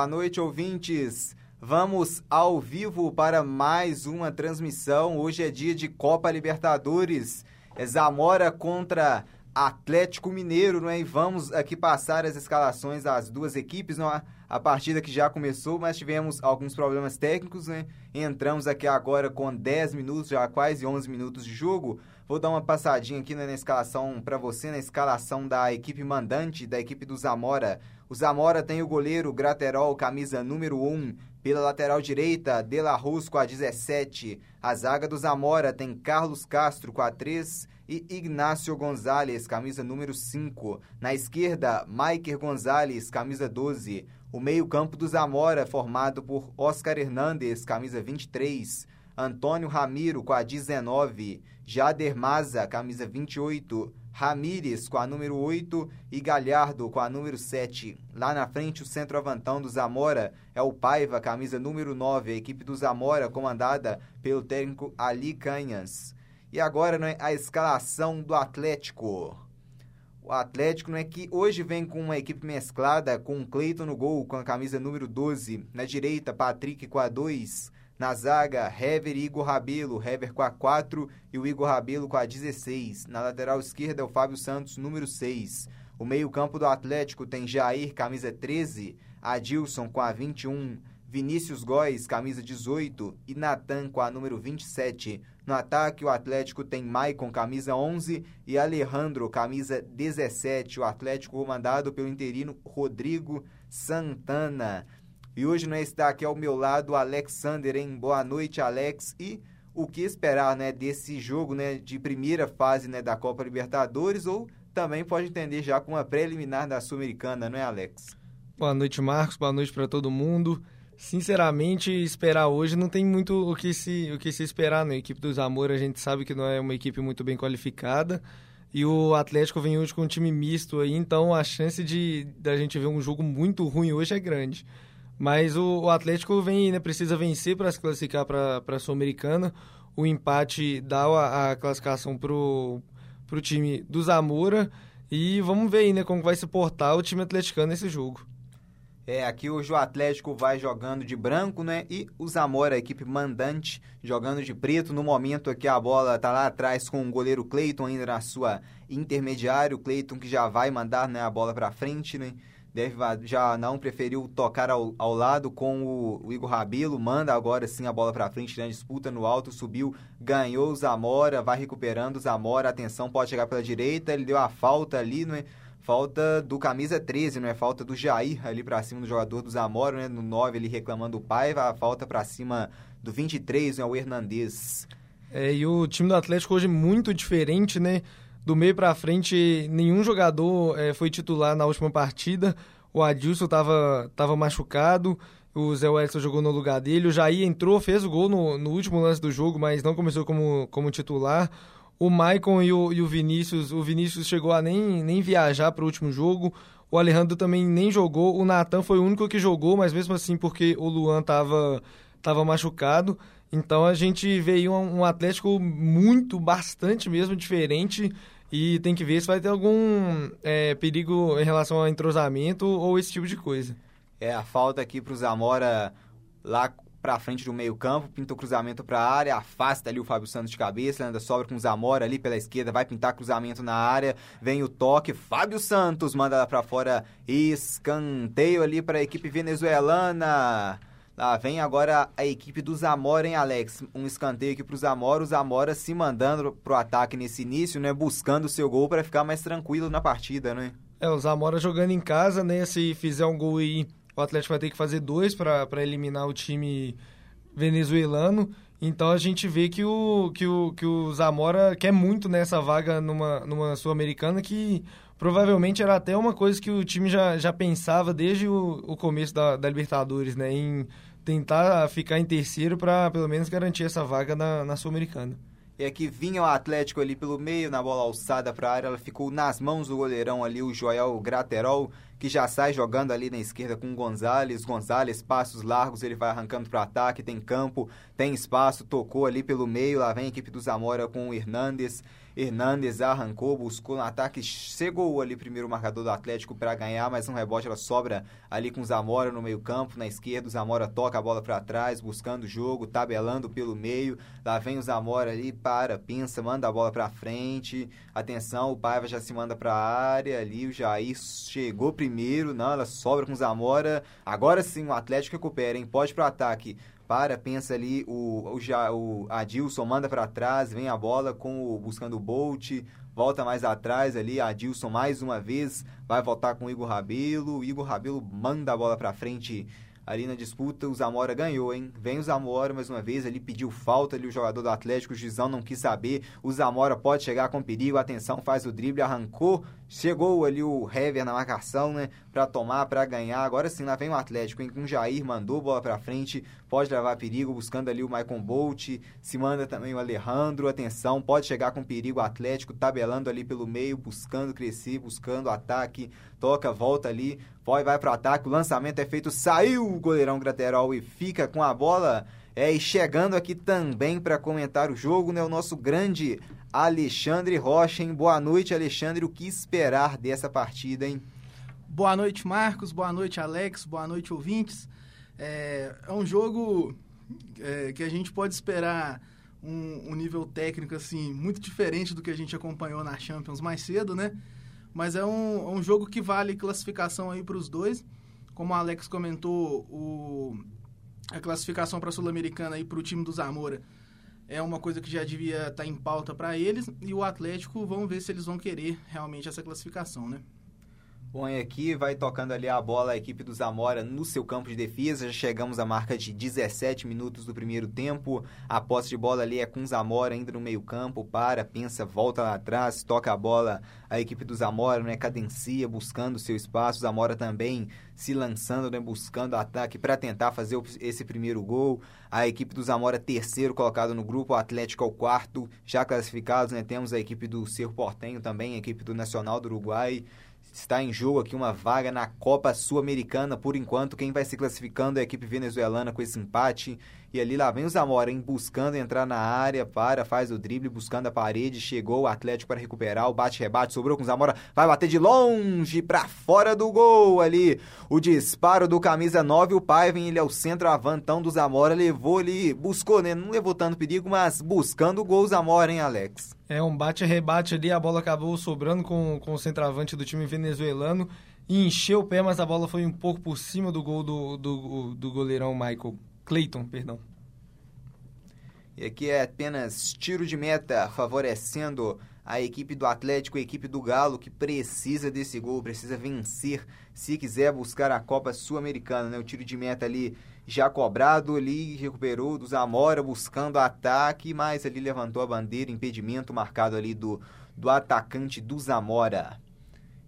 Boa noite, ouvintes. Vamos ao vivo para mais uma transmissão. Hoje é dia de Copa Libertadores. É Zamora contra Atlético Mineiro, não é? E vamos aqui passar as escalações das duas equipes, não é? A partida que já começou, mas tivemos alguns problemas técnicos, né? Entramos aqui agora com 10 minutos, já quase 11 minutos de jogo. Vou dar uma passadinha aqui né, na escalação para você, na escalação da equipe mandante, da equipe do Zamora. O Zamora tem o goleiro Graterol, camisa número 1. Pela lateral direita, De La com a 17. A zaga do Zamora tem Carlos Castro com a 3 e Ignacio Gonzalez, camisa número 5. Na esquerda, Maiker Gonzalez, camisa 12. O meio-campo do Zamora, formado por Oscar Hernandes, camisa 23. Antônio Ramiro com a 19. Jader Maza, camisa 28. Ramires com a número 8 e Galhardo com a número 7. Lá na frente, o centroavantão do Zamora é o Paiva, camisa número 9, a equipe do Zamora, comandada pelo técnico Ali Canhas. E agora né, a escalação do Atlético. O Atlético não é que hoje vem com uma equipe mesclada com o Cleiton no gol com a camisa número 12. Na direita, Patrick com a 2. Na zaga, Hever e Igor Rabelo, Hever com a 4 e o Igor Rabelo com a 16. Na lateral esquerda, o Fábio Santos, número 6. O meio-campo do Atlético tem Jair, camisa 13, Adilson com a 21, Vinícius Góes, camisa 18 e Natan com a número 27. No ataque, o Atlético tem Maicon, camisa 11 e Alejandro, camisa 17. O Atlético comandado pelo interino Rodrigo Santana. E hoje não está aqui ao meu lado o Alexander, hein? Boa noite, Alex. E o que esperar, né, desse jogo, né, de primeira fase, né, da Copa Libertadores ou também pode entender já com uma preliminar da Sul-Americana, não é, Alex? Boa noite, Marcos. Boa noite para todo mundo. Sinceramente, esperar hoje não tem muito o que se, o que se esperar na equipe do Zamora. A gente sabe que não é uma equipe muito bem qualificada. E o Atlético vem hoje com um time misto aí, então a chance de da gente ver um jogo muito ruim hoje é grande. Mas o, o Atlético vem, né, precisa vencer para se classificar para a Sul-Americana. O empate dá a, a classificação para o time do Zamora. E vamos ver aí, né, como vai se portar o time atleticano nesse jogo. É, aqui hoje o Atlético vai jogando de branco, né? E o Zamora, a equipe mandante, jogando de preto. No momento aqui a bola tá lá atrás com o goleiro Cleiton ainda na sua intermediário. Cleiton que já vai mandar né, a bola para frente, né? Deve já não preferiu tocar ao, ao lado com o, o, Igor Rabelo, manda agora sim a bola para frente na disputa no alto, subiu, ganhou o Zamora, vai recuperando o Zamora, atenção, pode chegar pela direita, ele deu a falta ali, não é? Falta do camisa 13, não é? Falta do Jair ali para cima do jogador do Zamora, né? No 9 ele reclamando o Paiva, a falta para cima do 23, é o Hernandes. É, e o time do Atlético hoje muito diferente, né? Do meio para frente, nenhum jogador é, foi titular na última partida. O Adilson estava tava machucado, o Zé Wellington jogou no lugar dele. O Jair entrou, fez o gol no, no último lance do jogo, mas não começou como, como titular. O Maicon e o, e o Vinícius, o Vinícius chegou a nem, nem viajar para o último jogo. O Alejandro também nem jogou. O Natan foi o único que jogou, mas mesmo assim porque o Luan estava tava machucado. Então a gente veio um, um Atlético muito, bastante mesmo diferente e tem que ver se vai ter algum é, perigo em relação ao entrosamento ou esse tipo de coisa. É, a falta aqui para o Zamora lá para frente do meio campo, pinta o cruzamento para a área, afasta ali o Fábio Santos de cabeça, ainda sobra com o Zamora ali pela esquerda, vai pintar cruzamento na área, vem o toque, Fábio Santos manda para fora, escanteio ali para a equipe venezuelana. Lá vem agora a equipe do Zamora, hein, Alex? Um escanteio aqui pro Zamora, o Zamora se mandando pro ataque nesse início, né? Buscando o seu gol para ficar mais tranquilo na partida, né? É, o Zamora jogando em casa, né? Se fizer um gol aí, o Atlético vai ter que fazer dois para eliminar o time venezuelano. Então a gente vê que o, que o, que o Zamora quer muito nessa vaga numa, numa Sul-Americana que provavelmente era até uma coisa que o time já, já pensava desde o, o começo da, da Libertadores, né? Em tentar ficar em terceiro para pelo menos garantir essa vaga na, na Sul-Americana. E aqui vinha o Atlético ali pelo meio, na bola alçada para a área, ela ficou nas mãos do goleirão ali, o Joel Graterol, que já sai jogando ali na esquerda com o Gonzalez. Gonzalez, passos largos, ele vai arrancando para ataque, tem campo, tem espaço, tocou ali pelo meio. Lá vem a equipe do Zamora com o Hernandes. Hernandes arrancou, buscou no ataque, chegou ali primeiro o marcador do Atlético para ganhar, mas um rebote ela sobra ali com o Zamora no meio-campo, na esquerda. O Zamora toca a bola para trás, buscando o jogo, tabelando pelo meio. Lá vem o Zamora ali, para, pensa, manda a bola para frente. Atenção, o Paiva já se manda para a área ali. O Jair chegou primeiro, não, ela sobra com o Zamora. Agora sim o Atlético recupera, hein? Pode para o ataque para, pensa ali, o, o, já, o Adilson manda para trás, vem a bola com o, buscando o Bolt, volta mais atrás ali, Adilson mais uma vez, vai voltar com o Igor Rabelo, o Igor Rabelo manda a bola para frente ali na disputa, o Zamora ganhou, hein? Vem o Zamora mais uma vez, ele pediu falta ali, o jogador do Atlético, o Gizão não quis saber, o Zamora pode chegar com perigo, atenção, faz o drible, arrancou, chegou ali o Hever na marcação, né? Pra tomar, pra ganhar, agora sim, lá vem o Atlético, hein? Com o Jair, mandou bola pra frente, pode levar perigo, buscando ali o Maicon Bolt, se manda também o Alejandro, atenção, pode chegar com perigo o Atlético, tabelando ali pelo meio, buscando crescer, buscando ataque, toca, volta ali, vai, vai pro ataque, o lançamento é feito, saiu o goleirão Graterol e fica com a bola. É, e chegando aqui também para comentar o jogo, né, o nosso grande Alexandre Rocha, hein? Boa noite, Alexandre. O que esperar dessa partida, hein? Boa noite, Marcos. Boa noite, Alex. Boa noite, ouvintes. É, é um jogo é, que a gente pode esperar um, um, nível técnico assim muito diferente do que a gente acompanhou na Champions mais cedo, né? Mas é um, é um jogo que vale classificação aí para os dois. Como o Alex comentou, o, a classificação para a Sul-Americana aí para o time do Zamora é uma coisa que já devia estar tá em pauta para eles. E o Atlético, vamos ver se eles vão querer realmente essa classificação, né? Põe aqui, vai tocando ali a bola a equipe do Zamora no seu campo de defesa. Já chegamos à marca de 17 minutos do primeiro tempo. A posse de bola ali é com Zamora ainda no meio-campo. Para, pensa, volta lá atrás, toca a bola. A equipe do Zamora, né, cadencia, buscando seu espaço. Zamora também se lançando, né, buscando ataque para tentar fazer esse primeiro gol. A equipe do Zamora, terceiro colocado no grupo. O Atlético é o quarto, já classificados. Né, temos a equipe do Cerro Portenho também, a equipe do Nacional do Uruguai. Está em jogo aqui uma vaga na Copa Sul-Americana. Por enquanto, quem vai se classificando é a equipe venezuelana com esse empate. E ali lá vem o Zamora, hein? Buscando entrar na área, para, faz o drible, buscando a parede. Chegou o Atlético para recuperar. O bate-rebate sobrou com o Zamora. Vai bater de longe para fora do gol ali. O disparo do camisa 9. O Paiva, ele é o centroavantão do Zamora. Levou ali, buscou, né? Não levou tanto perigo, mas buscando o gol Zamora, hein, Alex? É um bate-rebate ali. A bola acabou sobrando com, com o centroavante do time venezuelano. E encheu o pé, mas a bola foi um pouco por cima do gol do, do, do goleirão Michael. Clayton, perdão. E aqui é apenas tiro de meta favorecendo a equipe do Atlético, a equipe do Galo, que precisa desse gol, precisa vencer se quiser buscar a Copa Sul-Americana. Né? O tiro de meta ali já cobrado, ali recuperou do Zamora buscando ataque, mas ali levantou a bandeira, impedimento marcado ali do, do atacante do Zamora.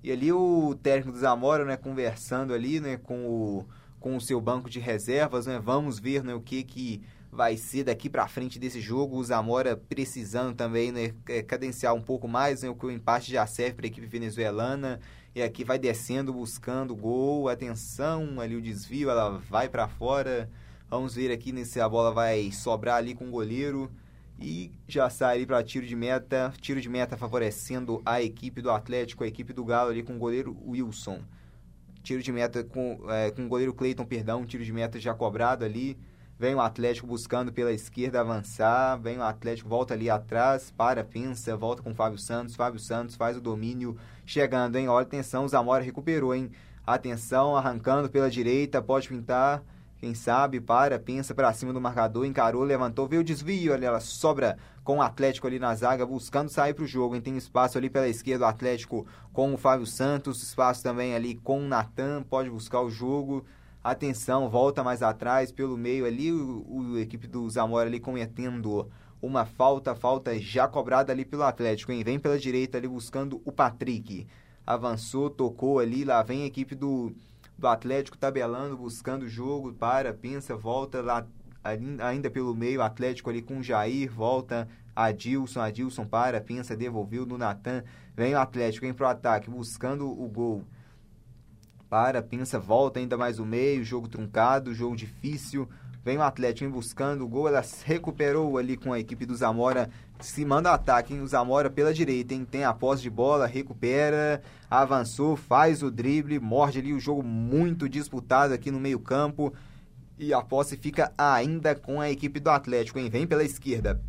E ali o técnico do Zamora, né, conversando ali, né, com o com o seu banco de reservas, né? Vamos ver né, o que, que vai ser daqui para frente desse jogo. O Zamora precisando também né, é, cadenciar um pouco mais, né, o que o empate já serve para a equipe venezuelana. E aqui vai descendo, buscando gol. Atenção, ali o desvio, ela vai para fora. Vamos ver aqui né, se a bola vai sobrar ali com o goleiro. E já sai ali para tiro de meta. Tiro de meta favorecendo a equipe do Atlético, a equipe do Galo ali com o goleiro Wilson tiro de meta com, é, com o goleiro Cleiton, perdão, tiro de meta já cobrado ali. Vem o Atlético buscando pela esquerda avançar, vem o Atlético, volta ali atrás, para, pensa, volta com o Fábio Santos, Fábio Santos faz o domínio, chegando, hein? Olha, atenção, o Zamora recuperou, hein? Atenção, arrancando pela direita, pode pintar, quem sabe, para, pensa para cima do marcador, encarou, levantou, veio o desvio, ali ela sobra com o Atlético ali na zaga, buscando sair para o jogo. Hein? Tem espaço ali pela esquerda o Atlético com o Fábio Santos, espaço também ali com o Natan, pode buscar o jogo. Atenção, volta mais atrás, pelo meio ali, o, o equipe do Zamora ali cometendo uma falta, falta já cobrada ali pelo Atlético, hein? Vem pela direita ali buscando o Patrick. Avançou, tocou ali, lá vem a equipe do do Atlético tabelando, buscando o jogo, para, pensa, volta lá ainda pelo meio, Atlético ali com Jair, volta Adilson, Adilson para, pensa, devolveu no Natan, vem o Atlético, vem pro ataque, buscando o gol. para, pensa, volta ainda mais o meio, jogo truncado, jogo difícil. Vem o Atlético buscando o gol, ela recuperou ali com a equipe do Zamora, se manda ataque, hein? O Zamora pela direita, hein? Tem a posse de bola, recupera, avançou, faz o drible, morde ali o jogo muito disputado aqui no meio campo. E a posse fica ainda com a equipe do Atlético, hein? Vem pela esquerda.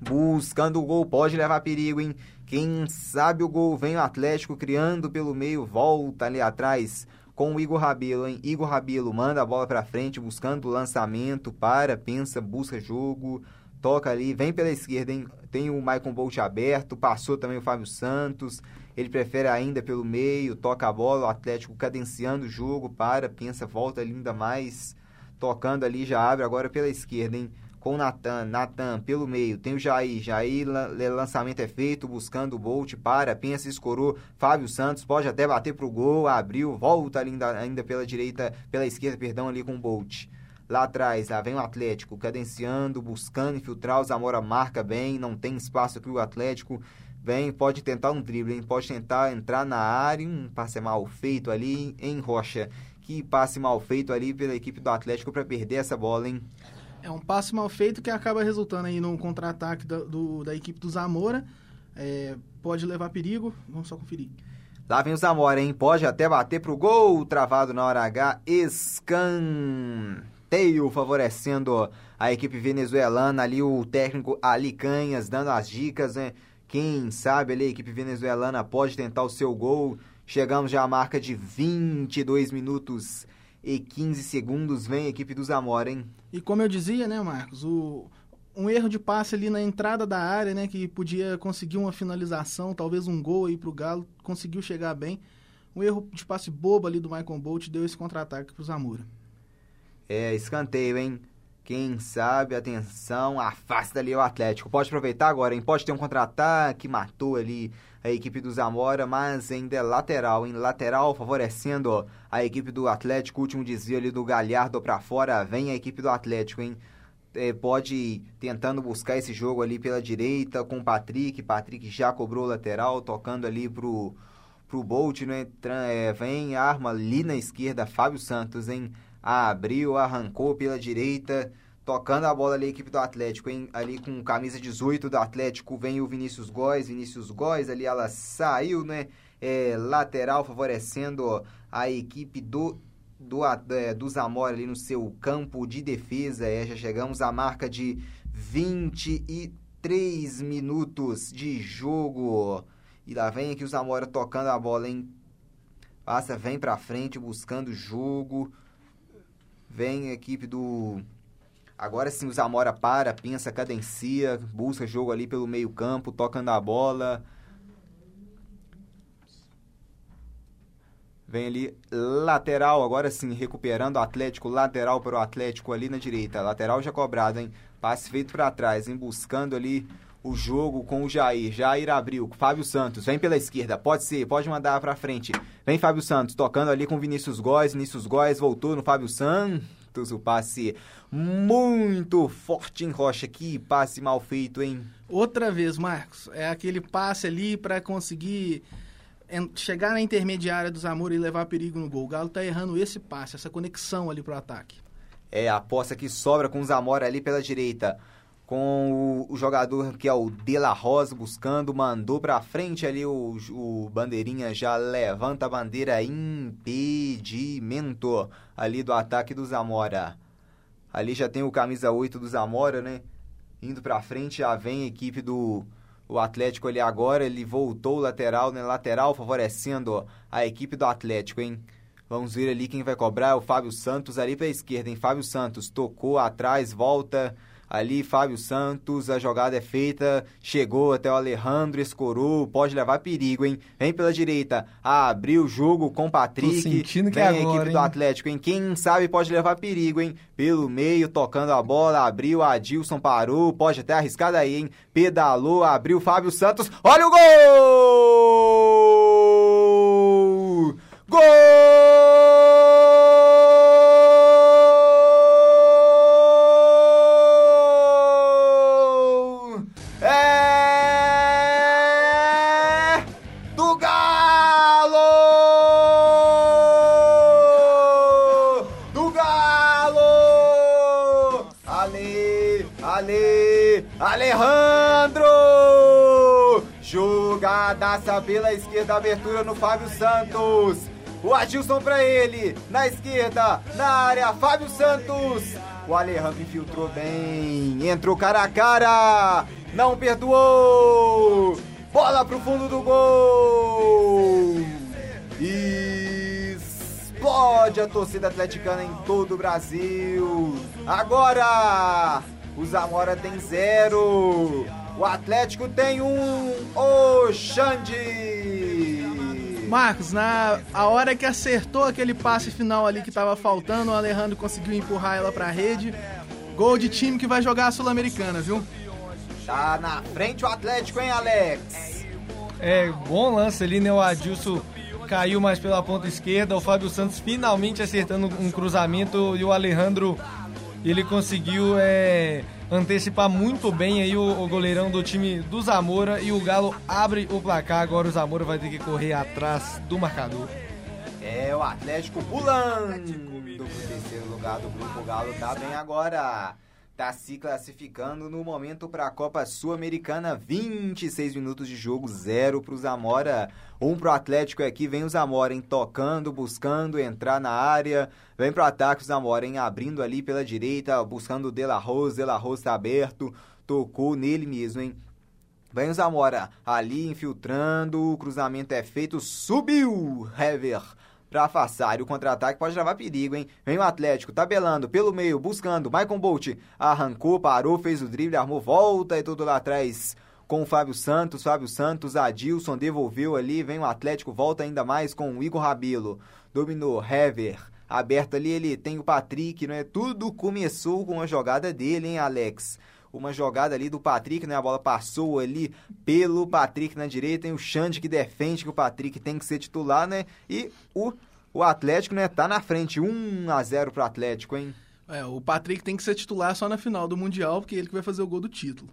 Buscando o gol, pode levar perigo, hein? Quem sabe o gol vem o Atlético criando pelo meio, volta ali atrás com o Igor Rabelo, hein? Igor Rabelo manda a bola para frente, buscando o lançamento, para, pensa, busca jogo, toca ali, vem pela esquerda, hein? Tem o Michael Bolt aberto, passou também o Fábio Santos, ele prefere ainda pelo meio, toca a bola, o Atlético cadenciando o jogo, para, pensa, volta ainda mais, tocando ali, já abre agora pela esquerda, hein? Com o Natan, Natan pelo meio, tem o Jair, Jair, lançamento é feito, buscando o Bolt, para, pensa, escorou, Fábio Santos, pode até bater pro gol, abriu, volta ainda, ainda pela direita, pela esquerda, perdão, ali com o Bolt. Lá atrás, lá vem o Atlético, cadenciando, buscando infiltrar, o Zamora marca bem, não tem espaço aqui o Atlético, vem, pode tentar um drible, pode tentar entrar na área, um passe mal feito ali em Rocha, que passe mal feito ali pela equipe do Atlético para perder essa bola, hein? É um passe mal feito que acaba resultando aí num contra-ataque da, do, da equipe do Zamora. É, pode levar perigo. Vamos só conferir. Lá vem o Zamora, hein? Pode até bater pro gol. Travado na hora H. Escanteio favorecendo a equipe venezuelana. Ali o técnico Ali Canhas dando as dicas, né? Quem sabe ali a equipe venezuelana pode tentar o seu gol. Chegamos já à marca de 22 minutos e 15 segundos. Vem a equipe do Zamora, hein? E como eu dizia, né, Marcos, o, um erro de passe ali na entrada da área, né, que podia conseguir uma finalização, talvez um gol aí pro Galo, conseguiu chegar bem. Um erro de passe bobo ali do Michael Bolt deu esse contra-ataque pro Zamora. É, escanteio, hein? Quem sabe, atenção, afasta ali o Atlético. Pode aproveitar agora, hein? Pode ter um contra-ataque, matou ali a equipe do Zamora, mas ainda é lateral, em lateral favorecendo a equipe do Atlético. Último desvio ali do Galhardo para fora, vem a equipe do Atlético, hein? É, pode ir tentando buscar esse jogo ali pela direita com o Patrick. Patrick já cobrou o lateral, tocando ali pro, pro Bolt, né? É, vem arma ali na esquerda, Fábio Santos, hein? Abriu, arrancou pela direita tocando a bola ali a equipe do Atlético, hein? Ali com camisa 18 do Atlético vem o Vinícius Góes, Vinícius Góes ali ela saiu, né? É, lateral favorecendo a equipe do do, é, do Zamora ali no seu campo de defesa. É, já chegamos à marca de 23 minutos de jogo. E lá vem aqui o Zamora tocando a bola, hein? Passa, vem pra frente buscando jogo. Vem a equipe do Agora sim o Zamora para, pensa, cadencia, busca jogo ali pelo meio campo, tocando a bola. Vem ali lateral, agora sim, recuperando o Atlético, lateral para o Atlético ali na direita. Lateral já cobrado, hein? Passe feito para trás, hein? Buscando ali o jogo com o Jair. Jair abriu. Fábio Santos, vem pela esquerda. Pode ser, pode mandar para frente. Vem Fábio Santos, tocando ali com Vinícius Góes. Vinícius Góes voltou no Fábio Santos. O passe muito forte em Rocha. Que passe mal feito, hein? Outra vez, Marcos. É aquele passe ali para conseguir chegar na intermediária do Zamora e levar perigo no gol. O Galo tá errando esse passe, essa conexão ali pro ataque. É, a posse que sobra com o Zamora ali pela direita. Com o, jogador que é o De La Rosa buscando, mandou pra frente ali o, o Bandeirinha já levanta a bandeira impedimento ali do ataque do Zamora. Ali já tem o camisa 8 do Zamora, né? Indo pra frente, já vem a equipe do o Atlético ali agora. Ele voltou lateral, né? Lateral favorecendo a equipe do Atlético, hein? Vamos ver ali quem vai cobrar. É o Fábio Santos ali pra esquerda, hein? Fábio Santos tocou atrás, volta Ali, Fábio Santos, a jogada é feita, chegou até o Alejandro, escorou, pode levar perigo, hein? Vem pela direita, abriu o jogo com o Patrick. Tô sentindo que vem é agora, a equipe hein? do Atlético, hein? Quem sabe pode levar perigo, hein? Pelo meio, tocando a bola, abriu, Adilson parou, pode até arriscar daí, hein? Pedalou, abriu, Fábio Santos, olha o gol! Gol! Esquerda, abertura no Fábio Santos. O Adilson pra ele, na esquerda, na área, Fábio Santos. O Alejandro infiltrou bem, entrou cara a cara, não perdoou. Bola pro fundo do gol. Explode a torcida atleticana em todo o Brasil. Agora, o Zamora tem zero. O Atlético tem um. O Xande. Marcos, na a hora que acertou aquele passe final ali que tava faltando, o Alejandro conseguiu empurrar ela pra rede. Gol de time que vai jogar a Sul-Americana, viu? Tá na frente o Atlético, hein, Alex? É, bom lance ali, né? O Adilson caiu mais pela ponta esquerda. O Fábio Santos finalmente acertando um cruzamento e o Alejandro ele conseguiu é, antecipar muito bem aí o, o, goleirão do time do Zamora e o Galo abre o placar. Agora o Zamora vai ter que correr atrás do marcador. É o Atlético pulando pro terceiro lugar do grupo. O Galo tá bem agora. Tá se classificando no momento para a Copa Sul-Americana. 26 minutos de jogo, zero pro Zamora. Um pro Atlético aqui, vem o Zamora, hein, tocando, buscando entrar na área. Vem pro ataque o Zamora, hein, abrindo ali pela direita, buscando o De La. De La tá aberto, tocou nele mesmo, hein. Vem o Zamora ali infiltrando, o cruzamento é feito, subiu, Hever para afastar. E o contra-ataque pode levar perigo, hein? Vem o Atlético, tabelando pelo meio, buscando. Michael Bolt arrancou, parou, fez o drible, armou volta e tudo lá atrás com o Fábio Santos. Fábio Santos, Adilson devolveu ali. Vem o Atlético, volta ainda mais com o Igor Rabelo. Dominou, Hever. Aberto ali, ele tem o Patrick, não é? Tudo começou com a jogada dele, hein, Alex? Uma jogada ali do Patrick, né? A bola passou ali pelo Patrick na direita, tem o Xande que defende que o Patrick tem que ser titular, né? E o, o Atlético, né, tá na frente, 1 a 0 pro Atlético, hein? É, o Patrick tem que ser titular só na final do Mundial, porque é ele que vai fazer o gol do título.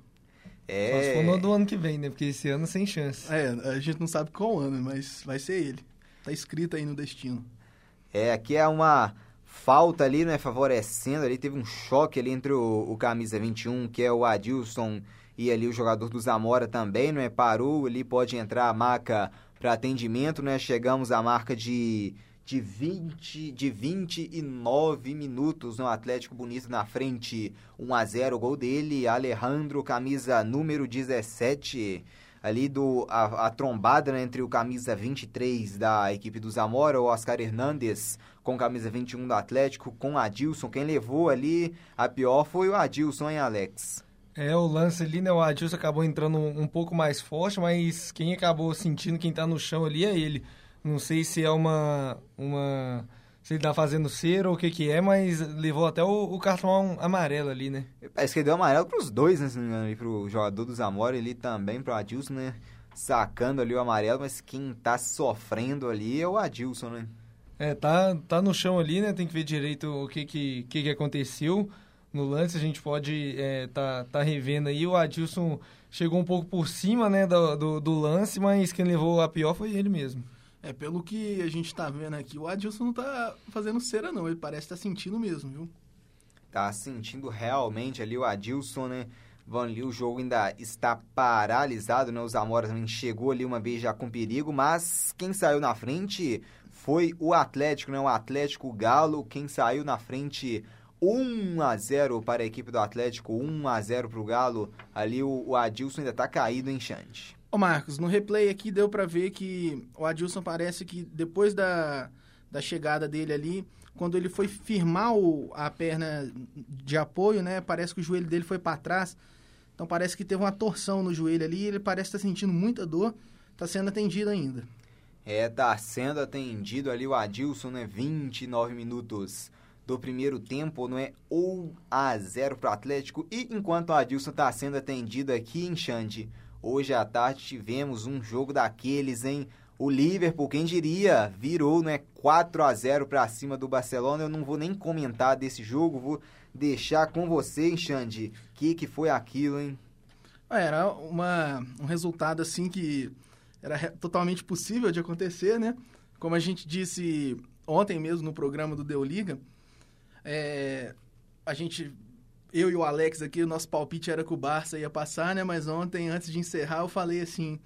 É. Só se for no do ano que vem, né? Porque esse ano sem chance. É, a gente não sabe qual ano, mas vai ser ele. Tá escrito aí no destino. É, aqui é uma falta ali, né, favorecendo ali, teve um choque ali entre o, o camisa 21, que é o Adilson, e ali o jogador do Zamora também, né, parou ali, pode entrar a marca para atendimento, né, chegamos à marca de, de, 20, de 29 minutos no Atlético Bonito na frente, 1 a 0 o gol dele, Alejandro, camisa número 17, ali do a, a trombada né, entre o camisa 23 da equipe do Zamora, o Oscar Hernandes, com camisa 21 do Atlético, com Adilson. Quem levou ali a pior foi o Adilson, hein, Alex? É, o lance ali, né? O Adilson acabou entrando um, um pouco mais forte, mas quem acabou sentindo quem tá no chão ali é ele. Não sei se é uma. uma se ele tá fazendo cera ou o que que é, mas levou até o, o cartão amarelo ali, né? Parece que deu amarelo pros dois, né? Se não me engano, pro jogador do Zamora ali também, pro Adilson, né? Sacando ali o amarelo, mas quem tá sofrendo ali é o Adilson, né? É, tá, tá no chão ali, né? Tem que ver direito o que que, que, que aconteceu no lance. A gente pode é, tá, tá revendo aí. O Adilson chegou um pouco por cima, né, do, do, do lance, mas quem levou a pior foi ele mesmo. É, pelo que a gente tá vendo aqui, o Adilson não tá fazendo cera, não. Ele parece estar tá sentindo mesmo, viu? Tá sentindo realmente ali o Adilson, né? Van ali, o jogo ainda está paralisado, né? O Zamora também chegou ali uma vez já com perigo, mas quem saiu na frente foi o Atlético, né? O Atlético Galo, quem saiu na frente 1 a 0 para a equipe do Atlético, 1 a 0 para o Galo. Ali o, o Adilson ainda está caído em chante. Ô Marcos, no replay aqui deu para ver que o Adilson parece que depois da, da chegada dele ali, quando ele foi firmar o, a perna de apoio, né? Parece que o joelho dele foi para trás. Então parece que teve uma torção no joelho ali, ele parece estar tá sentindo muita dor, está sendo atendido ainda. É, tá sendo atendido ali o Adilson, né? 29 minutos do primeiro tempo, não é? 1 a 0 pro Atlético. E enquanto o Adilson tá sendo atendido aqui em Xande, hoje à tarde tivemos um jogo daqueles, hein? O Liverpool, quem diria, virou, né? 4 a 0 para cima do Barcelona. Eu não vou nem comentar desse jogo, vou deixar com você, hein, Xande. Que que foi aquilo, hein? Era uma, um resultado assim que era totalmente possível de acontecer, né? Como a gente disse ontem mesmo no programa do Deu Liga, é, a gente eu e o Alex aqui, o nosso palpite era que o Barça ia passar, né? Mas ontem, antes de encerrar, eu falei assim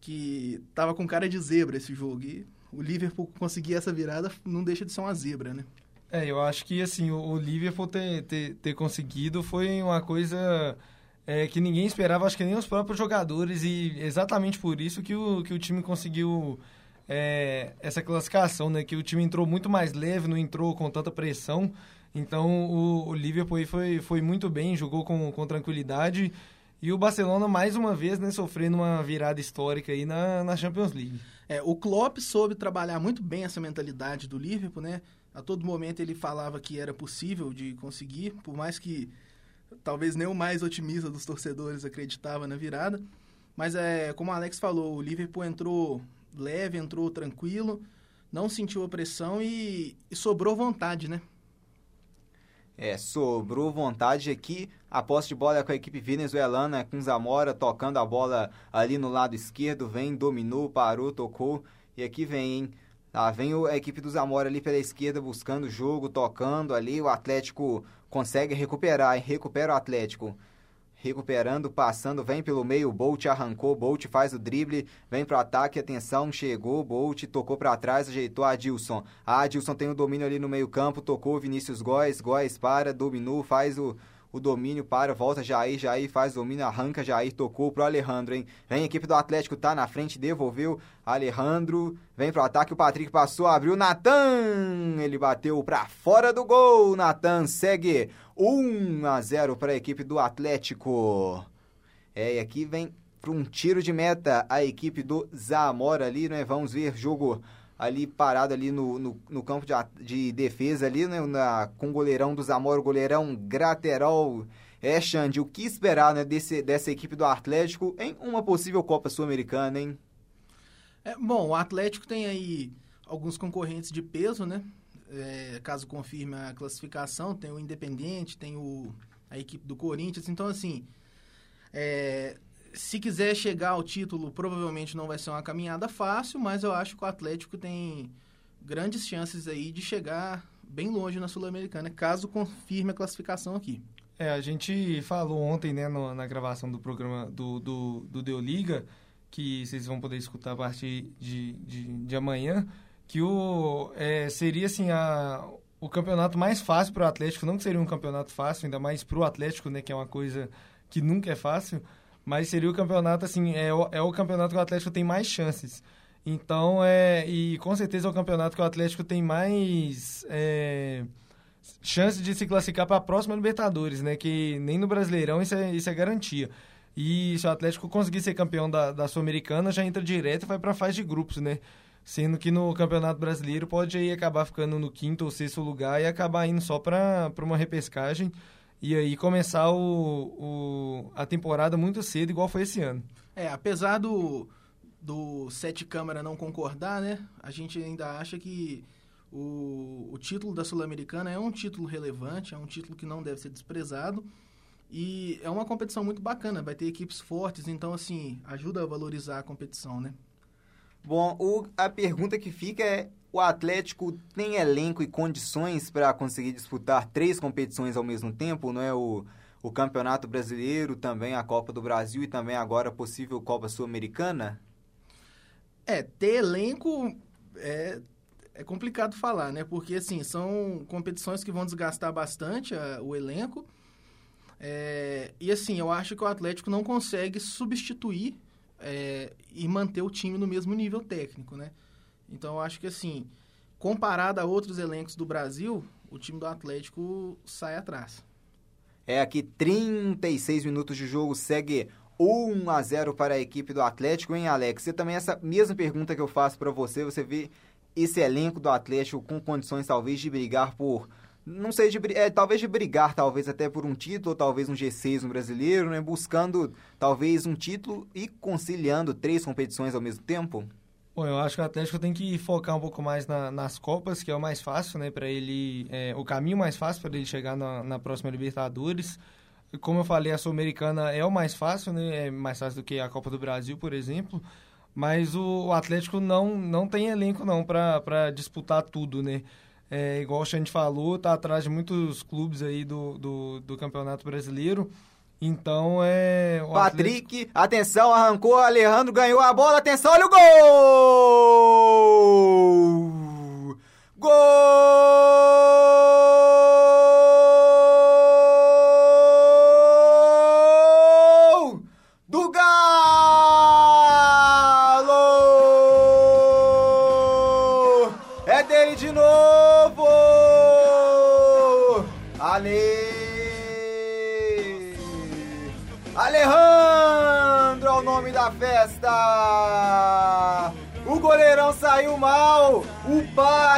que tava com cara de zebra esse jogo. E o Liverpool conseguir essa virada não deixa de ser uma zebra, né? É, eu acho que assim, o, Liverpool ter, ter, ter conseguido foi uma coisa é, que ninguém esperava, acho que nem os próprios jogadores, e exatamente por isso que o, que o time conseguiu é, essa classificação, né? Que o time entrou muito mais leve, não entrou com tanta pressão. Então o, o Liverpool foi, foi muito bem, jogou com, com tranquilidade. E o Barcelona, mais uma vez, né, sofrendo uma virada histórica aí na, na Champions League. É, o Klopp soube trabalhar muito bem essa mentalidade do Liverpool, né? A todo momento ele falava que era possível de conseguir, por mais que talvez nem o mais otimista dos torcedores acreditava na virada. Mas é, como o Alex falou, o Liverpool entrou leve, entrou tranquilo, não sentiu a pressão e, e sobrou vontade, né? É, sobrou vontade aqui. A posse de bola é com a equipe venezuelana, com Zamora tocando a bola ali no lado esquerdo. Vem, dominou, parou, tocou. E aqui vem, hein? Vem a equipe do Zamora ali pela esquerda buscando o jogo, tocando ali. O Atlético consegue recuperar, hein? Recupera o Atlético. Recuperando, passando, vem pelo meio, Bolt arrancou, Bolt faz o drible, vem pro ataque, atenção, chegou, Bolt tocou para trás, ajeitou a Adilson. A Adilson tem o domínio ali no meio campo, tocou Vinícius Góes, Góes para, dominou, faz o o domínio para, volta Jair, Jair faz domínio, arranca, Jair tocou pro Alejandro, hein? Vem a equipe do Atlético, tá na frente, devolveu, Alejandro, vem pro ataque, o Patrick passou, abriu, Natan, ele bateu pra fora do gol, Natan segue 1 a 0 para a equipe do Atlético. É, e aqui vem para um tiro de meta a equipe do Zamora ali, né? Vamos ver jogo ali parado ali no, no, no campo de, de, defesa ali, né, na, com o goleirão do Zamora, o goleirão Graterol. É, Xande, o que esperar né, desse, dessa equipe do Atlético em uma possível Copa Sul-Americana, hein? É, bom, o Atlético tem aí alguns concorrentes de peso, né? É, caso confirme a classificação, tem o Independente, tem o, a equipe do Corinthians. Então, assim, é, se quiser chegar ao título, provavelmente não vai ser uma caminhada fácil, mas eu acho que o Atlético tem grandes chances aí de chegar bem longe na Sul-Americana, caso confirme a classificação aqui. É, a gente falou ontem, né, no, na gravação do programa do, do, do Deu Liga, que vocês vão poder escutar a partir de, de, de amanhã, que o, é, seria, assim, a, o campeonato mais fácil para o Atlético, não que seria um campeonato fácil, ainda mais para o Atlético, né, que é uma coisa que nunca é fácil, mas seria o campeonato, assim, é o, é o campeonato que o Atlético tem mais chances. Então, é, e com certeza é o campeonato que o Atlético tem mais é, de se classificar para a próxima Libertadores, né? Que nem no Brasileirão isso é, isso é garantia. E se o Atlético conseguir ser campeão da, da Sul-Americana, já entra direto e vai para a fase de grupos, né? Sendo que no Campeonato Brasileiro pode aí acabar ficando no quinto ou sexto lugar e acabar indo só para uma repescagem e aí começar o, o, a temporada muito cedo, igual foi esse ano. É, apesar do, do Sete Câmara não concordar, né? A gente ainda acha que o, o título da Sul-Americana é um título relevante, é um título que não deve ser desprezado. E é uma competição muito bacana, vai ter equipes fortes, então, assim, ajuda a valorizar a competição, né? Bom, o, a pergunta que fica é: o Atlético tem elenco e condições para conseguir disputar três competições ao mesmo tempo, não é? O, o Campeonato Brasileiro, também a Copa do Brasil e também agora a possível Copa Sul-Americana? É, ter elenco é, é complicado falar, né? Porque, assim, são competições que vão desgastar bastante a, o elenco. É, e, assim, eu acho que o Atlético não consegue substituir é, e manter o time no mesmo nível técnico, né? Então eu acho que assim, comparado a outros elencos do Brasil, o time do Atlético sai atrás. É aqui 36 minutos de jogo, segue 1 a 0 para a equipe do Atlético, hein, Alex? Você também essa mesma pergunta que eu faço para você, você vê esse elenco do Atlético com condições talvez de brigar por não sei, de, é, talvez de brigar, talvez até por um título, talvez um G6 no brasileiro, né? Buscando talvez um título e conciliando três competições ao mesmo tempo? Bom, eu acho que o Atlético tem que focar um pouco mais na, nas Copas, que é o mais fácil, né? Para ele. É, o caminho mais fácil para ele chegar na, na próxima Libertadores. Como eu falei, a Sul-Americana é o mais fácil, né? É mais fácil do que a Copa do Brasil, por exemplo. Mas o, o Atlético não, não tem elenco não para disputar tudo, né? É, igual a gente falou, tá atrás de muitos clubes aí do, do, do Campeonato Brasileiro. Então é. Patrick, Atlético... atenção, arrancou, Alejandro ganhou a bola, atenção, olha o gol! Gol!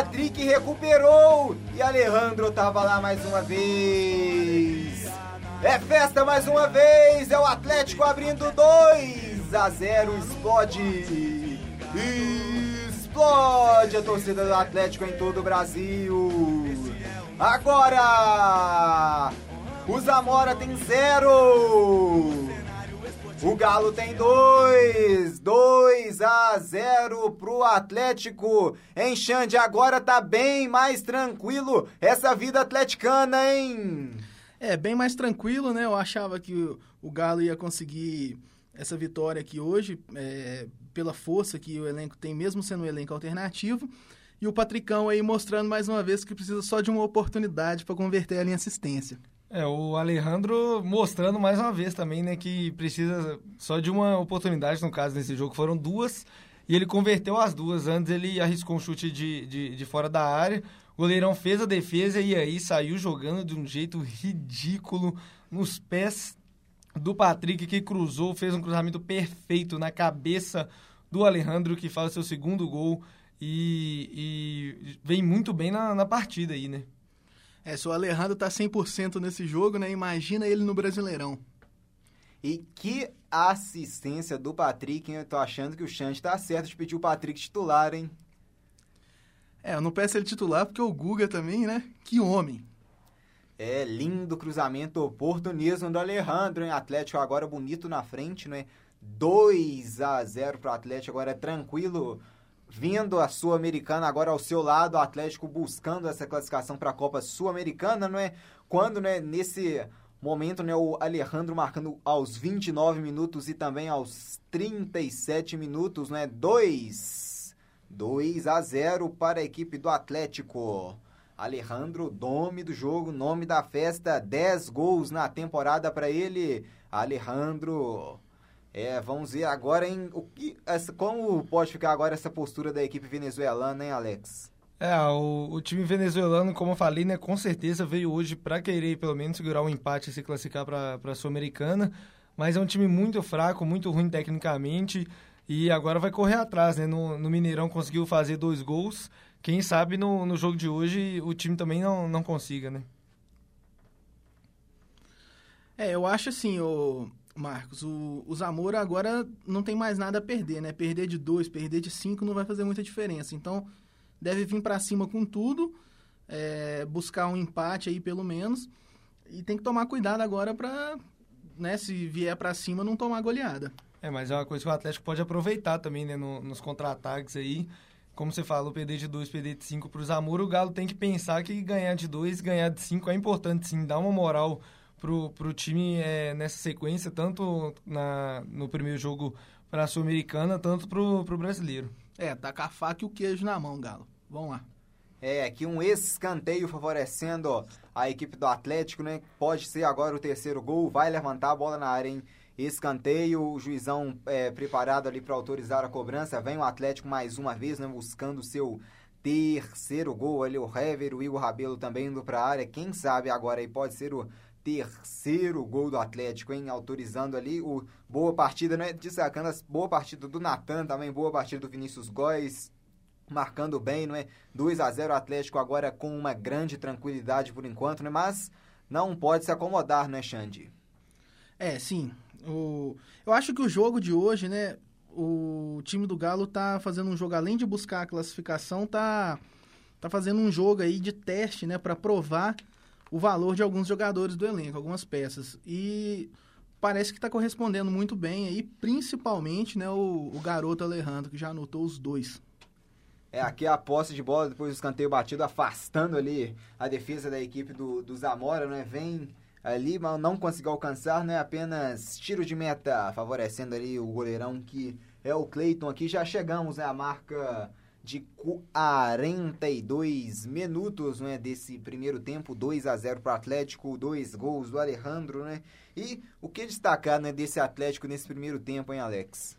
Patrick recuperou e Alejandro tava lá mais uma vez. É festa mais uma vez, é o Atlético abrindo 2 a 0, explode. Explode a torcida do Atlético em todo o Brasil. Agora, o Zamora tem zero. O Galo tem dois. 2 a 0 pro Atlético. Hein, Xande? Agora tá bem mais tranquilo essa vida atleticana, hein? É, bem mais tranquilo, né? Eu achava que o Galo ia conseguir essa vitória aqui hoje, é, pela força que o elenco tem, mesmo sendo um elenco alternativo. E o Patricão aí mostrando mais uma vez que precisa só de uma oportunidade para converter ela em assistência. É, o Alejandro mostrando mais uma vez também, né, que precisa só de uma oportunidade, no caso desse jogo, foram duas, e ele converteu as duas. Antes ele arriscou um chute de, de, de fora da área, o goleirão fez a defesa e aí saiu jogando de um jeito ridículo nos pés do Patrick, que cruzou, fez um cruzamento perfeito na cabeça do Alejandro, que faz o seu segundo gol e, e vem muito bem na, na partida aí, né? É, se o Alejandro tá 100% nesse jogo, né? Imagina ele no Brasileirão. E que assistência do Patrick, hein? Eu tô achando que o Xande tá certo de pedir o Patrick titular, hein? É, eu não peço ele titular porque o Guga também, né? Que homem. É, lindo cruzamento, oportunismo do Alejandro, hein? Atlético agora bonito na frente, né? 2 a 0 pro Atlético, agora é tranquilo vindo a Sul-Americana agora ao seu lado, o Atlético buscando essa classificação para a Copa Sul-Americana, não é? Quando, né, nesse momento, né, o Alejandro marcando aos 29 minutos e também aos 37 minutos, né? 2 2 a 0 para a equipe do Atlético. Alejandro, nome do jogo, nome da festa, 10 gols na temporada para ele. Alejandro é, vamos ver agora em o que, essa, como pode ficar agora essa postura da equipe venezuelana, hein, Alex? É, o, o time venezuelano, como eu falei, né, com certeza veio hoje para querer pelo menos segurar um empate e se classificar para a Sul-Americana, mas é um time muito fraco, muito ruim tecnicamente e agora vai correr atrás, né? No, no Mineirão conseguiu fazer dois gols, quem sabe no, no jogo de hoje o time também não, não consiga, né? É, eu acho assim, o, Marcos, o, o Zamora agora não tem mais nada a perder, né? Perder de dois, perder de cinco não vai fazer muita diferença. Então, deve vir para cima com tudo, é, buscar um empate aí pelo menos. E tem que tomar cuidado agora para, né, se vier para cima, não tomar goleada. É, mas é uma coisa que o Atlético pode aproveitar também, né, no, nos contra-ataques aí. Como você falou, perder de dois, perder de cinco para o Zamora, o Galo tem que pensar que ganhar de dois, ganhar de cinco é importante sim, dá uma moral pro, pro time é, nessa sequência, tanto na, no primeiro jogo para a Sul-Americana, tanto pro, pro brasileiro. É, tá com a faca e o queijo na mão, Galo. Vamos lá. É, aqui um escanteio favorecendo a equipe do Atlético, né? Pode ser agora o terceiro gol, vai levantar a bola na área, hein? Escanteio, o juizão é, preparado ali para autorizar a cobrança. Vem o Atlético mais uma vez, né? Buscando o seu terceiro gol ali. O Hever, o Igor Rabelo também indo para a área. Quem sabe agora aí pode ser o terceiro gol do Atlético, hein? Autorizando ali o boa partida, né? Destacando a boa partida do Natan, também boa partida do Vinícius Góes, marcando bem, não é? 2 a 0 Atlético agora com uma grande tranquilidade por enquanto, né? Mas não pode se acomodar, né, Xande? É, sim. O... Eu acho que o jogo de hoje, né? O time do Galo tá fazendo um jogo, além de buscar a classificação, tá, tá fazendo um jogo aí de teste, né? para provar o valor de alguns jogadores do elenco, algumas peças. E parece que está correspondendo muito bem aí, principalmente né, o, o garoto Alejandro, que já anotou os dois. É, aqui a posse de bola, depois do escanteio batido, afastando ali a defesa da equipe do, do Zamora, né? Vem ali, mas não conseguiu alcançar, né? Apenas tiro de meta, favorecendo ali o goleirão que é o Cleiton aqui. Já chegamos, né? A marca de 42 minutos, né? Desse primeiro tempo, 2 a 0 para o Atlético, dois gols do Alejandro, né? E o que destacar, né? Desse Atlético nesse primeiro tempo, hein, Alex?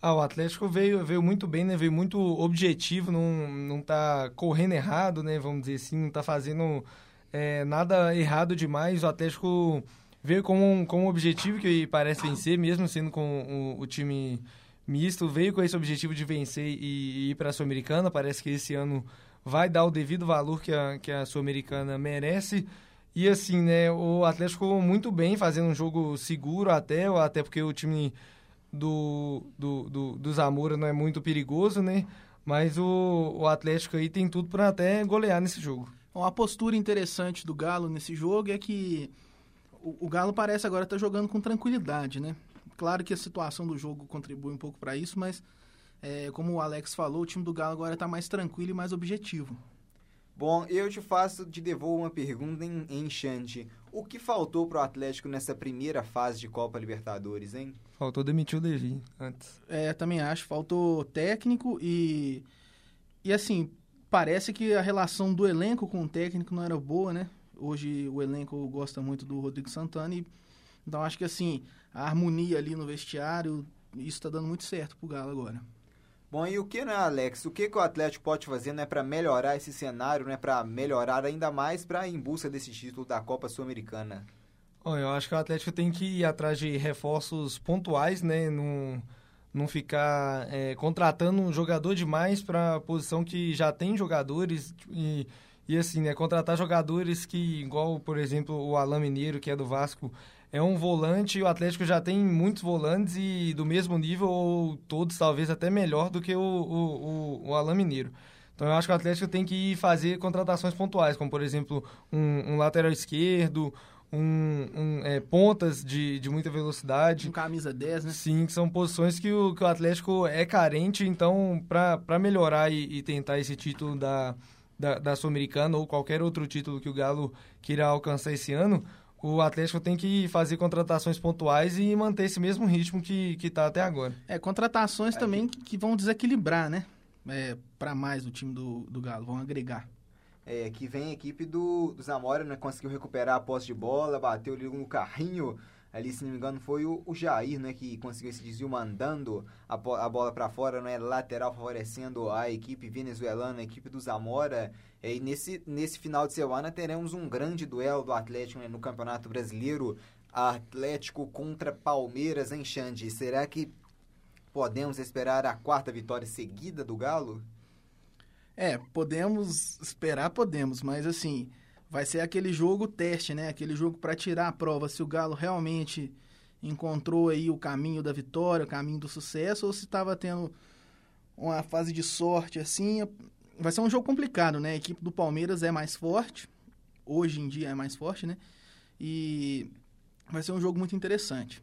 Ah, o Atlético veio, veio muito bem, né? Veio muito objetivo, não, não tá correndo errado, né? Vamos dizer assim, não tá fazendo é, nada errado demais. O Atlético veio com um, com um objetivo que parece vencer, mesmo sendo com o, o time misto, veio com esse objetivo de vencer e, e ir para a Sul-Americana. Parece que esse ano vai dar o devido valor que a, que a Sul-Americana merece. E assim, né, o Atlético muito bem, fazendo um jogo seguro até, até porque o time do, do, do, do Zamora não é muito perigoso, né? Mas o, o Atlético aí tem tudo para até golear nesse jogo. Uma postura interessante do Galo nesse jogo é que o, o Galo parece agora estar tá jogando com tranquilidade, né? Claro que a situação do jogo contribui um pouco para isso, mas é, como o Alex falou, o time do Galo agora está mais tranquilo e mais objetivo. Bom, eu te faço, te devolvo uma pergunta em, em Xande. O que faltou para o Atlético nessa primeira fase de Copa Libertadores, hein? Faltou demitir o Devi antes. É, também acho. Faltou técnico e. E assim, parece que a relação do elenco com o técnico não era boa, né? Hoje o elenco gosta muito do Rodrigo Santana e. Então acho que assim, a harmonia ali no vestiário, isso está dando muito certo pro Galo agora. Bom, e o que, né, Alex? O que, que o Atlético pode fazer né, para melhorar esse cenário, né, para melhorar ainda mais para em busca desse título da Copa Sul-Americana? eu acho que o Atlético tem que ir atrás de reforços pontuais, né? Não, não ficar é, contratando um jogador demais para posição que já tem jogadores e, e assim, né? Contratar jogadores que, igual, por exemplo, o Alain Mineiro, que é do Vasco, é um volante e o Atlético já tem muitos volantes e do mesmo nível, ou todos talvez até melhor do que o, o, o, o Alain Mineiro. Então eu acho que o Atlético tem que fazer contratações pontuais, como por exemplo um, um lateral esquerdo, um, um é, pontas de, de muita velocidade. Um camisa 10, né? Sim, que são posições que o, que o Atlético é carente, então para melhorar e, e, tentar esse título da, da, da Sul-Americana ou qualquer outro título que o Galo queira alcançar esse ano, o Atlético tem que fazer contratações pontuais e manter esse mesmo ritmo que está até agora. É, contratações é. também que, que, vão desequilibrar, né? É, para mais do time do, do Galo, vão agregar. É, que vem a equipe do, do Zamora, né? Conseguiu recuperar a posse de bola, bateu ali no carrinho ali, se não me engano, foi o, o Jair, né, que conseguiu esse desvio mandando a, a bola para fora, né, lateral favorecendo a equipe venezuelana, a equipe do Zamora. E nesse, nesse final de semana teremos um grande duelo do Atlético né, no Campeonato Brasileiro, Atlético contra Palmeiras em Xande. Será que podemos esperar a quarta vitória seguida do Galo? É, podemos esperar, podemos, mas assim, vai ser aquele jogo teste, né? Aquele jogo para tirar a prova se o Galo realmente encontrou aí o caminho da vitória, o caminho do sucesso, ou se estava tendo uma fase de sorte assim. Vai ser um jogo complicado, né? A equipe do Palmeiras é mais forte, hoje em dia é mais forte, né? E vai ser um jogo muito interessante.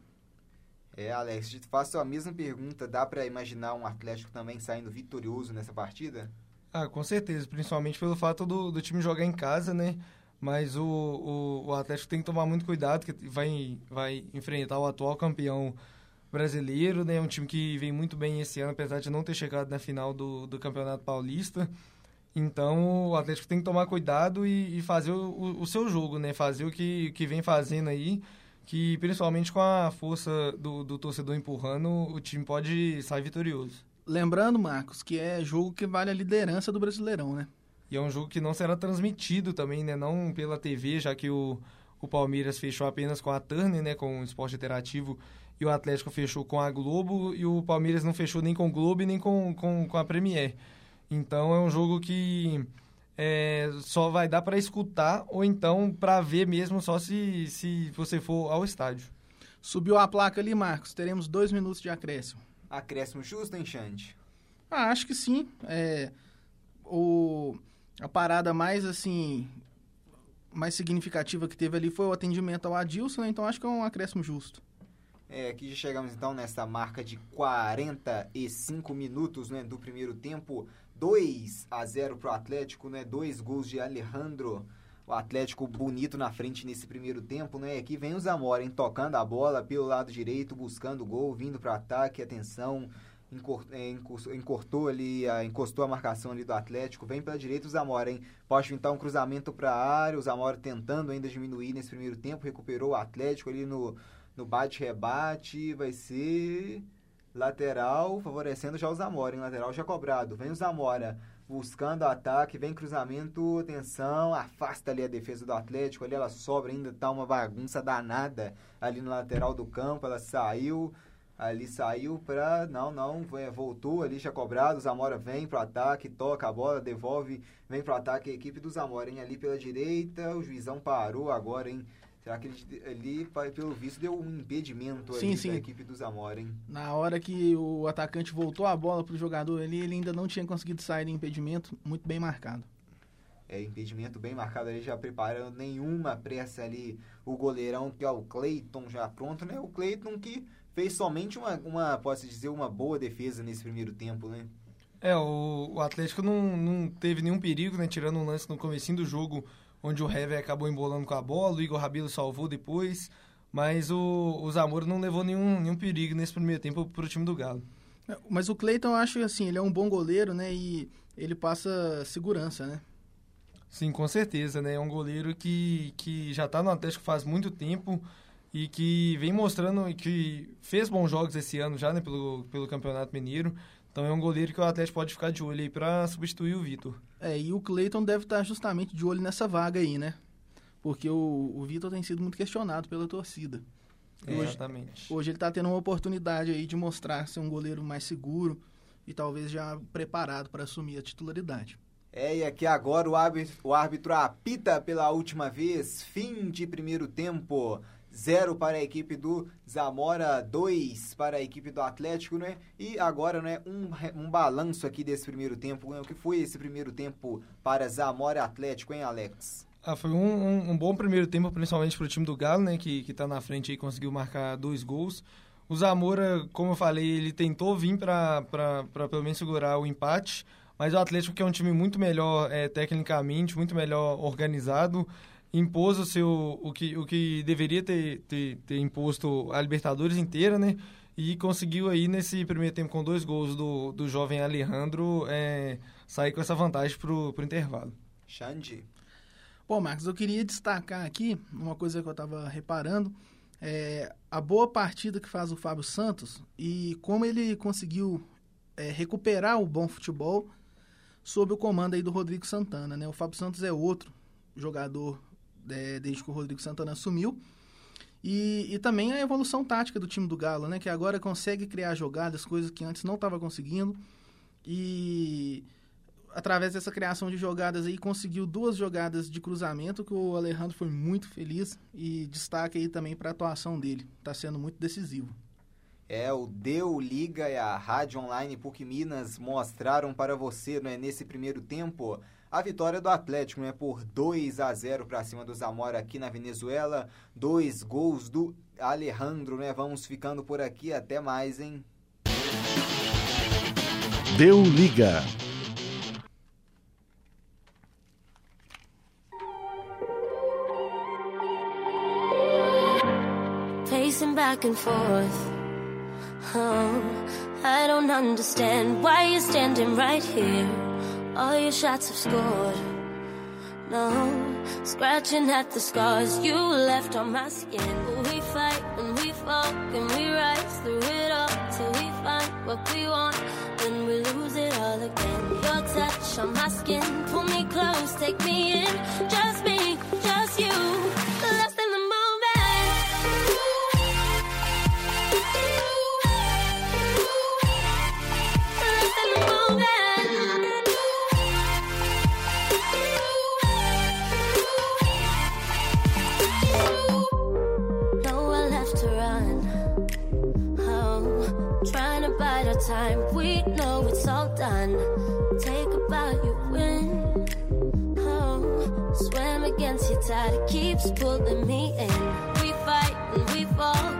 É, Alex, te faço a mesma pergunta. Dá para imaginar um Atlético também saindo vitorioso nessa partida? Ah, com certeza, principalmente pelo fato do, do time jogar em casa, né? Mas o, o, o, Atlético tem que tomar muito cuidado, que vai, vai enfrentar o atual campeão brasileiro, né? Um time que vem muito bem esse ano, apesar de não ter chegado na final do, do Campeonato Paulista. Então, o Atlético tem que tomar cuidado e, e fazer o, o, seu jogo, né? Fazer o que, que vem fazendo aí, que principalmente com a força do, do torcedor empurrando, o time pode sair vitorioso. Lembrando, Marcos, que é jogo que vale a liderança do Brasileirão, né? E é um jogo que não será transmitido também, né? Não pela TV, já que o, o Palmeiras fechou apenas com a Turner, né? Com o esporte interativo. E o Atlético fechou com a Globo. E o Palmeiras não fechou nem com o Globo nem com, com, com a Premier. Então é um jogo que é, só vai dar para escutar ou então para ver mesmo só se, se você for ao estádio. Subiu a placa ali, Marcos. Teremos dois minutos de acréscimo. Acréscimo justo, hein, Xande? Ah, acho que sim. É, o a parada mais assim mais significativa que teve ali foi o atendimento ao Adilson, então acho que é um acréscimo justo. É, aqui já chegamos então nessa marca de 45 minutos né, do primeiro tempo. 2 a 0 pro Atlético, né? Dois gols de Alejandro. O Atlético bonito na frente nesse primeiro tempo, né? Aqui vem o Zamora, hein? Tocando a bola pelo lado direito, buscando o gol, vindo para ataque, atenção. É, encurtou ali, encostou a marcação ali do Atlético, vem pela direita o Zamora, hein? Pode pintar um cruzamento para a área, o Zamora tentando ainda diminuir nesse primeiro tempo, recuperou o Atlético ali no, no bate-rebate, vai ser lateral, favorecendo já o Zamora, lateral já cobrado. Vem o Zamora buscando ataque, vem cruzamento, atenção, afasta ali a defesa do Atlético, ali ela sobra, ainda tá uma bagunça danada ali no lateral do campo, ela saiu, ali saiu pra, não, não, voltou ali já cobrado, Zamora vem pro ataque, toca a bola, devolve, vem pro ataque a equipe do Zamora, hein, ali pela direita, o juizão parou agora, hein, Será que ele, ele, pelo visto, deu um impedimento sim, ali sim. da equipe do Zamora, hein? Na hora que o atacante voltou a bola pro jogador ali, ele ainda não tinha conseguido sair do impedimento, muito bem marcado. É, impedimento bem marcado ali, já preparando nenhuma pressa ali. O goleirão, que é o Cleiton, já pronto, né? O Cleiton que fez somente uma, uma posso dizer, uma boa defesa nesse primeiro tempo, né? É, o, o Atlético não, não teve nenhum perigo, né? Tirando um lance no comecinho do jogo, onde o Hever acabou embolando com a bola, o Igor Rabelo salvou depois, mas o, o Zamora não levou nenhum, nenhum perigo nesse primeiro tempo para o time do Galo. É, mas o Cleiton, eu acho assim, ele é um bom goleiro, né? E ele passa segurança, né? Sim, com certeza, né? É um goleiro que, que já está no Atlético faz muito tempo e que vem mostrando que fez bons jogos esse ano já, né? Pelo, pelo Campeonato Mineiro. Então é um goleiro que o Atlético pode ficar de olho aí para substituir o Vitor. É, e o Cleiton deve estar justamente de olho nessa vaga aí, né? Porque o, o Vitor tem sido muito questionado pela torcida. Hoje, Exatamente. Hoje ele está tendo uma oportunidade aí de mostrar ser um goleiro mais seguro e talvez já preparado para assumir a titularidade. É, e aqui agora o árbitro, o árbitro apita pela última vez, fim de primeiro tempo. 0 para a equipe do Zamora, 2 para a equipe do Atlético, né? E agora, né, um, um balanço aqui desse primeiro tempo. Né? O que foi esse primeiro tempo para Zamora Atlético, hein, Alex? Ah, foi um, um, um bom primeiro tempo, principalmente para o time do Galo, né? Que, que tá na frente e conseguiu marcar dois gols. O Zamora, como eu falei, ele tentou vir para pelo menos segurar o empate, mas o Atlético, que é um time muito melhor é, tecnicamente, muito melhor organizado, impôs o seu o que, o que deveria ter, ter, ter imposto a Libertadores inteira, né? E conseguiu aí nesse primeiro tempo com dois gols do, do jovem Alejandro é, sair com essa vantagem pro, pro intervalo. Xande. Bom, Marcos, eu queria destacar aqui uma coisa que eu estava reparando. É, a boa partida que faz o Fábio Santos e como ele conseguiu é, recuperar o bom futebol sob o comando aí do Rodrigo Santana, né? O Fábio Santos é outro jogador é, desde que o Rodrigo Santana assumiu. E, e também a evolução tática do time do Galo, né? Que agora consegue criar jogadas, coisas que antes não estava conseguindo. E através dessa criação de jogadas aí, conseguiu duas jogadas de cruzamento que o Alejandro foi muito feliz e destaque aí também para a atuação dele. Está sendo muito decisivo. É, o Deu Liga e a Rádio Online PUC Minas mostraram para você né, nesse primeiro tempo a vitória do Atlético, né, por 2 a 0 para cima do Zamora aqui na Venezuela. Dois gols do Alejandro, né? Vamos ficando por aqui, até mais, hein? Deu liga. Pacing back and forth. Oh, I don't understand why you're standing right here. All your shots have scored. No, scratching at the scars you left on my skin. We fight and we fall and we rise through it all till we find what we want. Then we lose it all again. Your touch on my skin, pull me close, take me in. Just Take a bow, you win. Oh, swim against your tide, it keeps pulling me in. We fight and we fall,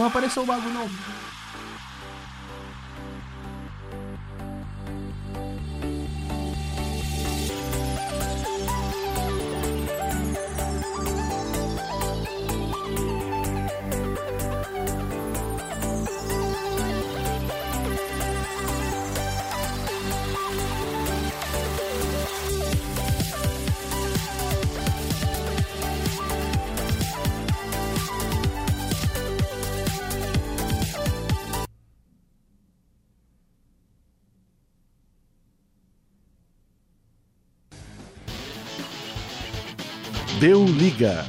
não, apareceu o bagulho não. Liga.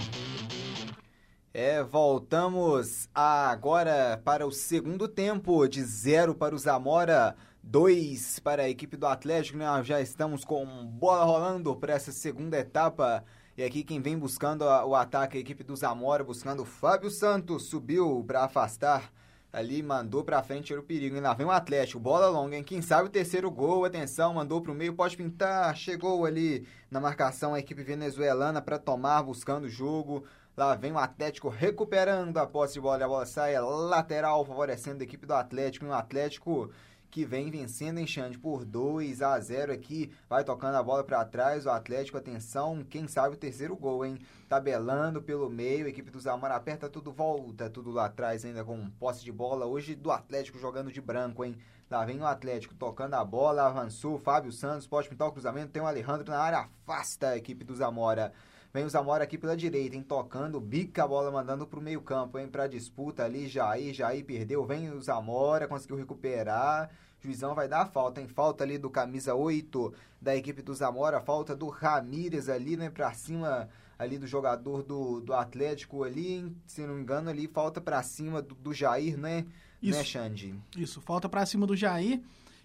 É, voltamos agora para o segundo tempo, de zero para o Zamora, dois para a equipe do Atlético, né? Já estamos com bola rolando para essa segunda etapa. E aqui quem vem buscando o ataque, a equipe do Zamora, buscando o Fábio Santos, subiu para afastar ali, mandou pra frente, era o perigo. E lá vem o Atlético, bola longa, hein? Quem sabe o terceiro gol, atenção, mandou pro meio, pode pintar, chegou ali na marcação a equipe venezuelana para tomar, buscando o jogo. Lá vem o Atlético recuperando a posse de bola, a bola sai lateral, favorecendo a equipe do Atlético. E o Atlético que vem vencendo em Xande por 2 a 0 aqui, vai tocando a bola para trás, o Atlético, atenção, quem sabe o terceiro gol, hein? Tabelando pelo meio, a equipe do Zamora aperta tudo, volta tudo lá atrás ainda com posse de bola, hoje do Atlético jogando de branco, hein? Lá vem o Atlético tocando a bola, avançou, Fábio Santos pode pintar o cruzamento, tem o Alejandro na área, afasta a equipe do Zamora. Vem o Zamora aqui pela direita, hein? Tocando, bica a bola, mandando pro meio campo, hein? Pra disputa ali, Jair, Jair perdeu. Vem o Zamora, conseguiu recuperar. Juizão vai dar a falta, hein? Falta ali do camisa 8 da equipe do Zamora. Falta do Ramírez ali, né? Pra cima ali do jogador do, do Atlético ali, hein? Se não me engano, ali falta pra cima do, do Jair, né? Isso. Né, Xande? Isso, falta pra cima do Jair.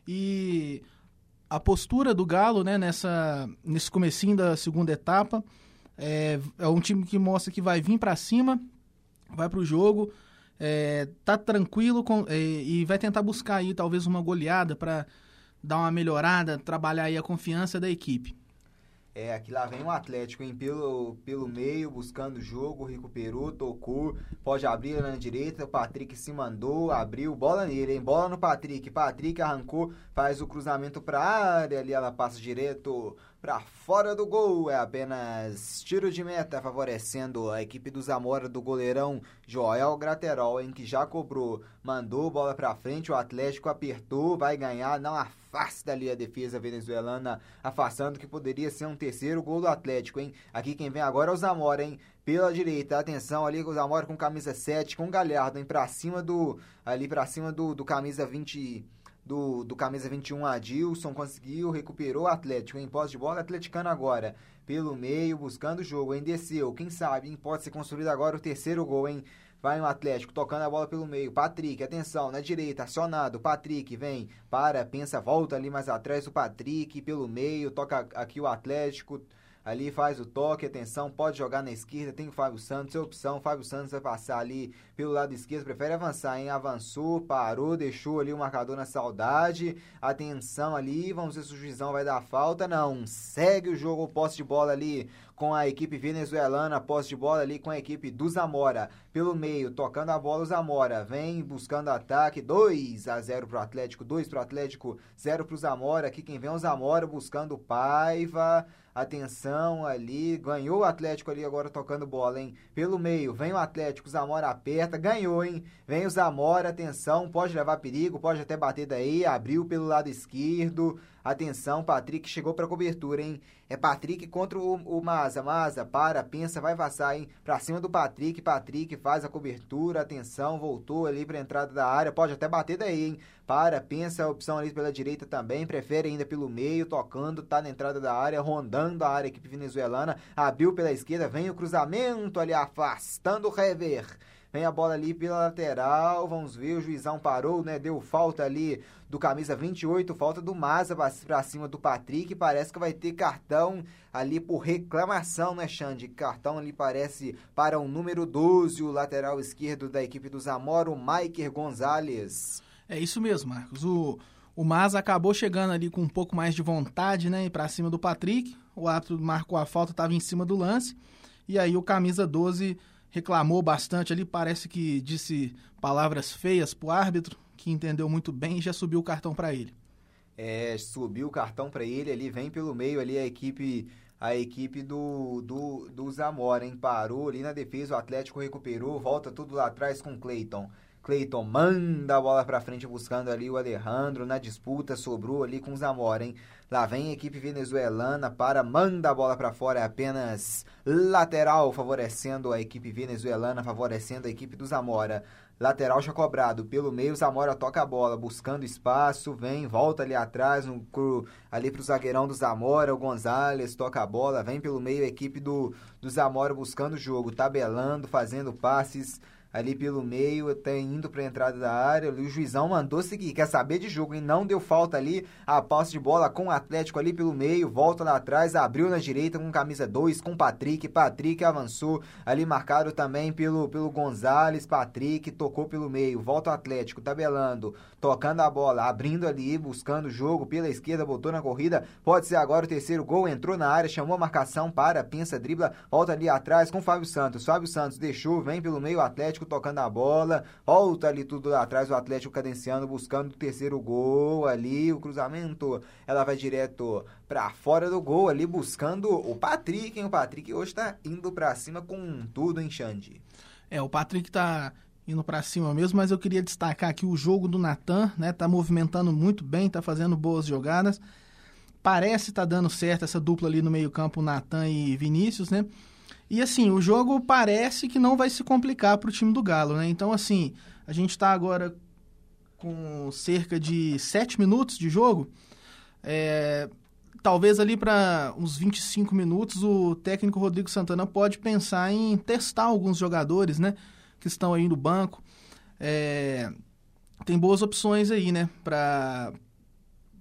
E a postura do Galo, né, nessa, nesse comecinho da segunda etapa é, é um time que mostra que vai vir para cima, vai para o jogo, é, tá tranquilo com, é, e vai tentar buscar aí talvez uma goleada para dar uma melhorada, trabalhar aí a confiança da equipe. É, aqui lá vem o Atlético, hein? Pelo, pelo meio, buscando o jogo, recuperou, tocou, pode abrir na direita, o Patrick se mandou, abriu, bola nele, hein? Bola no Patrick, Patrick arrancou, faz o cruzamento pra área, ali ela passa direto para fora do gol. É apenas tiro de meta favorecendo a equipe do Zamora do goleirão Joel Graterol, em que já cobrou, mandou bola para frente, o Atlético apertou, vai ganhar, não afasta ali a defesa venezuelana, afastando que poderia ser um terceiro gol do Atlético, hein? Aqui quem vem agora é o Zamora, hein? Pela direita, atenção ali com o Zamora com camisa 7, com o Galhardo, hein? Pra cima do, ali pra cima do, do camisa 20 do, do camisa 21 Adilson, conseguiu, recuperou o Atlético em posse de bola, atleticano agora. Pelo meio, buscando o jogo, hein, desceu, quem sabe, hein, pode ser construído agora o terceiro gol, hein, vai no Atlético, tocando a bola pelo meio, Patrick, atenção, na direita, acionado, Patrick, vem, para, pensa, volta ali mais atrás, o Patrick, pelo meio, toca aqui o Atlético, ali faz o toque, atenção, pode jogar na esquerda, tem o Fábio Santos, é opção, Fábio Santos vai passar ali pelo lado esquerdo, prefere avançar, hein? Avançou, parou, deixou ali o marcador na saudade, atenção ali, vamos ver se o juizão vai dar falta, não, segue o jogo, posse de bola ali com a equipe venezuelana, posse de bola ali com a equipe do Zamora, pelo meio, tocando a bola o Zamora, vem buscando ataque, 2 a 0 pro Atlético, 2 pro Atlético, 0 pro Zamora, aqui quem vem é o Zamora buscando Paiva, Atenção ali, ganhou o Atlético ali agora tocando bola, hein? Pelo meio, vem o Atlético, Zamora aperta, ganhou, hein? Vem o Zamora, atenção, pode levar perigo, pode até bater daí, abriu pelo lado esquerdo. Atenção, Patrick chegou para cobertura, hein? É Patrick contra o, o Maza. Maza, para, pensa, vai passar, hein? Pra cima do Patrick. Patrick faz a cobertura. Atenção, voltou ali pra entrada da área. Pode até bater daí, hein? Para, pensa opção ali pela direita também. Prefere ainda pelo meio, tocando, tá na entrada da área, rondando a área, equipe venezuelana. Abriu pela esquerda, vem o cruzamento ali, afastando o rever. Vem a bola ali pela lateral, vamos ver, o juizão parou, né? Deu falta ali do camisa 28, falta do Maza pra cima do Patrick. Parece que vai ter cartão ali por reclamação, né, Xande? Cartão ali parece para o número 12, o lateral esquerdo da equipe do Zamora, o Maiker Gonzalez. É isso mesmo, Marcos. O, o Maza acabou chegando ali com um pouco mais de vontade, né? Pra cima do Patrick. O árbitro marcou a falta, estava em cima do lance. E aí o camisa 12 reclamou bastante ali, parece que disse palavras feias pro árbitro, que entendeu muito bem e já subiu o cartão para ele. É, subiu o cartão para ele, ali vem pelo meio ali a equipe a equipe do, do, do Zamora, hein? Parou ali na defesa, o Atlético recuperou, volta tudo lá atrás com o Cleiton. Cleiton manda a bola para frente buscando ali o Alejandro na disputa, sobrou ali com o Zamora, hein? Lá vem a equipe venezuelana para manda a bola para fora, é apenas lateral favorecendo a equipe venezuelana, favorecendo a equipe do Zamora. Lateral já cobrado. Pelo meio, Zamora toca a bola, buscando espaço. Vem, volta ali atrás, no, ali pro zagueirão do Zamora. O Gonzalez toca a bola. Vem pelo meio, a equipe do, do Zamora buscando o jogo, tabelando, fazendo passes ali pelo meio, até indo para a entrada da área. O juizão mandou seguir, quer saber de jogo, e não deu falta ali. A posse de bola com o Atlético ali pelo meio, volta lá atrás, abriu na direita com camisa 2, com Patrick. Patrick avançou ali, marcado também pelo, pelo Gonzalez. Patrick tocou pelo meio, volta o Atlético, tabelando, tocando a bola, abrindo ali, buscando o jogo pela esquerda, botou na corrida. Pode ser agora o terceiro gol, entrou na área, chamou a marcação para, pensa, dribla, volta ali atrás com o Fábio Santos. Fábio Santos deixou, vem pelo meio, Atlético tocando a bola, volta ali tudo lá atrás, o Atlético cadenciando, buscando o terceiro gol ali, o cruzamento, ela vai direto para fora do gol ali, buscando o Patrick, hein? O Patrick hoje tá indo para cima com tudo, hein, Xande? É, o Patrick tá indo para cima mesmo, mas eu queria destacar aqui o jogo do Natan, né? Tá movimentando muito bem, tá fazendo boas jogadas. Parece tá dando certo essa dupla ali no meio-campo, Natan e Vinícius, né? E assim, o jogo parece que não vai se complicar para o time do Galo, né? Então, assim, a gente está agora com cerca de 7 minutos de jogo. É, talvez ali para uns 25 minutos o técnico Rodrigo Santana pode pensar em testar alguns jogadores, né? Que estão aí no banco. É, tem boas opções aí, né? Para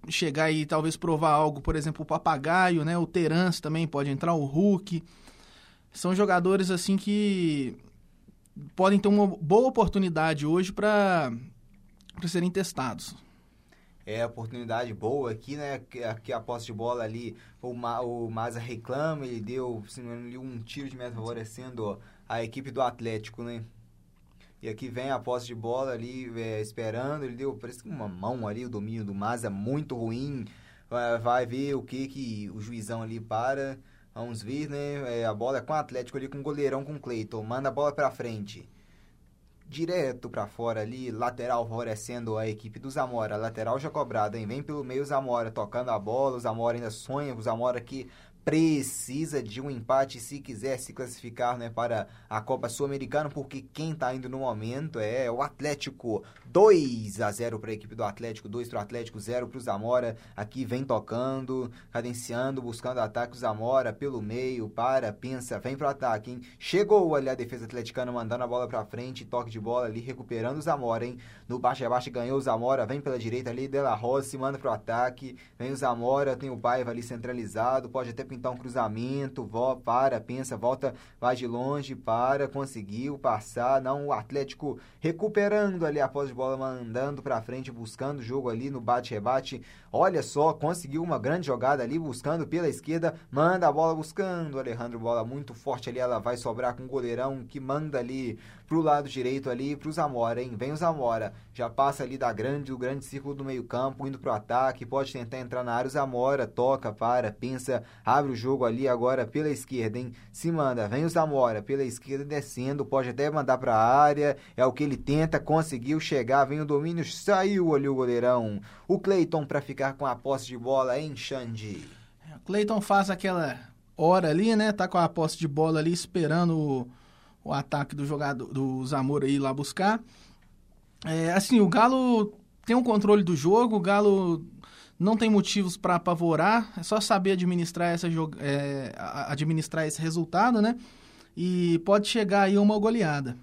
chegar e talvez provar algo, por exemplo, o Papagaio, né? O Terence também pode entrar, o Hulk são jogadores assim que podem ter uma boa oportunidade hoje para serem testados. É, oportunidade boa aqui, né? Aqui a posse de bola ali, o, Ma, o Maza reclama, ele deu um tiro de meta favorecendo a equipe do Atlético, né? E aqui vem a posse de bola ali, é, esperando, ele deu, parece que uma mão ali, o domínio do Maza muito ruim. Vai, vai ver o que que o juizão ali para. Vamos ver, né? É, a bola é com o Atlético ali, com o goleirão com o Cleiton. Manda a bola pra frente. Direto para fora ali, lateral favorecendo a equipe do Zamora. Lateral já cobrado, hein? Vem pelo meio o Zamora, tocando a bola. O Zamora ainda sonha. O Zamora que precisa de um empate se quiser se classificar né, para a Copa Sul-Americana, porque quem está indo no momento é o Atlético. 2 a 0 para a equipe do Atlético, 2 para o Atlético, 0 para o Zamora. Aqui vem tocando, cadenciando, buscando ataque. O Zamora pelo meio, para, pensa, vem para o ataque. Hein? Chegou ali a defesa atleticana, mandando a bola para frente, toque de bola ali, recuperando o Zamora. Hein? No baixo a baixo ganhou o Zamora, vem pela direita ali, De La Rossi, manda para o ataque. Vem o Zamora, tem o Paiva ali centralizado, pode até pintar um cruzamento, volta, para, pensa, volta, vai de longe, para, conseguiu passar. Não, o Atlético recuperando ali após de bola bola mandando para frente, buscando o jogo ali no bate-rebate. Olha só, conseguiu uma grande jogada ali, buscando pela esquerda, manda a bola buscando. Alejandro, bola muito forte ali, ela vai sobrar com o goleirão que manda ali pro lado direito ali, pro Zamora, hein? Vem o Zamora, já passa ali da grande, do grande círculo do meio campo, indo pro ataque, pode tentar entrar na área, o Zamora toca, para, pensa, abre o jogo ali agora pela esquerda, hein? Se manda, vem o Zamora pela esquerda descendo, pode até mandar pra área, é o que ele tenta, conseguiu chegar, vem o domínio, saiu ali o goleirão. O Cleiton para ficar com a posse de bola em Xande. O Cleiton faz aquela hora ali, né? Tá com a posse de bola ali esperando o, o ataque do jogador do Zamora ir lá buscar. É, assim, o Galo tem um controle do jogo, o Galo não tem motivos para apavorar, é só saber administrar, essa, é, administrar esse resultado, né? E pode chegar aí uma goleada.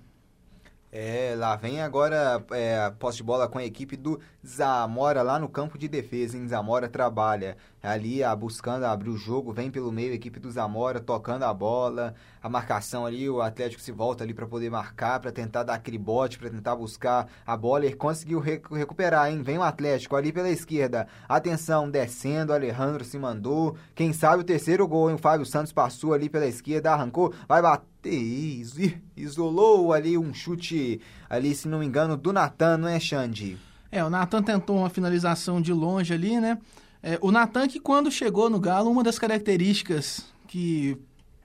É, lá vem agora é, a posse de bola com a equipe do Zamora lá no campo de defesa, hein? Zamora trabalha. ali a, buscando abrir o jogo, vem pelo meio a equipe do Zamora tocando a bola, a marcação ali, o Atlético se volta ali para poder marcar, para tentar dar aquele bote, para tentar buscar a bola e conseguiu recuperar, hein? Vem o Atlético ali pela esquerda, atenção, descendo, Alejandro se mandou, quem sabe o terceiro gol, hein? O Fábio Santos passou ali pela esquerda, arrancou, vai bater, isolou ali um chute ali, se não me engano, do Natan, não é, Xande? É, o Natan tentou uma finalização de longe ali, né? É, o Natan que quando chegou no Galo, uma das características que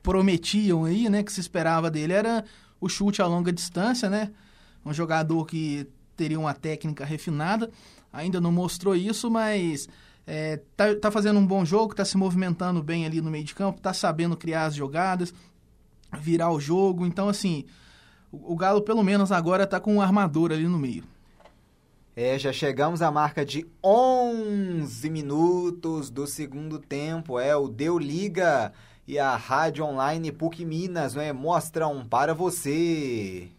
prometiam aí, né, que se esperava dele era o chute a longa distância, né? Um jogador que teria uma técnica refinada, ainda não mostrou isso, mas é, tá, tá fazendo um bom jogo, tá se movimentando bem ali no meio de campo, tá sabendo criar as jogadas, virar o jogo, então assim, o, Galo pelo menos agora tá com um armador ali no meio. É, já chegamos à marca de 11 minutos do segundo tempo. É, o Deu Liga e a Rádio Online PUC Minas né, mostram para você.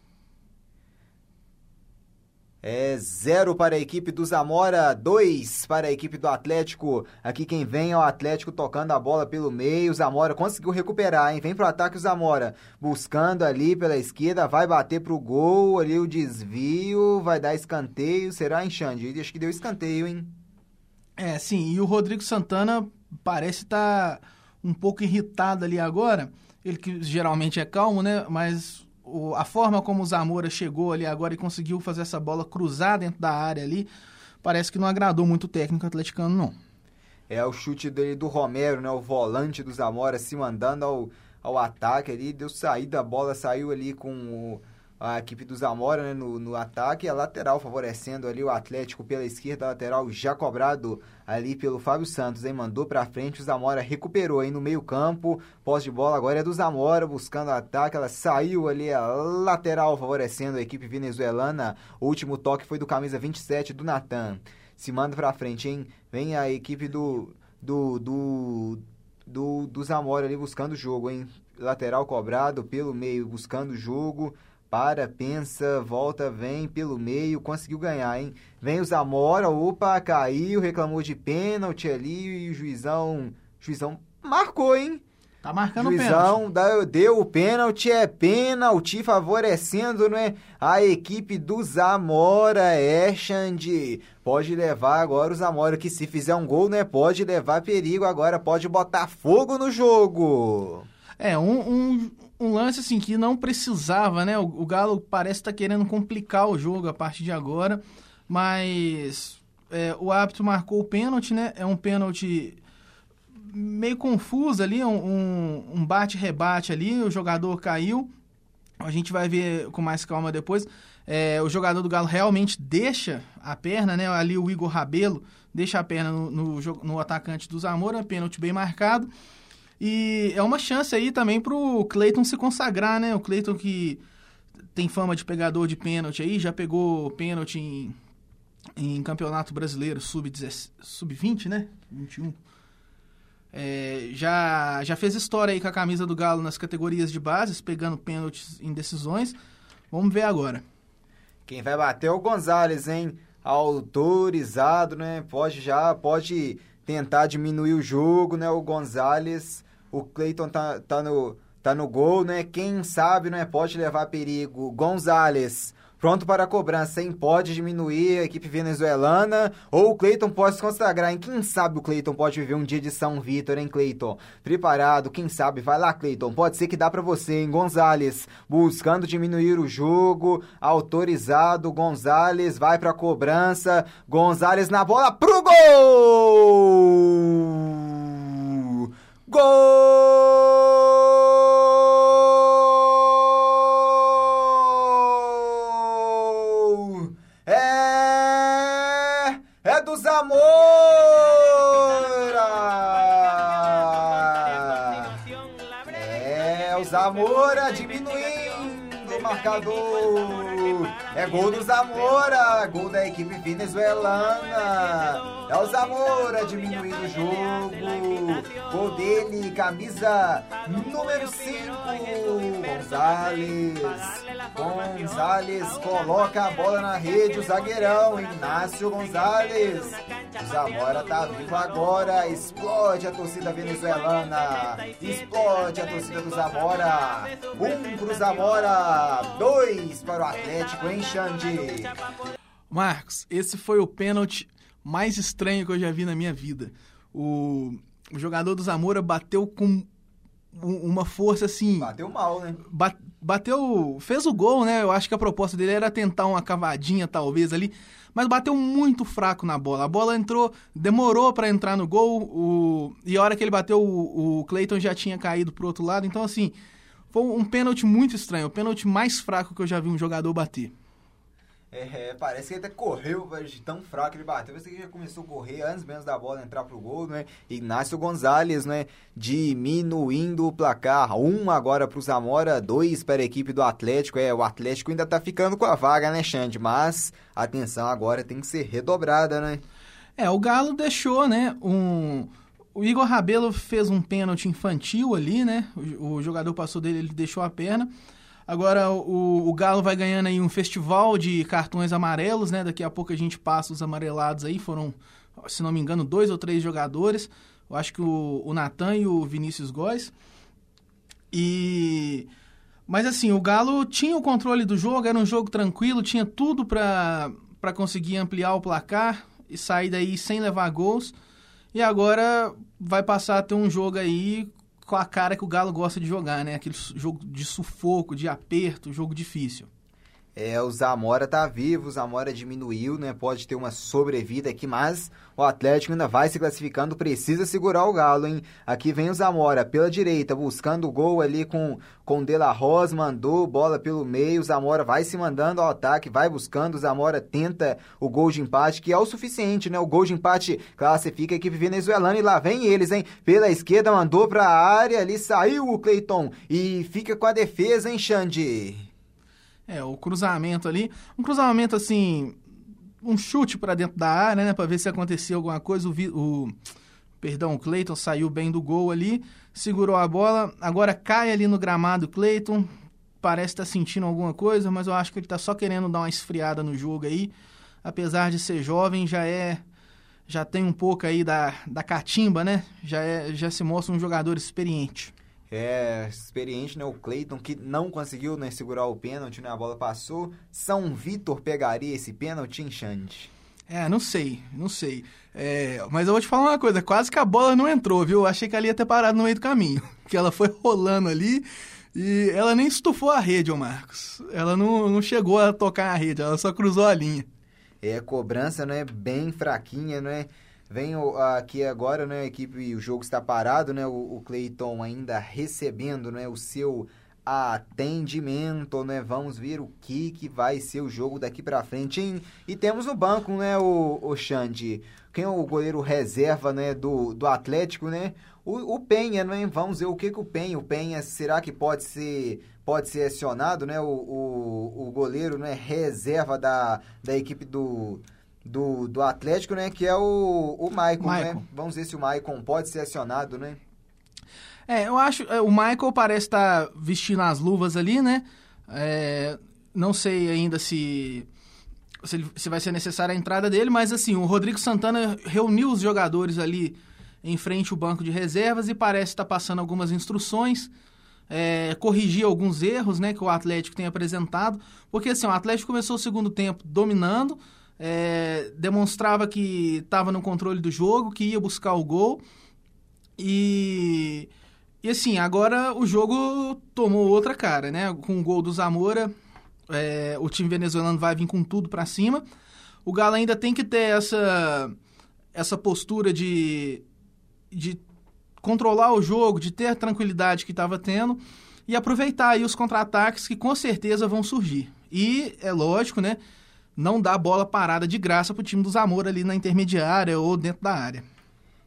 É zero para a equipe do Zamora, dois para a equipe do Atlético. Aqui quem vem é o Atlético tocando a bola pelo meio. O Zamora conseguiu recuperar, hein? Vem pro ataque o Zamora. Buscando ali pela esquerda, vai bater pro gol. Ali o desvio, vai dar escanteio. Será, hein, Xande? Acho que deu escanteio, hein? É, sim. E o Rodrigo Santana parece estar tá um pouco irritado ali agora. Ele que geralmente é calmo, né? Mas o, a forma como o Zamora chegou ali agora e conseguiu fazer essa bola cruzar dentro da área ali, parece que não agradou muito o técnico atleticano, não. É o chute dele do Romero, né? O volante do Zamora se mandando ao, ao ataque ali, deu saída, a bola saiu ali com o a equipe do Zamora né, no, no ataque, a lateral favorecendo ali o Atlético pela esquerda, a lateral já cobrado ali pelo Fábio Santos, hein? Mandou pra frente, o Zamora recuperou aí no meio campo, pós de bola agora é do Zamora, buscando ataque, ela saiu ali a lateral favorecendo a equipe venezuelana, o último toque foi do camisa 27 do Natan, se manda pra frente, hein? Vem a equipe do do, do, do, do Zamora ali buscando o jogo, hein? Lateral cobrado pelo meio, buscando o jogo, para, pensa, volta, vem pelo meio, conseguiu ganhar, hein? Vem o Zamora, opa, caiu, reclamou de pênalti ali e o juizão, juizão marcou, hein? Tá marcando juizão pênalti. deu o pênalti, é pênalti favorecendo, né? A equipe do Zamora, é, Xande. Pode levar agora o Zamora, que se fizer um gol, né? Pode levar perigo agora, pode botar fogo no jogo. É, um, um um lance assim que não precisava, né? O, o Galo parece estar tá querendo complicar o jogo a partir de agora, mas é, o árbitro marcou o pênalti, né? É um pênalti meio confuso ali, um, um bate-rebate ali, o jogador caiu. A gente vai ver com mais calma depois. É, o jogador do Galo realmente deixa a perna, né? Ali o Igor Rabelo deixa a perna no, no, no atacante do Zamora, pênalti bem marcado. E é uma chance aí também pro Cleiton se consagrar, né? O Cleiton que tem fama de pegador de pênalti aí, já pegou pênalti em, em campeonato brasileiro sub-20, sub né? 21. É, já, já fez história aí com a camisa do Galo nas categorias de bases, pegando pênaltis em decisões. Vamos ver agora. Quem vai bater é o Gonzalez, hein? Autorizado, né? Pode já, pode tentar diminuir o jogo, né? O Gonzalez o Cleiton tá, tá, no, tá no gol, né? Quem sabe, né? Pode levar perigo. Gonzalez, pronto para a cobrança, hein? Pode diminuir a equipe venezuelana ou o Cleiton pode se consagrar, hein? Quem sabe o Cleiton pode viver um dia de São Vitor, hein, Cleiton? Preparado, quem sabe? Vai lá, Cleiton. Pode ser que dá para você, hein? Gonzalez, buscando diminuir o jogo, autorizado. Gonzalez vai para a cobrança. Gonzalez na bola pro gol! Gol! É, é do Zamora! É o Zamora diminuindo o marcador. É gol do Zamora, gol da equipe venezuelana. É o Zamora diminuindo o jogo. Gol dele, camisa número 5. Gonzalez. Gonzalez coloca a bola na rede, o zagueirão, Inácio Gonzalez. Zamora tá vivo agora, explode a torcida venezuelana, explode a torcida do Zamora. Um pro Zamora, dois para o Atlético, hein, Xande? Marcos, esse foi o pênalti mais estranho que eu já vi na minha vida. O, o jogador do Zamora bateu com uma força assim. Bateu mal, né? Bateu. Fez o gol, né? Eu acho que a proposta dele era tentar uma cavadinha, talvez, ali. Mas bateu muito fraco na bola. A bola entrou, demorou para entrar no gol. O, e a hora que ele bateu, o, o Clayton já tinha caído pro outro lado. Então, assim, foi um pênalti muito estranho. O pênalti mais fraco que eu já vi um jogador bater. É, parece que ele até correu de tão fraco que ele bateu. Parece que já começou a correr antes mesmo da bola entrar pro gol, né? Inácio Gonzalez, né? Diminuindo o placar. Um agora pro Zamora, dois para a equipe do Atlético. É, o Atlético ainda tá ficando com a vaga, né, Xande? Mas a atenção agora tem que ser redobrada, né? É, o Galo deixou, né? Um. O Igor Rabelo fez um pênalti infantil ali, né? O, o jogador passou dele, ele deixou a perna. Agora o, o, Galo vai ganhando aí um festival de cartões amarelos, né? Daqui a pouco a gente passa os amarelados aí. Foram, se não me engano, dois ou três jogadores. Eu acho que o, o Natan e o Vinícius Góes. E. Mas assim, o Galo tinha o controle do jogo, era um jogo tranquilo, tinha tudo para conseguir ampliar o placar e sair daí sem levar gols. E agora vai passar a ter um jogo aí com a cara que o Galo gosta de jogar, né? Aquele jogo de sufoco, de aperto, jogo difícil. É, o Zamora tá vivo, o Zamora diminuiu, né? Pode ter uma sobrevida aqui, mas o Atlético ainda vai se classificando, precisa segurar o Galo, hein? Aqui vem o Zamora pela direita, buscando o gol ali com com De La Rosa, mandou bola pelo meio, o Zamora vai se mandando ao ataque, vai buscando, o Zamora tenta o gol de empate, que é o suficiente, né? O gol de empate classifica a equipe venezuelana e lá vem eles, hein? Pela esquerda, mandou pra área, ali saiu o Cleiton e fica com a defesa, hein, Xande? É, o cruzamento ali. Um cruzamento assim. Um chute para dentro da área, né? Para ver se acontecia alguma coisa. O, o, perdão, o Cleiton saiu bem do gol ali. Segurou a bola. Agora cai ali no gramado Cleiton. Parece estar tá sentindo alguma coisa, mas eu acho que ele está só querendo dar uma esfriada no jogo aí. Apesar de ser jovem, já é. Já tem um pouco aí da, da catimba, né? Já, é, já se mostra um jogador experiente é, experiente, né? O Cleiton, que não conseguiu né, segurar o pênalti, né? A bola passou. São Vitor pegaria esse pênalti em Xande? É, não sei, não sei. É, mas eu vou te falar uma coisa, quase que a bola não entrou, viu? Achei que ela ia ter parado no meio do caminho. Que ela foi rolando ali e ela nem estufou a rede, ô Marcos. Ela não, não chegou a tocar a rede, ela só cruzou a linha. É, cobrança, né? Bem fraquinha, não é? Vem aqui agora, né, a equipe, o jogo está parado, né, o, o Cleiton ainda recebendo, né, o seu atendimento, né? Vamos ver o que que vai ser o jogo daqui para frente, hein? E temos no banco, né, o, o Xande, quem é o goleiro reserva, né, do, do Atlético, né? O, o Penha, né? Vamos ver o que que o Penha, o Penha, será que pode ser pode ser acionado, né? O, o, o goleiro, né, reserva da, da equipe do do, do Atlético, né? Que é o, o Maicon, né? Vamos ver se o Maicon pode ser acionado, né? É, eu acho. É, o Michael parece estar tá vestindo as luvas ali, né? É, não sei ainda se, se, se vai ser necessária a entrada dele, mas assim, o Rodrigo Santana reuniu os jogadores ali em frente ao banco de reservas e parece estar tá passando algumas instruções. É, corrigir alguns erros né, que o Atlético tem apresentado, porque assim, o Atlético começou o segundo tempo dominando, é, demonstrava que estava no controle do jogo, que ia buscar o gol. E, e assim, agora o jogo tomou outra cara, né? Com o gol do Zamora, é, o time venezuelano vai vir com tudo para cima. O Galo ainda tem que ter essa, essa postura de, de controlar o jogo, de ter a tranquilidade que estava tendo e aproveitar aí os contra-ataques que com certeza vão surgir. E é lógico, né? Não dá bola parada de graça pro time do Zamora ali na intermediária ou dentro da área.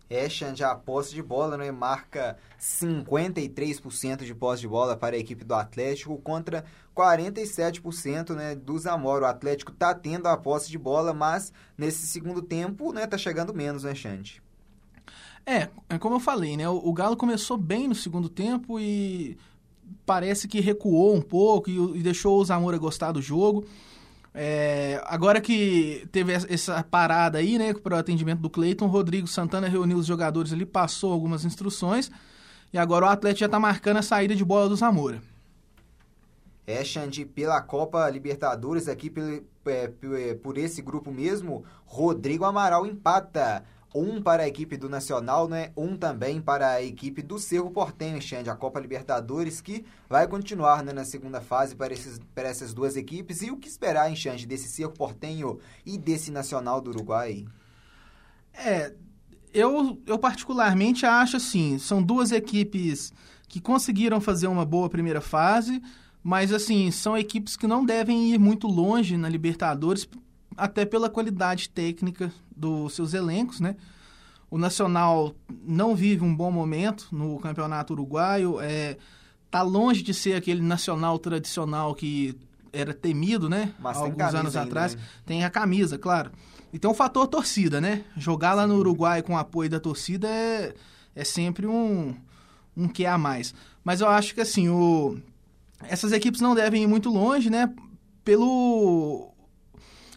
É, Xande, a posse de bola né, marca 53% de posse de bola para a equipe do Atlético contra 47% né, do Zamora. O Atlético está tendo a posse de bola, mas nesse segundo tempo né, tá chegando menos, né, Xande? É, é como eu falei, né? O, o Galo começou bem no segundo tempo e parece que recuou um pouco e, e deixou o Zamora gostar do jogo. É, agora que teve essa parada aí, né, para o atendimento do Cleiton, Rodrigo Santana reuniu os jogadores ali, passou algumas instruções e agora o Atlético já está marcando a saída de bola do Zamora. É, Xande, pela Copa Libertadores aqui, por, é, é, por esse grupo mesmo, Rodrigo Amaral empata um para a equipe do Nacional, né? Um também para a equipe do Cerro Portenho, Xande, a Copa Libertadores, que vai continuar né, na segunda fase para, esses, para essas duas equipes. E o que esperar, hein, Xande, desse Cerro Portenho e desse Nacional do Uruguai? É, eu, eu particularmente acho assim, são duas equipes que conseguiram fazer uma boa primeira fase, mas assim, são equipes que não devem ir muito longe na Libertadores, até pela qualidade técnica dos seus elencos, né? O Nacional não vive um bom momento no campeonato uruguaio, é, tá longe de ser aquele nacional tradicional que era temido, né? Mas Alguns anos ainda, atrás. Né? Tem a camisa, claro. E tem o fator torcida, né? Jogar lá no Uruguai com o apoio da torcida é, é sempre um, um que a mais. Mas eu acho que assim, o, essas equipes não devem ir muito longe, né? Pelo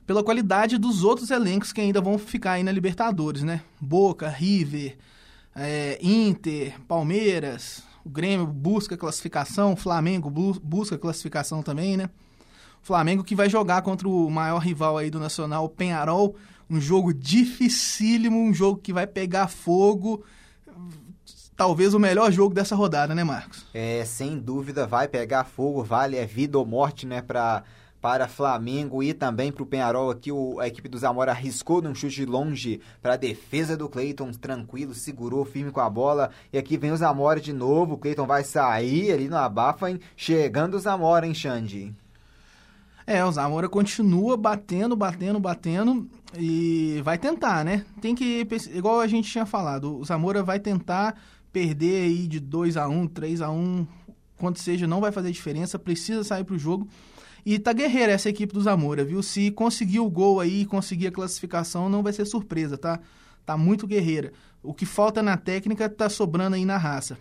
pela qualidade dos outros elencos que ainda vão ficar aí na Libertadores, né? Boca, River, é, Inter, Palmeiras, o Grêmio busca classificação, o Flamengo busca classificação também, né? O Flamengo que vai jogar contra o maior rival aí do Nacional, o Penharol, um jogo dificílimo, um jogo que vai pegar fogo, talvez o melhor jogo dessa rodada, né, Marcos? É, sem dúvida vai pegar fogo, vale é vida ou morte, né, para para Flamengo e também para o Penharol. Aqui o, a equipe do Zamora arriscou num chute longe para a defesa do Cleiton, tranquilo, segurou firme com a bola. E aqui vem o Zamora de novo. O Cleiton vai sair ali no abafa, hein? chegando o Zamora, hein, Xande? É, o Zamora continua batendo, batendo, batendo e vai tentar, né? Tem que, igual a gente tinha falado, o Zamora vai tentar perder aí de 2 a 1 3 a 1 quanto seja, não vai fazer diferença, precisa sair para o jogo e tá guerreira essa equipe do Zamora, viu? Se conseguir o gol aí, conseguir a classificação, não vai ser surpresa, tá? Tá muito guerreira. O que falta na técnica tá sobrando aí na raça.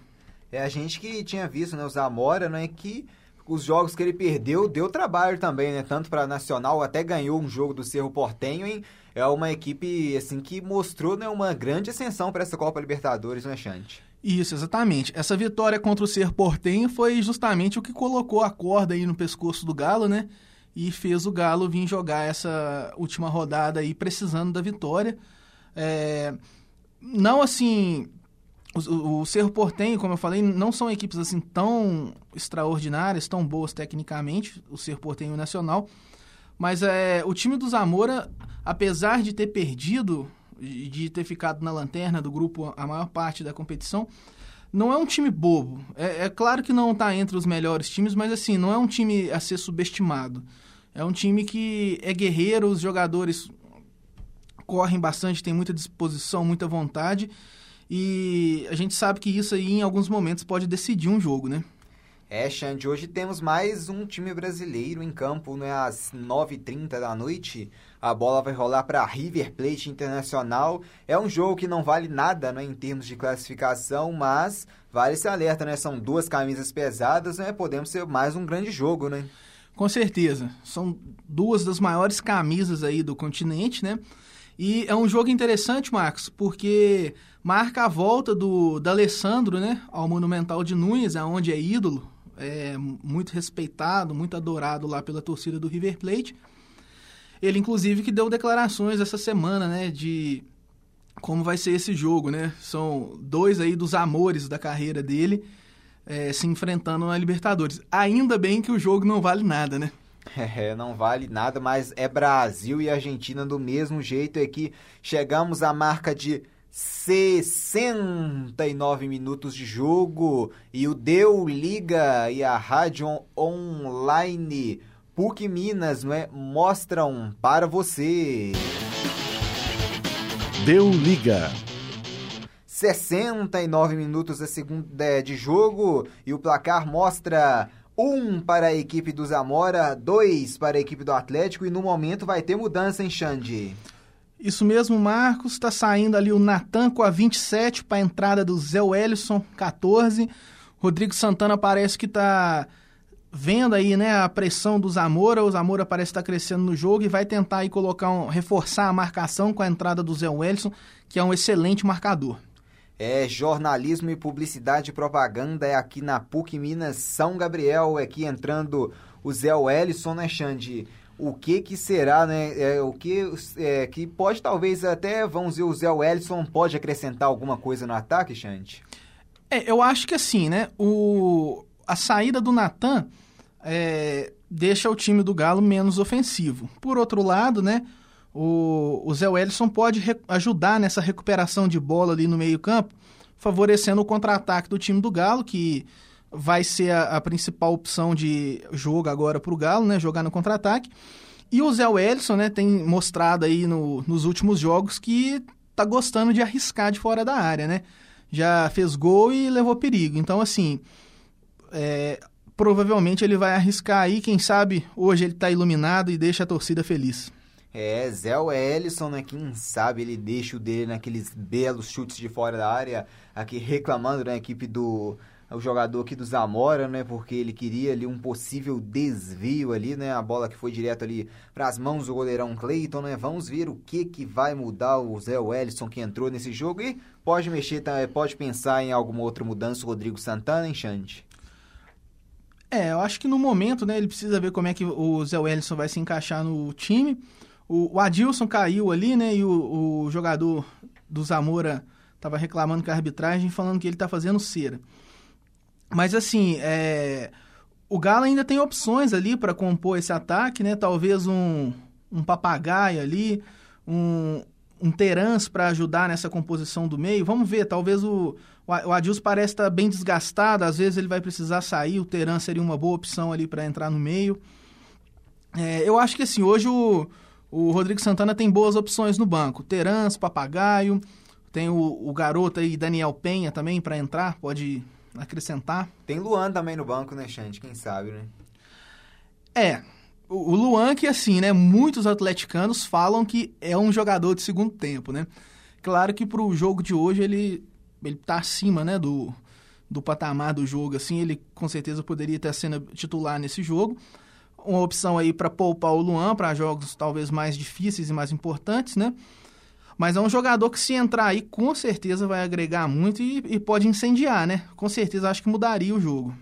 É a gente que tinha visto, né, o Zamora, né, que os jogos que ele perdeu deu trabalho também, né? Tanto para Nacional, até ganhou um jogo do Cerro Portenho, hein? É uma equipe assim que mostrou né, uma grande ascensão para essa Copa Libertadores, né, Chante? Isso, exatamente. Essa vitória contra o Ser Portenho foi justamente o que colocou a corda aí no pescoço do Galo, né? E fez o Galo vir jogar essa última rodada aí precisando da vitória. É... Não assim. O, o Cerro Portenho, como eu falei, não são equipes assim tão extraordinárias, tão boas tecnicamente, o Cerro Portenho e o Nacional. Mas é, o time do Zamora, apesar de ter perdido de ter ficado na lanterna do grupo a maior parte da competição, não é um time bobo. É, é claro que não está entre os melhores times, mas assim, não é um time a ser subestimado. É um time que é guerreiro, os jogadores correm bastante, tem muita disposição, muita vontade. E a gente sabe que isso aí, em alguns momentos, pode decidir um jogo, né? É, Xande, hoje temos mais um time brasileiro em campo, né? Às 9h30 da noite. A bola vai rolar para River Plate Internacional. É um jogo que não vale nada né, em termos de classificação, mas vale esse alerta, né? São duas camisas pesadas, né? Podemos ser mais um grande jogo, né? Com certeza. São duas das maiores camisas aí do continente, né? E é um jogo interessante, Marcos, porque marca a volta do Alessandro, né, ao Monumental de Nunes, aonde é ídolo, é, muito respeitado, muito adorado lá pela torcida do River Plate. Ele, inclusive, que deu declarações essa semana, né, de como vai ser esse jogo, né? São dois aí dos amores da carreira dele é, se enfrentando na Libertadores. Ainda bem que o jogo não vale nada, né? É, não vale nada, mas é Brasil e Argentina do mesmo jeito. É que chegamos à marca de 69 minutos de jogo e o Deu Liga e a Rádio Online PUC Minas não é, mostram para você. Deu Liga. 69 minutos a segunda de jogo e o placar mostra um para a equipe do Zamora, dois para a equipe do Atlético e no momento vai ter mudança em Xande. Isso mesmo, Marcos. Está saindo ali o Natan com a 27 para a entrada do Zé Wellison, 14. Rodrigo Santana parece que está vendo aí, né, a pressão do Zamora, o Zamora parece estar crescendo no jogo e vai tentar aí colocar um, reforçar a marcação com a entrada do Zé Wellison, que é um excelente marcador. É, jornalismo e publicidade e propaganda é aqui na PUC Minas São Gabriel, é aqui entrando o Zé Wellison, né, Xande? O que que será, né? É, o que é, que pode talvez até, vamos ver, o Zé Wellison pode acrescentar alguma coisa no ataque, Xande? É, eu acho que assim, né? O, a saída do Natan é, deixa o time do Galo menos ofensivo. Por outro lado, né? O, o Zé Wellison pode ajudar nessa recuperação de bola ali no meio-campo, favorecendo o contra-ataque do time do Galo, que vai ser a, a principal opção de jogo agora para o Galo, né? Jogar no contra-ataque. E o Zé Wellison, né, tem mostrado aí no, nos últimos jogos que tá gostando de arriscar de fora da área, né? Já fez gol e levou perigo. Então, assim, é, provavelmente ele vai arriscar aí, quem sabe hoje ele está iluminado e deixa a torcida feliz. É, Zé Wellison, né? Quem sabe ele deixa o dele naqueles belos chutes de fora da área, aqui reclamando na equipe do o jogador aqui do Zamora, né? Porque ele queria ali um possível desvio ali, né? A bola que foi direto ali para as mãos do goleirão Cleiton, né? Vamos ver o que que vai mudar o Zé Wellison que entrou nesse jogo e pode mexer, tá? pode pensar em alguma outra mudança, Rodrigo Santana, hein, Xande? É, eu acho que no momento, né, ele precisa ver como é que o Zé Wellison vai se encaixar no time. O, o Adilson caiu ali, né, e o, o jogador do Zamora estava reclamando com a arbitragem, falando que ele está fazendo cera. Mas assim, é, o Galo ainda tem opções ali para compor esse ataque, né? Talvez um, um papagaio ali, um, um Terans para ajudar nessa composição do meio. Vamos ver, talvez o, o Adilson parece estar tá bem desgastado, às vezes ele vai precisar sair, o Teran seria uma boa opção ali para entrar no meio. É, eu acho que assim, hoje o, o Rodrigo Santana tem boas opções no banco. Terans, Papagaio, tem o, o garoto aí, Daniel Penha também para entrar, pode acrescentar. Tem Luan também no banco, né, Xande? Quem sabe, né? É, o Luan, que assim, né, muitos atleticanos falam que é um jogador de segundo tempo, né? Claro que pro jogo de hoje ele, ele tá acima, né, do, do patamar do jogo, assim, ele com certeza poderia ter sendo titular nesse jogo. Uma opção aí para poupar o Luan para jogos talvez mais difíceis e mais importantes, né? Mas é um jogador que se entrar aí, com certeza vai agregar muito e, e pode incendiar, né? Com certeza acho que mudaria o jogo.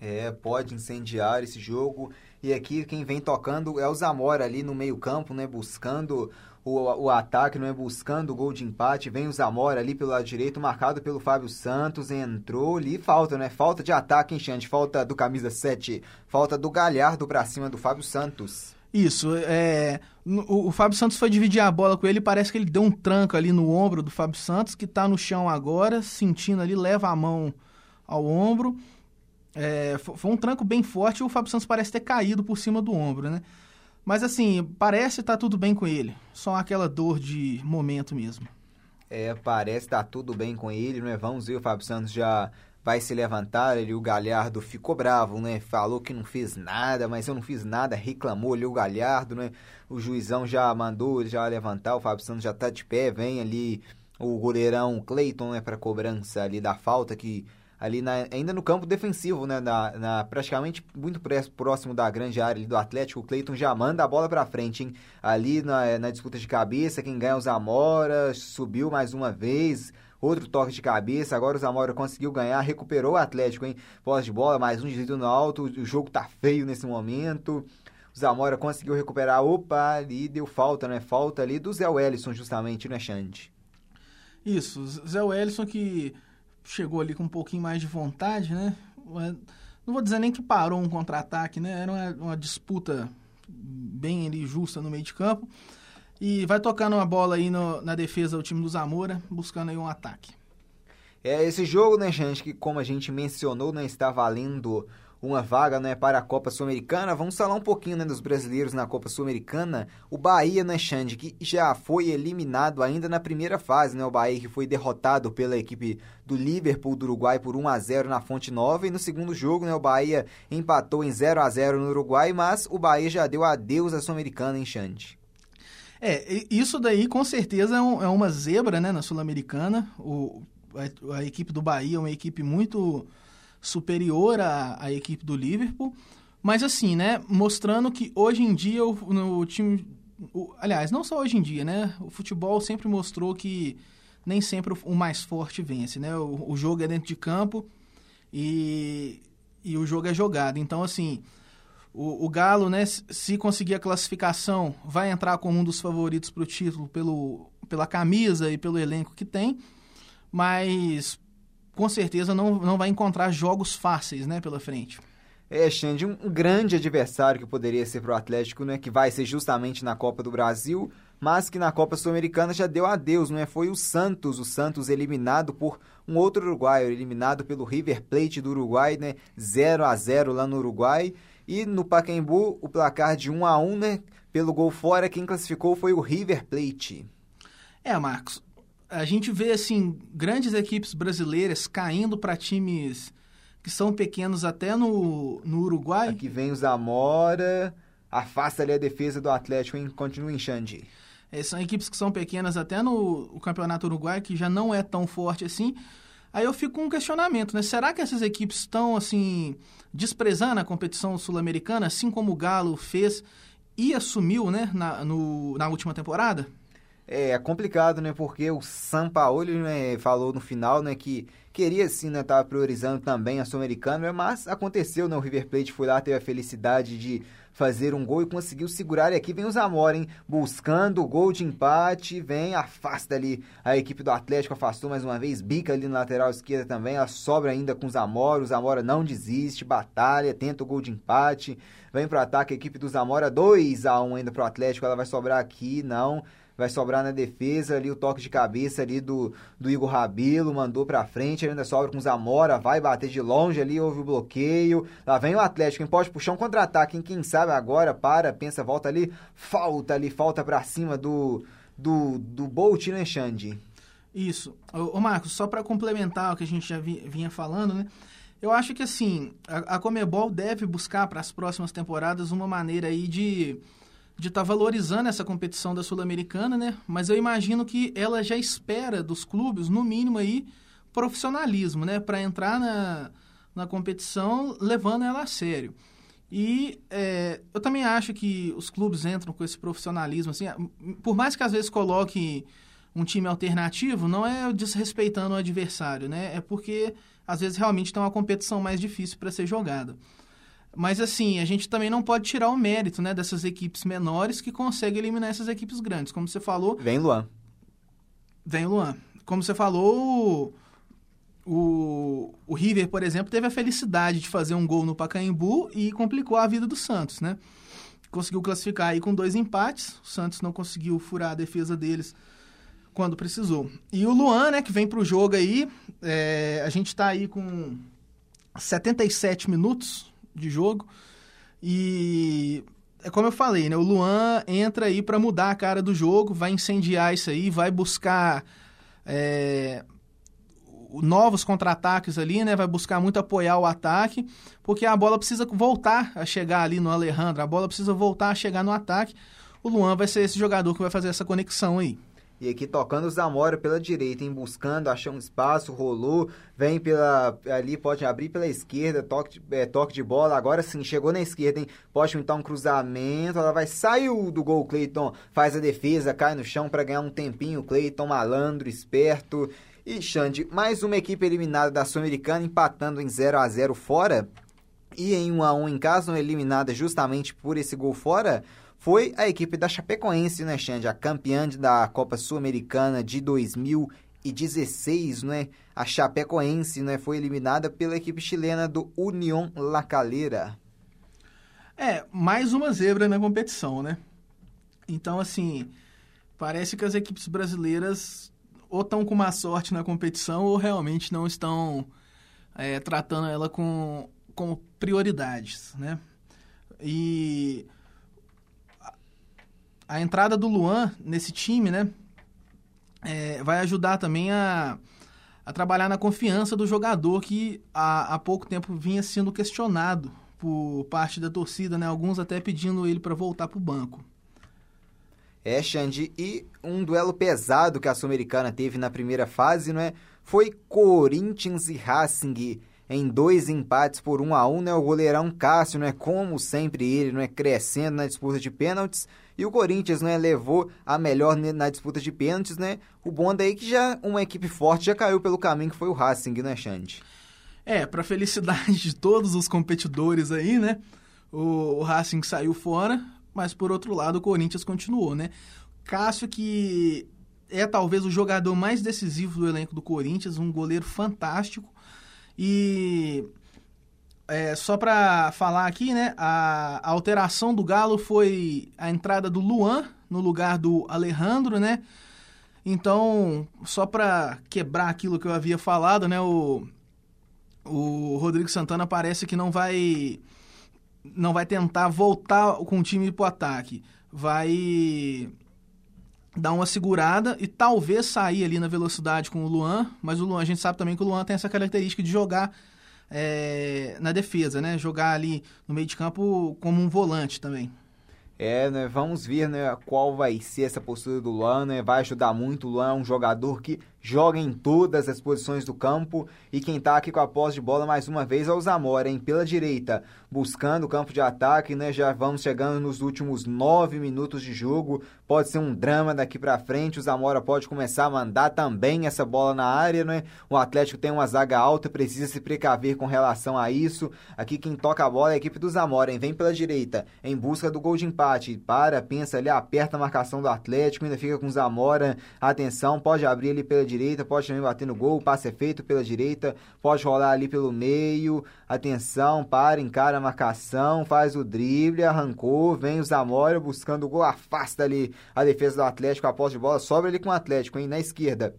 É, pode incendiar esse jogo. E aqui quem vem tocando é o Zamora ali no meio-campo, né? Buscando o, o ataque, não é buscando o gol de empate. Vem o Zamora ali pelo lado direito, marcado pelo Fábio Santos. Entrou ali, falta, né? Falta de ataque, hein, Xande? Falta do camisa 7. Falta do Galhardo pra cima do Fábio Santos. Isso, é. O, o, Fábio Santos foi dividir a bola com ele, parece que ele deu um tranco ali no ombro do Fábio Santos, que tá no chão agora, sentindo ali, leva a mão ao ombro. É, foi um tranco bem forte e o Fábio Santos parece ter caído por cima do ombro, né? Mas assim, parece estar tá tudo bem com ele. Só aquela dor de momento mesmo. É, parece estar tá tudo bem com ele, né? Vamos ver, o Fábio Santos já vai se levantar. Ele, o Galhardo ficou bravo, né? Falou que não fez nada, mas eu não fiz nada, reclamou ali o Galhardo, né? O juizão já mandou ele já levantar, o Fábio Santos já tá de pé, vem ali o goleirão Cleiton, né, para cobrança ali da falta que ali na, ainda no campo defensivo, né, na, na, praticamente muito próximo da grande área do Atlético, o Cleiton já manda a bola para frente, hein? Ali na, na disputa de cabeça, quem ganha é o Zamora, subiu mais uma vez, outro toque de cabeça, agora o Zamora conseguiu ganhar, recuperou o Atlético, hein? Pós de bola, mais um desvio no alto, o jogo tá feio nesse momento. O Zamora conseguiu recuperar, opa, ali deu falta, né? Falta ali do Zé Wellison, justamente, né, Xande? Isso, Zé Wellison que chegou ali com um pouquinho mais de vontade, né? Não vou dizer nem que parou um contra-ataque, né? Era uma, uma, disputa bem ali justa no meio de campo. E vai tocando uma bola aí no, na defesa do time do Zamora, buscando aí um ataque. É, esse jogo, né, gente, que como a gente mencionou, né, está valendo uma vaga né, para a Copa Sul-Americana. Vamos falar um pouquinho né, dos brasileiros na Copa Sul-Americana. O Bahia, né, Xande, que já foi eliminado ainda na primeira fase, né? O Bahia que foi derrotado pela equipe do Liverpool do Uruguai por 1 a 0 na Fonte Nova. E no segundo jogo, né, o Bahia empatou em 0 a 0 no Uruguai, mas o Bahia já deu adeus à Sul-Americana, hein, Xande? É, isso daí com certeza é, um, é uma zebra né, na Sul-Americana. A, a equipe do Bahia é uma equipe muito superior à, à equipe do Liverpool. Mas assim, né, mostrando que hoje em dia o, no time, o, aliás, não só hoje em dia, né, o futebol sempre mostrou que nem sempre o, o mais forte vence, né? O, o, jogo é dentro de campo e, e o jogo é jogado. Então, assim, o, Galo, né, se conseguir a classificação, vai entrar como um dos favoritos para o título pelo, pela camisa e pelo elenco que tem, mas com certeza não, não vai encontrar jogos fáceis né, pela frente. É, Xande, um grande adversário que poderia ser para o Atlético, né, que vai ser justamente na Copa do Brasil, mas que na Copa Sul-Americana já deu adeus, não é? Foi o Santos, o Santos eliminado por um outro uruguaio, eliminado pelo River Plate do Uruguai, né? 0 a 0 lá no Uruguai. E no Pacaembu, o placar de 1 a 1 né? Pelo gol fora, quem classificou foi o River Plate. É, Marcos, a gente vê, assim, grandes equipes brasileiras caindo para times que são pequenos até no, no Uruguai. Aqui vem o Zamora, afasta ali a defesa do Atlético, hein? Continua em Xande. É, são equipes que são pequenas até no Campeonato Uruguai, que já não é tão forte assim. Aí eu fico com um questionamento, né? Será que essas equipes estão, assim, desprezando a competição sul-americana, assim como o Galo fez e assumiu, né, na, no, na última temporada? É, é complicado, né? Porque o Sampaoli né, falou no final, né, que queria sim, né, tava priorizando também a Sul-Americana, mas aconteceu, né? O River Plate foi lá, teve a felicidade de fazer um gol e conseguiu segurar. E aqui vem o Zamora, hein? Buscando o gol de empate. Vem, afasta ali a equipe do Atlético, afastou mais uma vez. Bica ali na lateral esquerda também. Ela sobra ainda com o Zamora. O Zamora não desiste, batalha, tenta o gol de empate. Vem pro ataque a equipe do Zamora, 2 a 1 ainda pro Atlético. Ela vai sobrar aqui, não vai sobrar na defesa ali o toque de cabeça ali do, do Igor Rabelo, mandou pra frente, ainda sobra com o Zamora, vai bater de longe ali, houve o bloqueio, lá vem o Atlético, quem pode puxar um contra-ataque, quem sabe agora para, pensa, volta ali, falta ali, falta pra cima do, do, do Bolt, né, Xande? Isso. Ô, Marcos, só para complementar o que a gente já vinha falando, né? Eu acho que assim, a, a Comebol deve buscar para as próximas temporadas uma maneira aí de de estar tá valorizando essa competição da Sul-Americana, né? Mas eu imagino que ela já espera dos clubes, no mínimo aí, profissionalismo, né? Para entrar na, na competição levando ela a sério. E é, eu também acho que os clubes entram com esse profissionalismo, assim, por mais que às vezes coloque um time alternativo, não é desrespeitando o adversário, né? É porque às vezes realmente tem uma competição mais difícil para ser jogada. Mas assim, a gente também não pode tirar o mérito, né, dessas equipes menores que conseguem eliminar essas equipes grandes. Como você falou. Vem Luan. Vem Luan. Como você falou, o, o River, por exemplo, teve a felicidade de fazer um gol no Pacaembu e complicou a vida do Santos, né? Conseguiu classificar aí com dois empates. O Santos não conseguiu furar a defesa deles quando precisou. E o Luan, né, que vem para o jogo aí, é, a gente está aí com 77 minutos de jogo. E é como eu falei, né? O Luan entra aí para mudar a cara do jogo, vai incendiar isso aí, vai buscar é, novos contra-ataques ali, né? Vai buscar muito apoiar o ataque, porque a bola precisa voltar a chegar ali no Alejandro, a bola precisa voltar a chegar no ataque. O Luan vai ser esse jogador que vai fazer essa conexão aí. E aqui tocando o Zamora pela direita, em buscando, achar um espaço, rolou, vem pela ali, pode abrir pela esquerda, toque de, é, toque de bola. Agora sim, chegou na esquerda, hein? Pode pintar um cruzamento, ela vai, saiu do gol, Cleiton faz a defesa, cai no chão para ganhar um tempinho. Cleiton, malandro, esperto. E Xande, mais uma equipe eliminada da Sul-Americana, empatando em 0 a 0 fora. E em 1 a 1 em casa, eliminada justamente por esse gol fora foi a equipe da Chapecoense, né, Xande? A campeã da Copa Sul-Americana de 2016, né? A Chapecoense né, foi eliminada pela equipe chilena do União La Calera. É, mais uma zebra na competição, né? Então, assim, parece que as equipes brasileiras ou estão com má sorte na competição ou realmente não estão é, tratando ela com, com prioridades, né? E a entrada do Luan nesse time, né, é, vai ajudar também a, a trabalhar na confiança do jogador que há, há pouco tempo vinha sendo questionado por parte da torcida, né? Alguns até pedindo ele para voltar para o banco. É, Xande, e um duelo pesado que a Sul-Americana teve na primeira fase, não é? Foi Corinthians e Racing. Em dois empates por 1 a 1 né? O goleirão Cássio, né? Como sempre ele, não é crescendo na disputa de pênaltis. E o Corinthians, né, levou a melhor na disputa de pênaltis, né? O bom daí que já uma equipe forte já caiu pelo caminho que foi o Racing, né, Xande? É, para felicidade de todos os competidores aí, né? O, o Racing saiu fora, mas por outro lado o Corinthians continuou, né? Cássio que é talvez o jogador mais decisivo do elenco do Corinthians, um goleiro fantástico. E é, só para falar aqui, né, a, a, alteração do Galo foi a entrada do Luan no lugar do Alejandro, né? Então, só para quebrar aquilo que eu havia falado, né, o, o Rodrigo Santana parece que não vai não vai tentar voltar com o time para o ataque. Vai dar uma segurada e talvez sair ali na velocidade com o Luan, mas o Luan, a gente sabe também que o Luan tem essa característica de jogar é, na defesa, né? Jogar ali no meio de campo como um volante também. É, né? Vamos ver, né, qual vai ser essa postura do Luan, né? Vai ajudar muito. O Luan é um jogador que joga em todas as posições do campo e quem tá aqui com a posse de bola mais uma vez é o Zamora, hein? Pela direita, buscando o campo de ataque, né? Já vamos chegando nos últimos nove minutos de jogo. Pode ser um drama daqui para frente. O Zamora pode começar a mandar também essa bola na área, né? O Atlético tem uma zaga alta, precisa se precaver com relação a isso. Aqui quem toca a bola é a equipe do Zamora, hein? Vem pela direita, em busca do gol de empate. Para, pensa ali, aperta a marcação do Atlético, ainda fica com o Zamora. Atenção, pode abrir ali pela direita, pode também bater no gol, o passe é feito pela direita, pode rolar ali pelo meio, atenção, para, encara a marcação, faz o drible, arrancou, vem o Zamora buscando o gol, afasta ali a defesa do Atlético, a posse de bola, sobra ali com o Atlético, hein, na esquerda.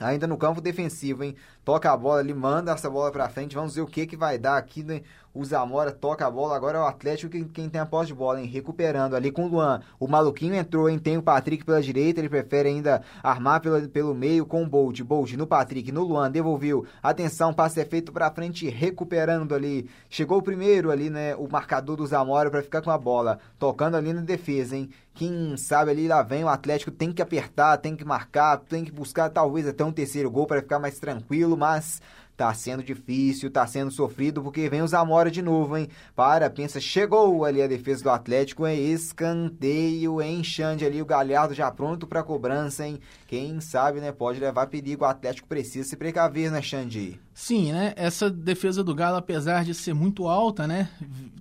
Ainda no campo defensivo, hein? Toca a bola ali, manda essa bola pra frente. Vamos ver o que que vai dar aqui, né? O Zamora toca a bola, agora é o Atlético quem, quem tem a posse de bola, hein? Recuperando ali com o Luan. O maluquinho entrou, hein? Tem o Patrick pela direita, ele prefere ainda armar pela, pelo meio com o Bolt. Bolt no Patrick, no Luan, devolveu. Atenção, passe é feito pra frente, recuperando ali. Chegou o primeiro ali, né? O marcador do Zamora para ficar com a bola. Tocando ali na defesa, hein? Quem sabe ali lá vem o Atlético, tem que apertar, tem que marcar, tem que buscar talvez até um terceiro gol para ficar mais tranquilo, mas Tá sendo difícil, tá sendo sofrido, porque vem o Zamora de novo, hein? Para, pensa, chegou ali a defesa do Atlético, é escanteio, hein? Xande ali, o Galhardo já pronto pra cobrança, hein? Quem sabe, né? Pode levar perigo, o Atlético precisa se precaver, né, Xande? Sim, né? Essa defesa do Galo, apesar de ser muito alta, né?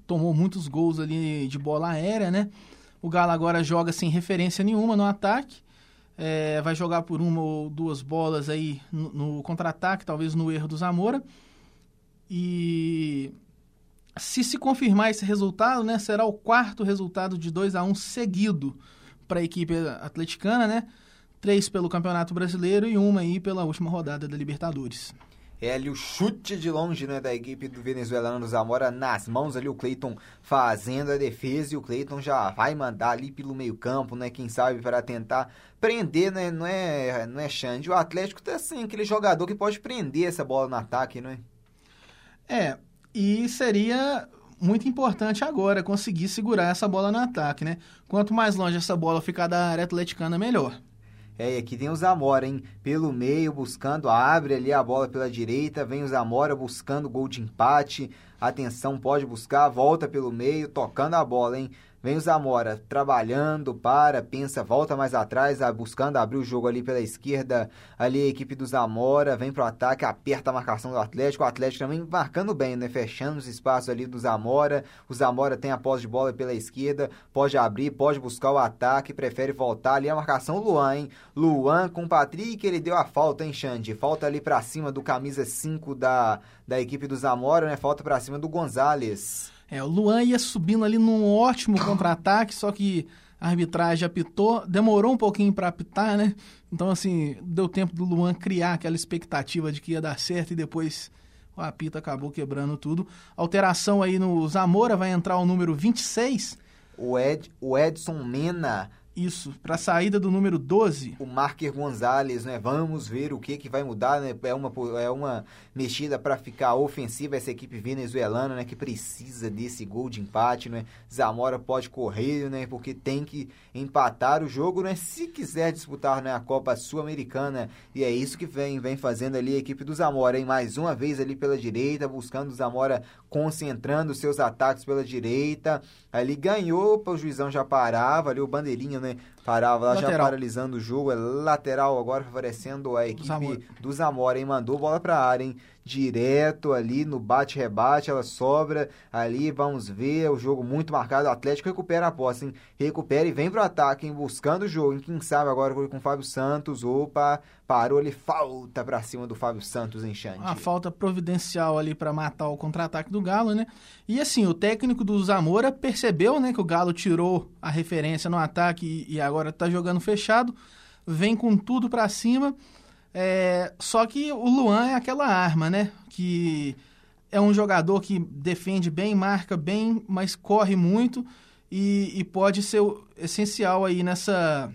Tomou muitos gols ali de bola aérea, né? O Galo agora joga sem referência nenhuma no ataque é, vai jogar por uma ou duas bolas aí no, no contra-ataque, talvez no erro do Zamora. E se se confirmar esse resultado, né, será o quarto resultado de 2 a 1 um seguido para a equipe atleticana, né? Três pelo Campeonato Brasileiro e uma aí pela última rodada da Libertadores. É ali o chute de longe né, da equipe do venezuelano Zamora nas mãos ali, o Cleiton fazendo a defesa e o Cleiton já vai mandar ali pelo meio campo, né? Quem sabe para tentar prender, né? Não é, não é Xande. O Atlético tá assim, aquele jogador que pode prender essa bola no ataque, não é? É, e seria muito importante agora conseguir segurar essa bola no ataque, né? Quanto mais longe essa bola ficar da área atleticana, melhor. É, e aqui tem o Zamora, hein? Pelo meio, buscando, abre ali a bola pela direita, vem o Zamora buscando gol de empate. Atenção, pode buscar, volta pelo meio, tocando a bola, hein? Vem o Zamora trabalhando, para, pensa, volta mais atrás, buscando abrir o jogo ali pela esquerda. Ali a equipe do Zamora vem pro ataque, aperta a marcação do Atlético. O Atlético também marcando bem, né? Fechando os espaços ali do Zamora. O Zamora tem a posse de bola pela esquerda, pode abrir, pode buscar o ataque, prefere voltar ali a marcação Luan, hein? Luan com o Patrick, ele deu a falta, hein, Xande? Falta ali pra cima do camisa 5 da, da equipe do Zamora, né? Falta pra cima do Gonzalez. É, o Luan ia subindo ali num ótimo contra-ataque, só que a arbitragem apitou, demorou um pouquinho para apitar, né? Então, assim, deu tempo do Luan criar aquela expectativa de que ia dar certo e depois o apito acabou quebrando tudo. Alteração aí no Zamora, vai entrar o número 26. O, Ed, o Edson Mena Isso, para a saída do número 12. O Marker Gonzalez, né? Vamos ver o que, que vai mudar, né? É uma, é uma mexida para ficar ofensiva essa equipe venezuelana, né? Que precisa desse gol de empate, né? Zamora pode correr, né? Porque tem que empatar o jogo, né? Se quiser disputar né, a Copa Sul-Americana. E é isso que vem, vem fazendo ali a equipe do Zamora, hein? Mais uma vez ali pela direita, buscando o Zamora concentrando seus ataques pela direita. Ali ganhou, o juizão já parava, ali o bandeirinha né? Parava lá lateral. já paralisando o jogo. É lateral agora favorecendo a equipe Zamora. do Zamora, hein? Mandou bola pra área, hein? Direto ali no bate-rebate, ela sobra ali, vamos ver, o jogo muito marcado, o Atlético recupera a posse, hein? Recupera e vem pro ataque, hein? Buscando o jogo, hein? Quem sabe agora com o Fábio Santos, opa, parou ali, falta pra cima do Fábio Santos, hein, Xande? Uma falta providencial ali para matar o contra-ataque do Galo, né? E assim, o técnico do Zamora percebeu, né, que o Galo tirou a referência no ataque e, e agora tá jogando fechado, vem com tudo para cima é, só que o Luan é aquela arma, né? Que é um jogador que defende bem, marca bem, mas corre muito e, e pode ser essencial aí nessa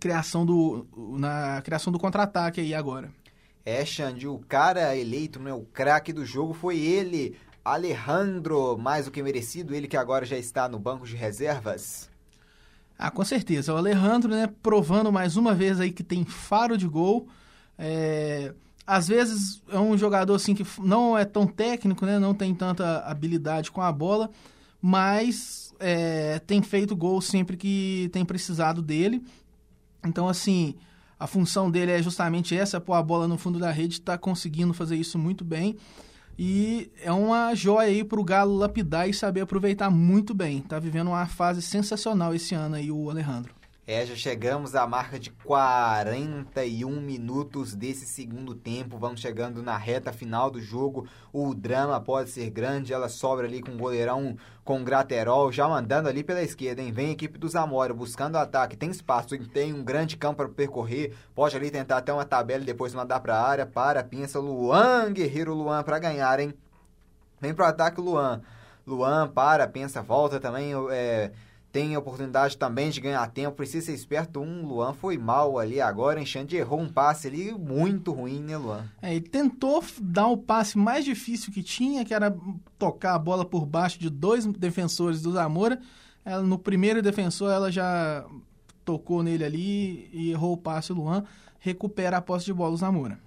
criação do na criação do contra-ataque aí agora. É, Xande, o cara eleito, né, o craque do jogo foi ele, Alejandro, mais do que merecido, ele que agora já está no banco de reservas. Ah, com certeza. O Alejandro, né, provando mais uma vez aí que tem faro de gol. É, às vezes é um jogador assim que não é tão técnico, né? Não tem tanta habilidade com a bola, mas é, tem feito gol sempre que tem precisado dele. Então, assim, a função dele é justamente essa, pôr a bola no fundo da rede, está conseguindo fazer isso muito bem. E é uma joia aí para o Galo lapidar e saber aproveitar muito bem. Está vivendo uma fase sensacional esse ano aí o Alejandro. É, já chegamos à marca de 41 minutos desse segundo tempo. Vamos chegando na reta final do jogo. O drama pode ser grande. Ela sobra ali com o goleirão com o Graterol, já mandando ali pela esquerda, hein? Vem a equipe do Zamora buscando o ataque. Tem espaço, tem um grande campo para percorrer. Pode ali tentar até uma tabela e depois mandar para a área. Para, pensa Luan, guerreiro Luan para ganhar, hein? Vem pro ataque Luan. Luan, para, pensa, volta também. É tem oportunidade também de ganhar tempo, precisa ser esperto. Um, Luan foi mal ali agora, Enxande errou um passe ali muito ruim, né, Luan? É, ele tentou dar o passe mais difícil que tinha, que era tocar a bola por baixo de dois defensores do Zamora. Ela, no primeiro defensor, ela já tocou nele ali e errou o passe. O Luan recupera a posse de bola do Zamora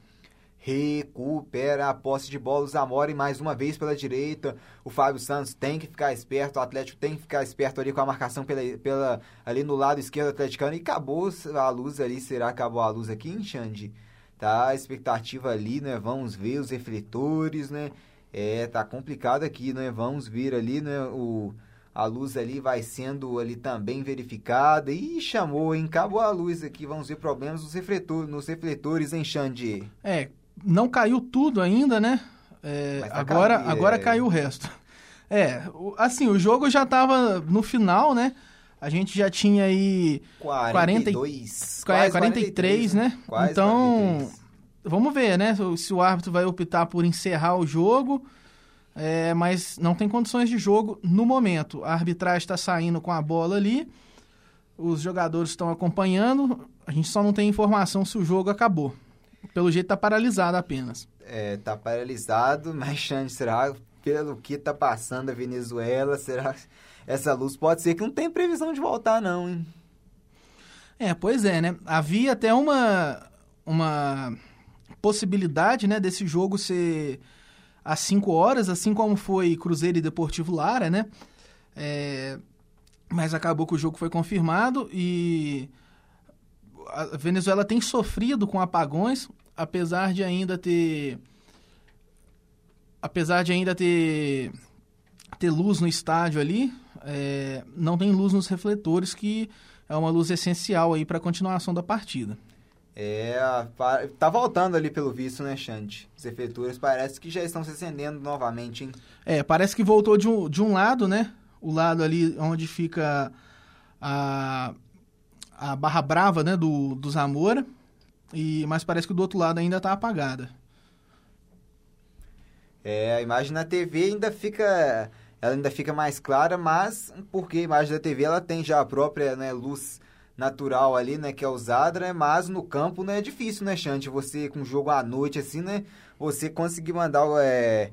recupera a posse de bola. O Zamora, mais uma vez pela direita. O Fábio Santos tem que ficar esperto. O Atlético tem que ficar esperto ali com a marcação pela, pela, ali no lado esquerdo atleticano. E acabou a luz ali. Será que acabou a luz aqui, Xande? Tá, a expectativa ali, né? Vamos ver os refletores, né? É, tá complicado aqui, né? Vamos ver ali, né? O, a luz ali vai sendo ali também verificada. e chamou, hein? Acabou a luz aqui. Vamos ver problemas nos, refletor, nos refletores, hein, Xande? É, não caiu tudo ainda, né? É, tá agora cair, agora é... caiu o resto. É, assim, o jogo já estava no final, né? A gente já tinha aí 42, 40, 43, 43, né? Quase então, 43. vamos ver, né? Se o árbitro vai optar por encerrar o jogo, é, mas não tem condições de jogo no momento. A arbitragem está saindo com a bola ali, os jogadores estão acompanhando, a gente só não tem informação se o jogo acabou. Pelo jeito tá paralisado apenas. É, tá paralisado, mas Xande, será pelo que tá passando a Venezuela, será essa luz pode ser que não tem previsão de voltar não, hein? É, pois é, né? Havia até uma uma possibilidade, né, desse jogo ser às 5 horas, assim como foi Cruzeiro e Deportivo Lara, né? É, mas acabou que o jogo foi confirmado e a Venezuela tem sofrido com apagões, apesar de ainda ter apesar de ainda ter ter luz no estádio ali, é, não tem luz nos refletores, que é uma luz essencial aí para a continuação da partida. É, tá voltando ali pelo visto, né, Xande? Os refletores parece que já estão se acendendo novamente, hein? É, parece que voltou de um, de um lado, né? O lado ali onde fica a, a barra brava né, do, do Zamora, e, mas parece que do outro lado ainda está apagada. É, a imagem na TV ainda fica ela ainda fica mais clara, mas porque a imagem da TV ela tem já a própria né, luz natural ali, né, que é usada, né, mas no campo, né, é difícil, né, Xande, você com jogo à noite, assim, né, você conseguir mandar, é,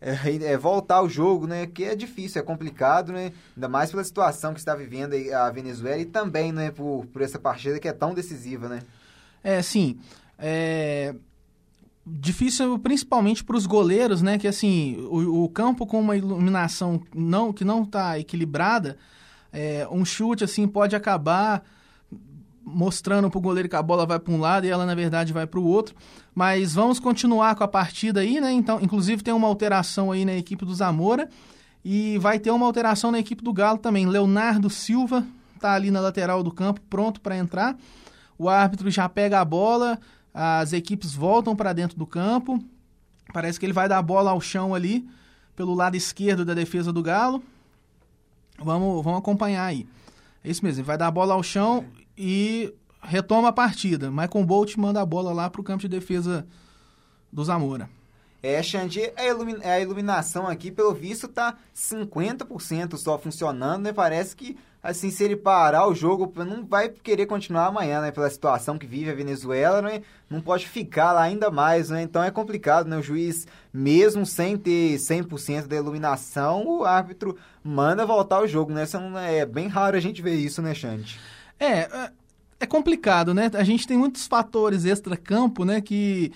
é, é, voltar ao jogo, né, que é difícil, é complicado, né, ainda mais pela situação que está vivendo a Venezuela e também, né, por, por essa partida que é tão decisiva, né. É, sim, é difícil principalmente para os goleiros, né? Que assim, o, o, campo com uma iluminação não que não está equilibrada, é, um chute assim pode acabar mostrando para o goleiro que a bola vai para um lado e ela na verdade vai para o outro. Mas vamos continuar com a partida aí, né? Então, inclusive tem uma alteração aí na equipe do Zamora e vai ter uma alteração na equipe do Galo também. Leonardo Silva está ali na lateral do campo, pronto para entrar. O árbitro já pega a bola, as equipes voltam para dentro do campo. Parece que ele vai dar a bola ao chão ali, pelo lado esquerdo da defesa do Galo. Vamos, vamos acompanhar aí. É isso mesmo, ele vai dar a bola ao chão e retoma a partida. Michael Bolt manda a bola lá para o campo de defesa do Zamora. É, Xandi, a, a iluminação aqui, pelo visto, tá 50% só funcionando, né? Parece que, assim, se ele parar o jogo, não vai querer continuar amanhã, né? Pela situação que vive a Venezuela, né? Não pode ficar lá ainda mais, né? Então é complicado, né? O juiz, mesmo sem ter 100% da iluminação, o árbitro manda voltar o jogo, né? É bem raro a gente ver isso, né, Xande? É, é, é complicado, né? A gente tem muitos fatores extra-campo, né? Que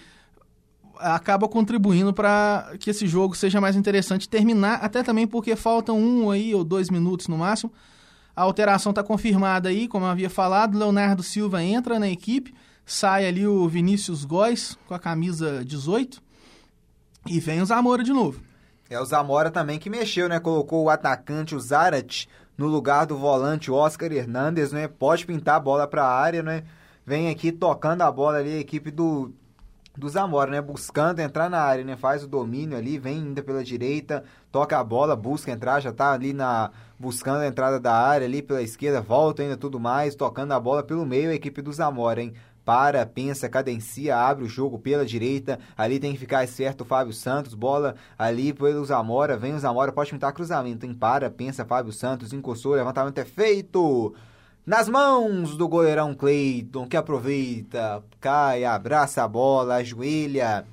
acaba contribuindo para que esse jogo seja mais interessante terminar, até também porque faltam um aí ou dois minutos no máximo. A alteração está confirmada aí, como eu havia falado, Leonardo Silva entra na equipe, sai ali o Vinícius Góes com a camisa 18 e vem o Zamora de novo. É o Zamora também que mexeu, né? Colocou o atacante, o Zarat, no lugar do volante Oscar Hernandes, né? Pode pintar a bola para a área, né? Vem aqui tocando a bola ali a equipe do do Zamora, né? Buscando entrar na área, né? Faz o domínio ali, vem ainda pela direita, toca a bola, busca entrar, já tá ali na buscando a entrada da área ali pela esquerda, volta ainda tudo mais, tocando a bola pelo meio a equipe do Zamora, hein? Para, pensa, cadencia, abre o jogo pela direita. Ali tem que ficar certo o Fábio Santos. Bola ali pelo Zamora. Vem o Zamora, pode pintar cruzamento. Hein? Para, pensa, Fábio Santos. Encostou, levantamento é feito nas mãos do goleirão Cleiton, que aproveita, cai, abraça a bola, ajoelha,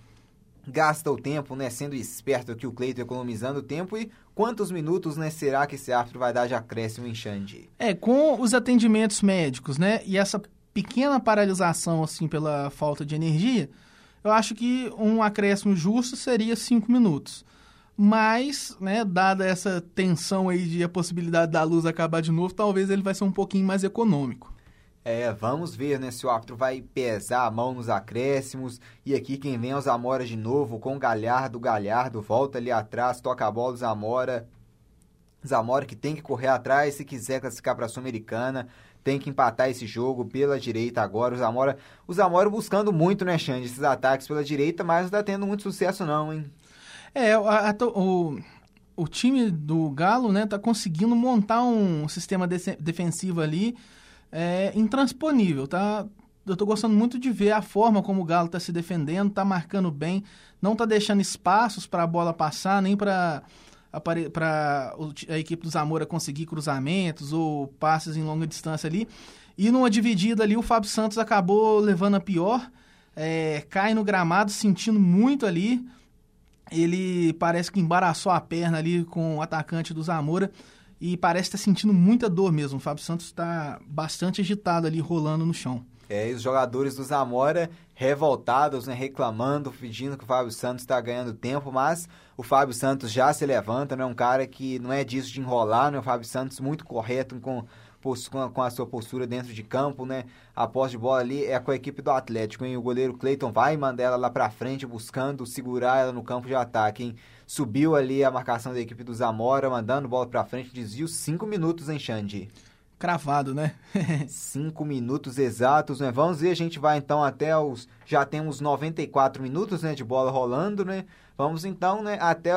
gasta o tempo, né, sendo esperto aqui o Cleiton economizando tempo e quantos minutos, né, será que esse árbitro vai dar de acréscimo em Xande? É, com os atendimentos médicos, né, e essa pequena paralisação, assim, pela falta de energia, eu acho que um acréscimo justo seria cinco minutos mas, né, dada essa tensão aí de a possibilidade da luz acabar de novo, talvez ele vai ser um pouquinho mais econômico. É, vamos ver, né, se o árbitro vai pesar a mão nos acréscimos. E aqui quem vem é o Zamora de novo, com o Galhardo. Galhardo volta ali atrás, toca a bola, Zamora. Zamora que tem que correr atrás se quiser classificar para a Sul-Americana. Tem que empatar esse jogo pela direita agora. O Zamora, o Zamora buscando muito, né, Xande, esses ataques pela direita, mas não está tendo muito sucesso não, hein? É, a, a, o, o time do Galo, né, tá conseguindo montar um sistema de, defensivo ali é, intransponível, tá? Eu tô gostando muito de ver a forma como o Galo tá se defendendo, tá marcando bem, não tá deixando espaços para a bola passar, nem para para a equipe do Zamora conseguir cruzamentos ou passes em longa distância ali. E numa dividida ali, o Fábio Santos acabou levando a pior, é, cai no gramado, sentindo muito ali ele parece que embaraçou a perna ali com o atacante do Zamora e parece estar sentindo muita dor mesmo. O Fábio Santos está bastante agitado ali, rolando no chão. É, os jogadores do Zamora revoltados, né, reclamando, pedindo que o Fábio Santos está ganhando tempo, mas o Fábio Santos já se levanta, né, um cara que não é disso de enrolar, né, o Fábio Santos muito correto com com a sua postura dentro de campo, né? A posse de bola ali é com a equipe do Atlético, hein? O goleiro Cleiton vai mandar ela lá pra frente, buscando segurar ela no campo de ataque, hein? Subiu ali a marcação da equipe do Zamora, mandando bola pra frente, desvio cinco minutos, hein, Xande? Cravado, né? cinco minutos exatos, né? Vamos ver, a gente vai então até os... Já temos 94 minutos, né, de bola rolando, né? Vamos então, né, até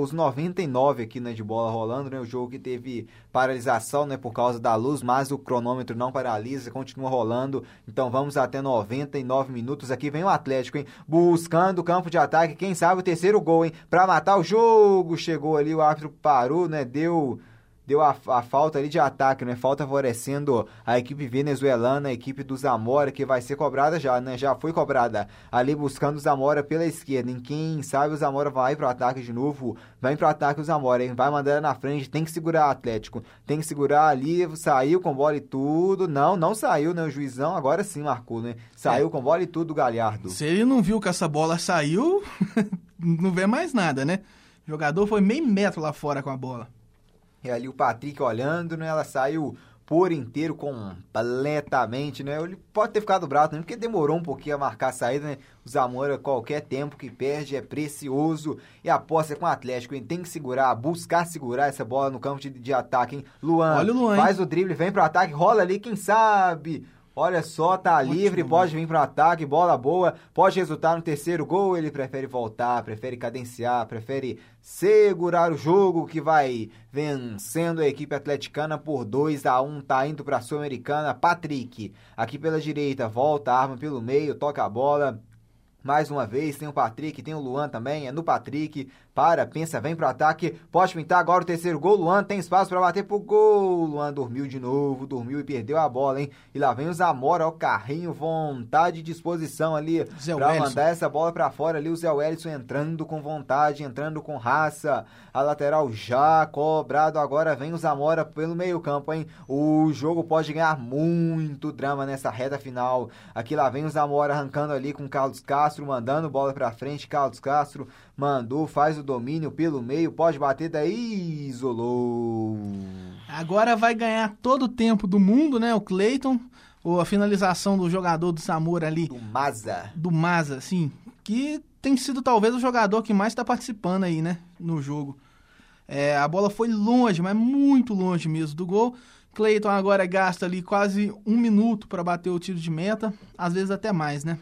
os 99 aqui, né, de bola rolando, né, o jogo que teve paralisação, né, por causa da luz, mas o cronômetro não paralisa, continua rolando. Então vamos até 99 minutos aqui, vem o Atlético, hein, buscando o campo de ataque, quem sabe o terceiro gol, hein, para matar o jogo. Chegou ali, o árbitro parou, né, deu deu a, a, falta ali de ataque, né? Falta favorecendo a equipe venezuelana, a equipe do Zamora, que vai ser cobrada já, né? Já foi cobrada ali buscando o Zamora pela esquerda. Em quem sabe o Zamora vai pro ataque de novo, vai pro ataque o Zamora, hein? Vai mandar na frente, tem que segurar o Atlético, tem que segurar ali, saiu com bola e tudo. Não, não saiu, né? O juizão agora sim marcou, né? Saiu é. com bola e tudo o Galhardo. Se ele não viu que essa bola saiu, não vê mais nada, né? O jogador foi meio metro lá fora com a bola. E ali o Patrick olhando, né? Ela saiu por inteiro completamente, né? Ele pode ter ficado bravo também, porque demorou um pouquinho a marcar a saída, né? O Zamora, qualquer tempo que perde é precioso. E a aposta é com o Atlético, hein? Tem que segurar, buscar segurar essa bola no campo de, de ataque, hein? Luan, Olha o Luan faz hein? o drible, vem pro ataque, rola ali, quem sabe? Olha só, tá Ótimo. livre, pode vir para ataque, bola boa, pode resultar no terceiro gol. Ele prefere voltar, prefere cadenciar, prefere segurar o jogo que vai vencendo a equipe atleticana por 2 a 1 tá indo para a Sul-Americana. Patrick, aqui pela direita, volta, arma pelo meio, toca a bola. Mais uma vez, tem o Patrick, tem o Luan também, é no Patrick, para, pensa, vem pro ataque, pode pintar agora o terceiro gol, Luan tem espaço para bater pro gol, Luan dormiu de novo, dormiu e perdeu a bola, hein, e lá vem o Zamora, o carrinho, vontade e disposição ali, Zé pra Wellison. mandar essa bola para fora ali, o Zé Wellison entrando com vontade, entrando com raça, a lateral já cobrado, agora vem o Zamora pelo meio campo, hein, o jogo pode ganhar muito drama nessa reta final, aqui lá vem o Zamora arrancando ali com o Carlos Castro, mandando bola para frente, Carlos Castro mandou, faz o domínio pelo meio, pode bater daí, isolou. Agora vai ganhar todo o tempo do mundo, né? O Cleiton, ou a finalização do jogador do Samura ali. Do Maza. Do Maza, sim. Que tem sido talvez o jogador que mais está participando aí, né? No jogo. É, a bola foi longe, mas muito longe mesmo do gol. Cleiton agora gasta ali quase um minuto para bater o tiro de meta, às vezes até mais, né?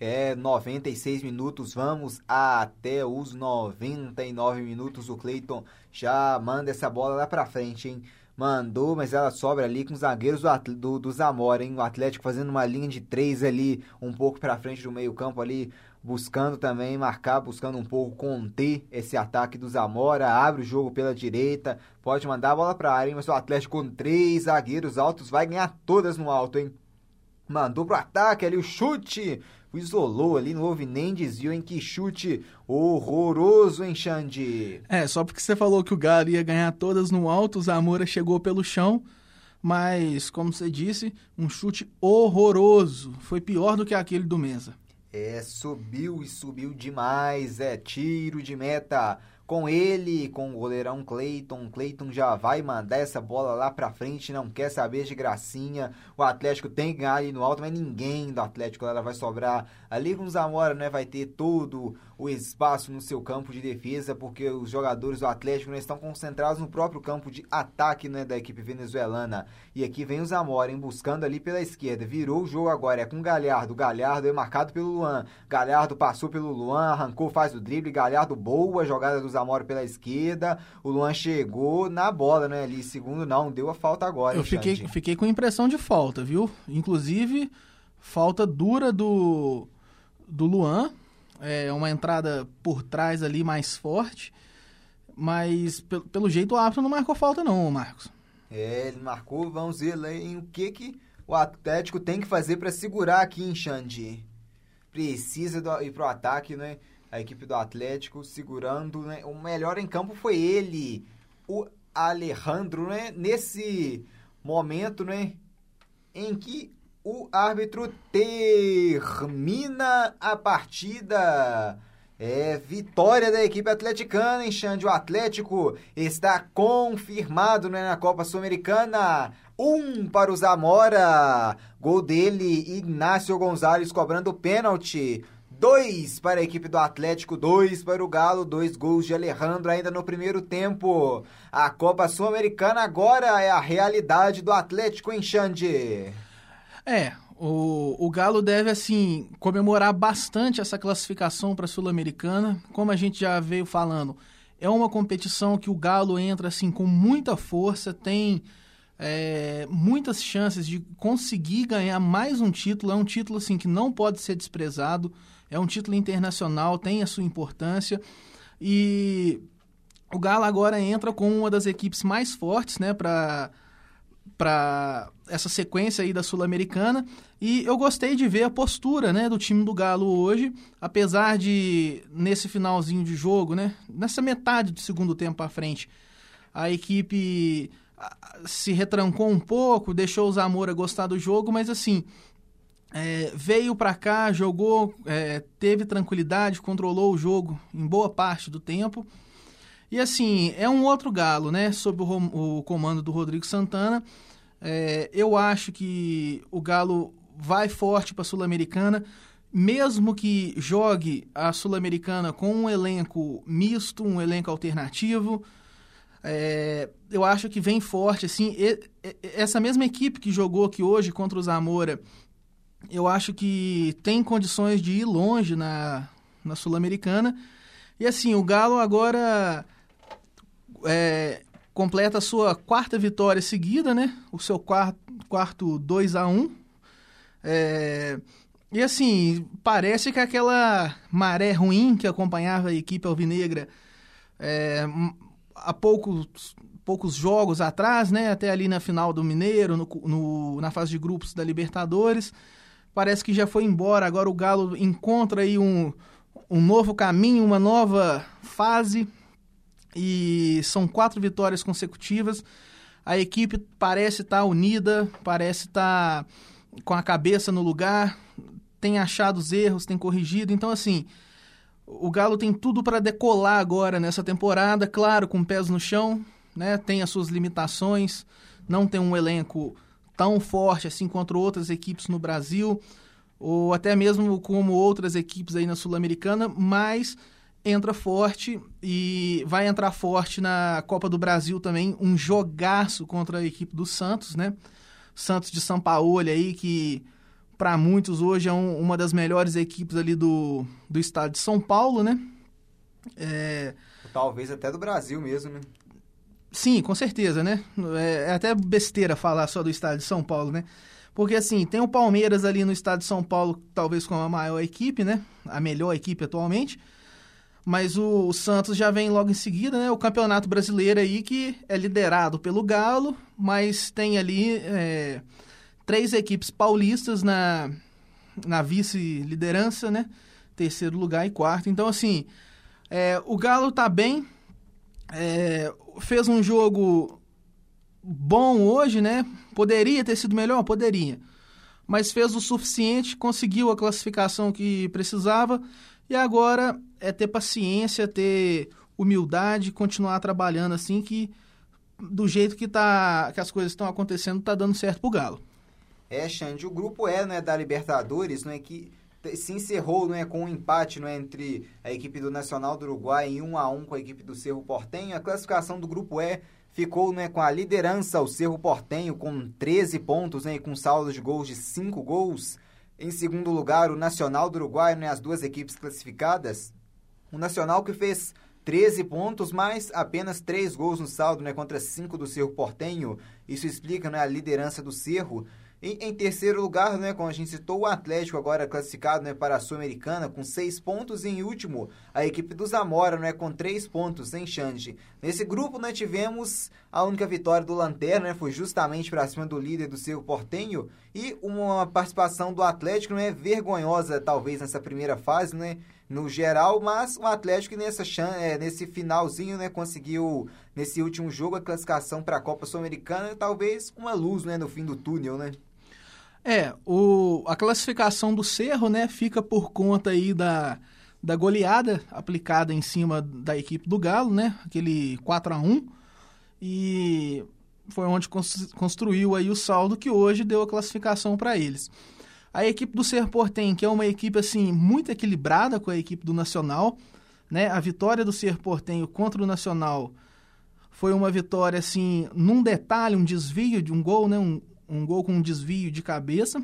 É 96 minutos, vamos até os 99 minutos. O Cleiton já manda essa bola lá pra frente, hein? Mandou, mas ela sobra ali com os zagueiros do, do, do Zamora, hein? O Atlético fazendo uma linha de três ali, um pouco pra frente do meio-campo ali, buscando também marcar, buscando um pouco conter esse ataque do Zamora. Abre o jogo pela direita, pode mandar a bola pra área, hein? Mas o Atlético com três zagueiros altos vai ganhar todas no alto, hein? Mandou pro ataque ali o chute isolou ali, não houve nem desvio em que chute horroroso, hein, Xande? É, só porque você falou que o Galo ia ganhar todas no alto, o Zamora chegou pelo chão, mas, como você disse, um chute horroroso. Foi pior do que aquele do Mesa. É, subiu e subiu demais, é tiro de meta com ele, com o goleirão Cleiton. Cleiton já vai mandar essa bola lá pra frente, não quer saber de gracinha. O Atlético tem que ganhar ali no alto, mas ninguém do Atlético ela vai sobrar. Ali com o Zamora, né, vai ter todo o espaço no seu campo de defesa, porque os jogadores do Atlético né, estão concentrados no próprio campo de ataque né, da equipe venezuelana. E aqui vem o Zamora, hein, buscando ali pela esquerda. Virou o jogo agora, é com o Galhardo. Galhardo é marcado pelo Luan. Galhardo passou pelo Luan, arrancou, faz o drible. Galhardo, boa jogada do Zamora pela esquerda. O Luan chegou na bola, né, ali. Segundo, não, deu a falta agora. Eu fiquei, fiquei com impressão de falta, viu? Inclusive, falta dura do, do Luan é, uma entrada por trás ali mais forte. Mas, pelo, jeito, o árbitro não marcou falta não, Marcos. É, ele marcou, vamos ver lá em o que, que o Atlético tem que fazer para segurar aqui em Xandi. Precisa do, ir pro ataque, né? A equipe do Atlético segurando, né? O melhor em campo foi ele, o Alejandro, né? Nesse momento, né? Em que o árbitro termina a partida. É vitória da equipe atleticana, em Xande. O Atlético está confirmado né, na Copa Sul-Americana. Um para o Zamora. Gol dele, Ignácio Gonzalez cobrando pênalti. Dois para a equipe do Atlético, dois para o Galo, dois gols de Alejandro ainda no primeiro tempo. A Copa Sul-Americana agora é a realidade do Atlético em Xande. É, o, o Galo deve, assim, comemorar bastante essa classificação para a Sul-Americana. Como a gente já veio falando, é uma competição que o Galo entra, assim, com muita força, tem é, muitas chances de conseguir ganhar mais um título. É um título, assim, que não pode ser desprezado. É um título internacional, tem a sua importância. E o Galo agora entra com uma das equipes mais fortes, né, para para essa sequência aí da Sul-Americana e eu gostei de ver a postura, né, do time do Galo hoje, apesar de nesse finalzinho de jogo, né, nessa metade do segundo tempo para frente, a equipe se retrancou um pouco, deixou o Zamora gostar do jogo, mas assim, é, veio para cá, jogou, é, teve tranquilidade, controlou o jogo em boa parte do tempo. E assim, é um outro galo, né? Sob o, o comando do Rodrigo Santana. É, eu acho que o Galo vai forte para a Sul-Americana, mesmo que jogue a Sul-Americana com um elenco misto, um elenco alternativo. É, eu acho que vem forte, assim, e, e, essa mesma equipe que jogou aqui hoje contra o Zamora, eu acho que tem condições de ir longe na, na Sul-Americana. E assim, o Galo agora é, completa a sua quarta vitória seguida, né? O seu quarto, quarto 2 a 1 é, E assim, parece que aquela maré ruim que acompanhava a equipe alvinegra é, há poucos, poucos jogos atrás, né? Até ali na final do Mineiro, no, no, na fase de grupos da Libertadores. Parece que já foi embora. Agora o Galo encontra aí um, um novo caminho, uma nova fase e são quatro vitórias consecutivas. A equipe parece estar tá unida, parece estar tá com a cabeça no lugar, tem achado os erros, tem corrigido. Então, assim, o Galo tem tudo para decolar agora nessa temporada, claro, com pés no chão, né? Tem as suas limitações, não tem um elenco tão forte assim contra outras equipes no Brasil, ou até mesmo como outras equipes aí na Sul-Americana, mas entra forte e vai entrar forte na Copa do Brasil também, um jogaço contra a equipe do Santos, né? Santos de São Paulo aí, que para muitos hoje é um, uma das melhores equipes ali do, do estado de São Paulo, né? É... Talvez até do Brasil mesmo, né? Sim, com certeza, né? É, é até besteira falar só do estado de São Paulo, né? Porque assim, tem o Palmeiras ali no estado de São Paulo, talvez com a maior equipe, né? A melhor equipe atualmente mas o, o, Santos já vem logo em seguida, né? O Campeonato Brasileiro aí que é liderado pelo Galo, mas tem ali é, três equipes paulistas na, na vice-liderança, né? Terceiro lugar e quarto. Então, assim, é, o Galo tá bem, é, fez um jogo bom hoje, né? Poderia ter sido melhor? Poderia. Mas fez o suficiente, conseguiu a classificação que precisava e agora é ter paciência, ter humildade, continuar trabalhando assim que do jeito que tá que as coisas estão acontecendo tá dando certo pro Galo. É, Xande, o grupo E, né, da Libertadores, não é que se encerrou, não é, com um empate, não é, entre a equipe do Nacional do Uruguai em 1 a 1 com a equipe do Cerro Portenho. A classificação do grupo E ficou, né, com a liderança o Cerro Portenho com 13 pontos, né, e com saldo de gols de 5 gols. Em segundo lugar, o Nacional do Uruguai, né, as duas equipes classificadas. O Nacional que fez 13 pontos, mas apenas 3 gols no saldo, né, contra 5 do Cerro Portenho. Isso explica né, a liderança do Cerro. E em terceiro lugar, né, como a gente citou, o Atlético agora classificado né, para a Sul-Americana com seis pontos. E em último, a equipe do Zamora né, com três pontos, sem chance. Nesse grupo, nós tivemos a única vitória do Lanterna, né, foi justamente para cima do líder do seu Portenho. E uma participação do Atlético não é vergonhosa, talvez, nessa primeira fase, né? No geral, mas o Atlético nessa é, nesse finalzinho, né, conseguiu nesse último jogo a classificação para a Copa Sul-Americana, talvez uma luz, né, no fim do túnel, né? É, o, a classificação do Cerro, né, fica por conta aí da, da goleada aplicada em cima da equipe do Galo, né, aquele 4 a 1 e foi onde construiu aí o saldo que hoje deu a classificação para eles. A equipe do Cerro Portem, que é uma equipe assim muito equilibrada com a equipe do Nacional, né? A vitória do Cerro Portenho contra o Nacional foi uma vitória assim, num detalhe, um desvio de um gol, né? Um, um gol com um desvio de cabeça.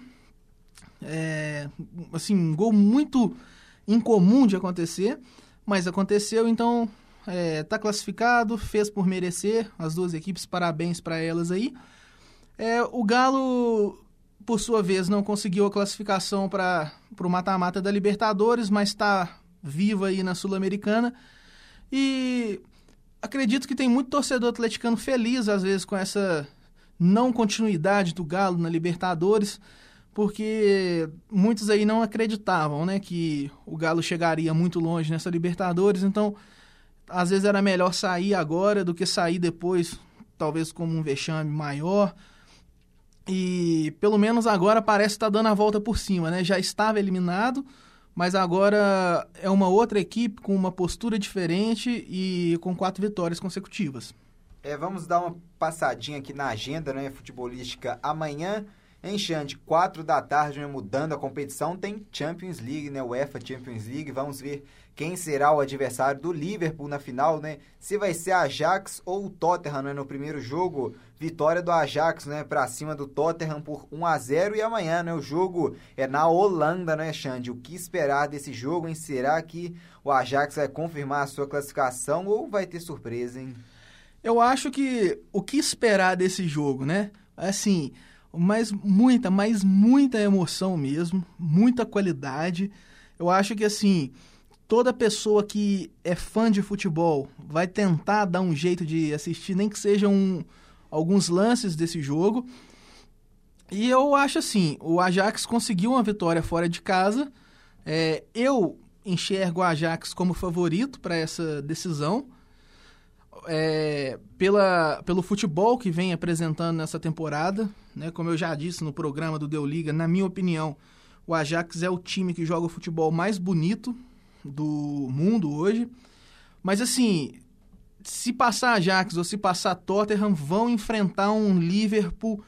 É, assim, um gol muito incomum de acontecer, mas aconteceu, então está é, classificado, fez por merecer, as duas equipes, parabéns para elas aí. É, o Galo, por sua vez, não conseguiu a classificação para o mata-mata da Libertadores, mas está vivo aí na Sul-Americana. E acredito que tem muito torcedor atleticano feliz, às vezes, com essa não continuidade do Galo na Libertadores, porque muitos aí não acreditavam, né, que o Galo chegaria muito longe nessa Libertadores, então às vezes era melhor sair agora do que sair depois, talvez como um vexame maior. E pelo menos agora parece estar tá dando a volta por cima, né? Já estava eliminado, mas agora é uma outra equipe com uma postura diferente e com quatro vitórias consecutivas. É, vamos dar uma passadinha aqui na agenda né, futebolística amanhã. Em Xande, 4 da tarde, né, mudando a competição, tem Champions League, né? UEFA Champions League. Vamos ver quem será o adversário do Liverpool na final, né? Se vai ser Ajax ou o Tottenham, né? No primeiro jogo, vitória do Ajax, né? Pra cima do Tottenham por 1 a 0 E amanhã, né? O jogo é na Holanda, né, Xande? O que esperar desse jogo, hein? Será que o Ajax vai confirmar a sua classificação ou vai ter surpresa, hein? Eu acho que o que esperar desse jogo, né? Assim, mas muita, mas muita emoção mesmo, muita qualidade. Eu acho que assim, toda pessoa que é fã de futebol vai tentar dar um jeito de assistir, nem que sejam alguns lances desse jogo. E eu acho assim, o Ajax conseguiu uma vitória fora de casa. É, eu enxergo o Ajax como favorito para essa decisão é, pela, pelo futebol que vem apresentando nessa temporada, né? Como eu já disse no programa do Deu Liga, na minha opinião, o Ajax é o time que joga o futebol mais bonito do mundo hoje. Mas assim, se passar Ajax ou se passar Tottenham, vão enfrentar um Liverpool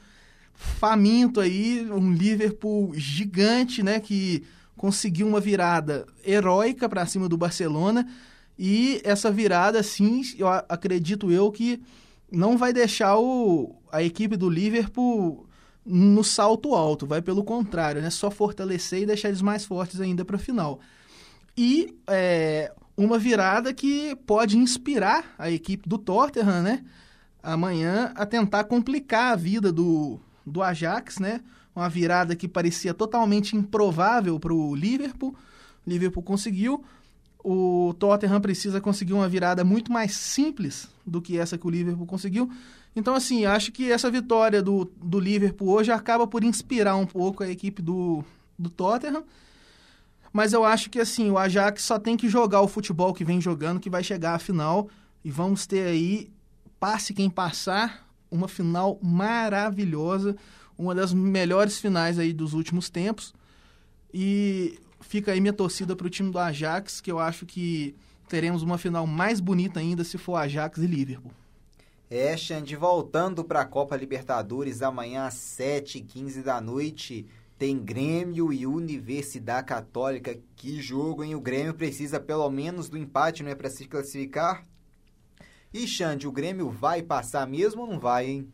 faminto aí, um Liverpool gigante, né? Que conseguiu uma virada heróica para cima do Barcelona e essa virada, sim, eu acredito eu que não vai deixar o, a equipe do Liverpool no salto alto, vai pelo contrário, né? Só fortalecer e deixar eles mais fortes ainda para a final. E é, uma virada que pode inspirar a equipe do Tottenham, né? Amanhã a tentar complicar a vida do, do Ajax, né? Uma virada que parecia totalmente improvável para o Liverpool. O Liverpool conseguiu, o Tottenham precisa conseguir uma virada muito mais simples do que essa que o Liverpool conseguiu. Então, assim, acho que essa vitória do, do Liverpool hoje acaba por inspirar um pouco a equipe do, do Tottenham. Mas eu acho que, assim, o Ajax só tem que jogar o futebol que vem jogando, que vai chegar à final. E vamos ter aí, passe quem passar, uma final maravilhosa. Uma das melhores finais aí dos últimos tempos. E fica aí minha torcida para o time do Ajax, que eu acho que teremos uma final mais bonita ainda se for Ajax e Liverpool. É, Xande, voltando para a Copa Libertadores, amanhã às 7h15 da noite, tem Grêmio e Universidade Católica. Que jogo, hein? O Grêmio precisa pelo menos do empate, não é, para se classificar? E, Xande, o Grêmio vai passar mesmo ou não vai, hein?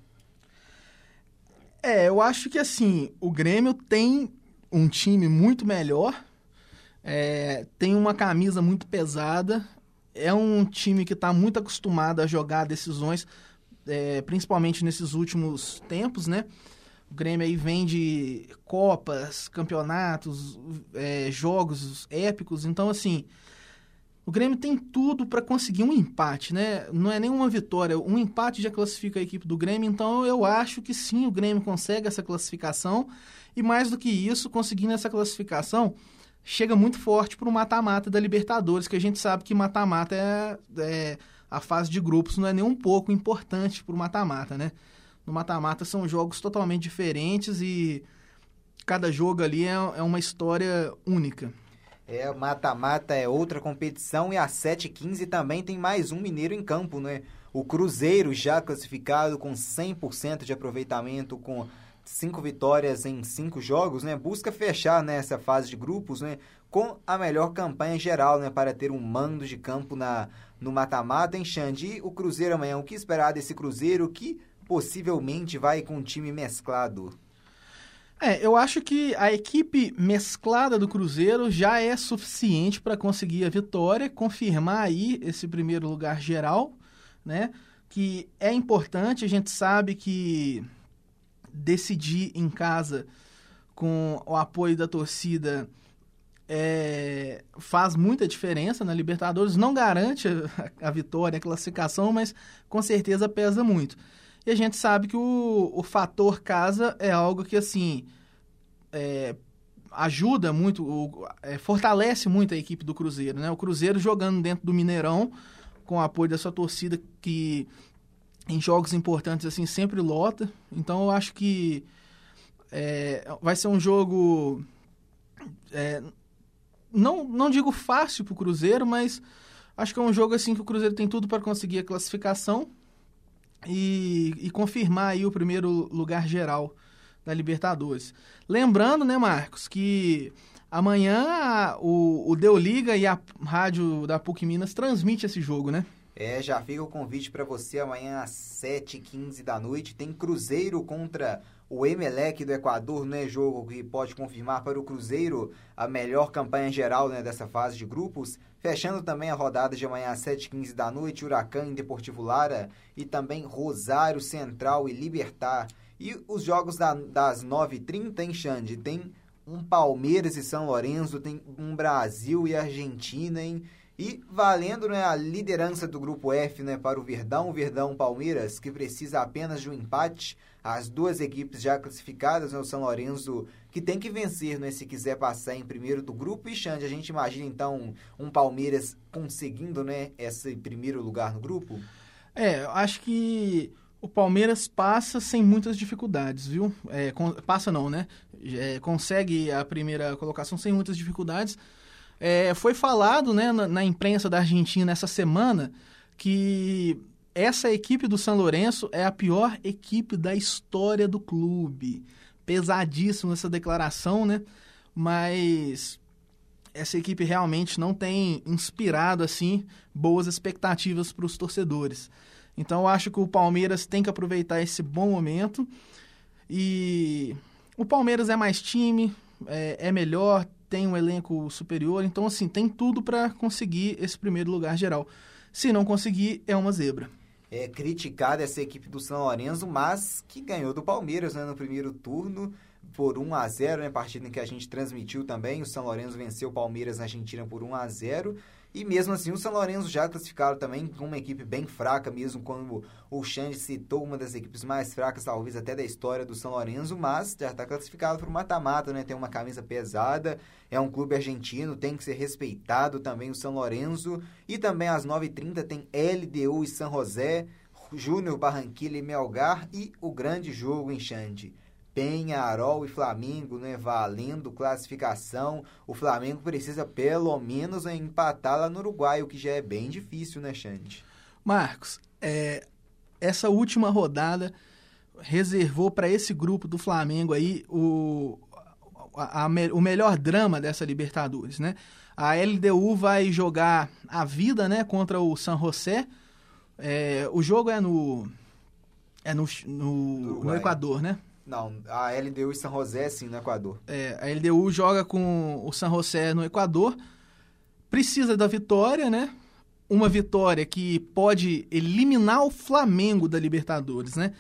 É, eu acho que assim, o Grêmio tem um time muito melhor, é, tem uma camisa muito pesada. É um time que está muito acostumado a jogar decisões, é, principalmente nesses últimos tempos, né? O Grêmio aí vem de copas, campeonatos, é, jogos épicos. Então, assim, o Grêmio tem tudo para conseguir um empate, né? Não é nenhuma vitória. Um empate já classifica a equipe do Grêmio. Então, eu acho que sim, o Grêmio consegue essa classificação. E mais do que isso, conseguindo essa classificação, chega muito forte para o mata-mata da Libertadores, que a gente sabe que mata-mata é, é, a fase de grupos não é nem um pouco importante para o mata-mata, né? No mata-mata são jogos totalmente diferentes e cada jogo ali é, é uma história única. É, mata-mata é outra competição e a 7-15 também tem mais um mineiro em campo, né? O Cruzeiro já classificado com 100% de aproveitamento, com cinco vitórias em cinco jogos, né? Busca fechar nessa né, fase de grupos, né? Com a melhor campanha geral, né? Para ter um mando de campo na no mata-mata em Xandi. O Cruzeiro amanhã, o que esperar desse Cruzeiro que possivelmente vai com um time mesclado? É, eu acho que a equipe mesclada do Cruzeiro já é suficiente para conseguir a vitória, confirmar aí esse primeiro lugar geral, né? Que é importante, a gente sabe que decidir em casa com o apoio da torcida é, faz muita diferença na Libertadores. Não garante a, a, vitória, a classificação, mas com certeza pesa muito. E a gente sabe que o, o fator casa é algo que, assim, é, ajuda muito, o, é, fortalece muito a equipe do Cruzeiro. Né? O Cruzeiro jogando dentro do Mineirão, com o apoio da sua torcida, que em jogos importantes assim sempre lota. Então eu acho que é, vai ser um jogo. É, não, não digo fácil para o Cruzeiro, mas acho que é um jogo assim que o Cruzeiro tem tudo para conseguir a classificação e, e confirmar aí o primeiro lugar geral da Libertadores. Lembrando, né, Marcos, que amanhã o, o Deu Liga e a rádio da PUC Minas transmite esse jogo, né? É, já fica o convite para você amanhã às 7h15 da noite. Tem Cruzeiro contra o Emelec do Equador, né? Jogo que pode confirmar para o Cruzeiro a melhor campanha geral né, dessa fase de grupos. Fechando também a rodada de amanhã às 7h15 da noite, Huracan e Deportivo Lara. E também Rosário Central e Libertar. E os jogos da, das 9h30 em Xande. Tem um Palmeiras e São Lourenço, tem um Brasil e Argentina, hein? E valendo né, a liderança do grupo F né, para o Verdão, Verdão Palmeiras, que precisa apenas de um empate. As duas equipes já classificadas, né, o São Lourenço, que tem que vencer né, se quiser passar em primeiro do grupo. E Xande, a gente imagina então um Palmeiras conseguindo né, esse primeiro lugar no grupo? É, acho que o Palmeiras passa sem muitas dificuldades, viu? É, passa não, né? É, consegue a primeira colocação sem muitas dificuldades. É, foi falado né, na, na, imprensa da Argentina essa semana que essa equipe do São Lourenço é a pior equipe da história do clube. Pesadíssimo essa declaração, né? Mas essa equipe realmente não tem inspirado assim boas expectativas para os torcedores. Então eu acho que o Palmeiras tem que aproveitar esse bom momento e o Palmeiras é mais time, é, é melhor, tem um elenco superior, então assim, tem tudo para conseguir esse primeiro lugar geral. Se não conseguir, é uma zebra. É criticada essa equipe do São Lourenço, mas que ganhou do Palmeiras né, no primeiro turno por 1 a 0, né, partida em que a gente transmitiu também. O São Lourenço venceu o Palmeiras na Argentina por 1 a 0. E mesmo assim, o São Lourenço já classificaram também com uma equipe bem fraca, mesmo quando o Xande citou uma das equipes mais fracas, talvez até da história do São Lourenço, mas já está classificado para o mata-mata, né? Tem uma camisa pesada, é um clube argentino, tem que ser respeitado também o São Lourenço. E também às 9h30 tem LDU e São José, Júnior Barranquilla e Melgar e o grande jogo em Xande. Penharol e Flamengo, né, valendo classificação. O Flamengo precisa pelo menos empatar lá no Uruguai, o que já é bem difícil, né, Xande? Marcos, é, essa última rodada reservou para esse grupo do Flamengo aí o, a, a, o melhor drama dessa Libertadores, né? A LDU vai jogar a vida, né, contra o San José. É, o jogo é no é no, no, no Equador, né? Não, a LDU e San José sim no Equador. É, a LDU joga com o San José no Equador. Precisa da vitória, né? Uma vitória que pode eliminar o Flamengo da Libertadores, né?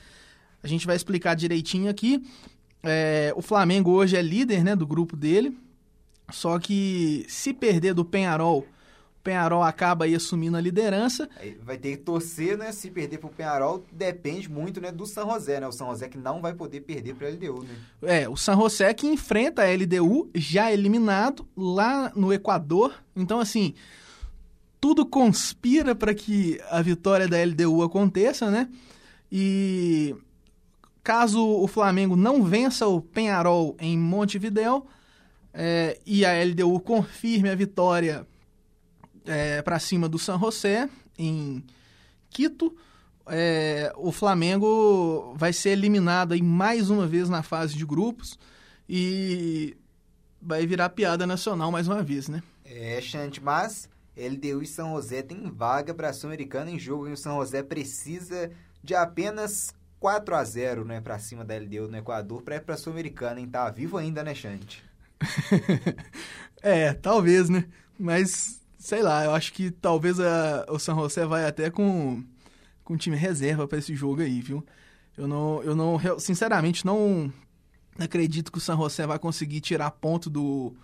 A gente vai explicar direitinho aqui. É, o Flamengo hoje é líder né, do grupo dele. Só que se perder do Penharol Penharol acaba aí assumindo a liderança. Vai ter que torcer, né? Se perder pro Penharol, depende muito né, do São José, né? O São José que não vai poder perder para a LDU, né? É, o São José que enfrenta a LDU já eliminado lá no Equador. Então, assim, tudo conspira para que a vitória da LDU aconteça, né? E caso o Flamengo não vença o Penharol em Montevidéu é, e a LDU confirme a vitória é, para cima do San José, em Quito. É, o Flamengo vai ser eliminado aí mais uma vez na fase de grupos e vai virar piada nacional mais uma vez, né? É, Chante, mas LDU e São José tem vaga para a Sul-Americana em jogo e o São José precisa de apenas 4 a 0 né, para cima da LDU no Equador para ir para a Sul-Americana, hein? Tá vivo ainda, né, Chante? é, talvez, né? Mas sei lá, eu acho que talvez a, o San José vai até com, com time reserva para esse jogo aí, viu? Eu não, eu não, sinceramente, não acredito que o San José vai conseguir tirar ponto do,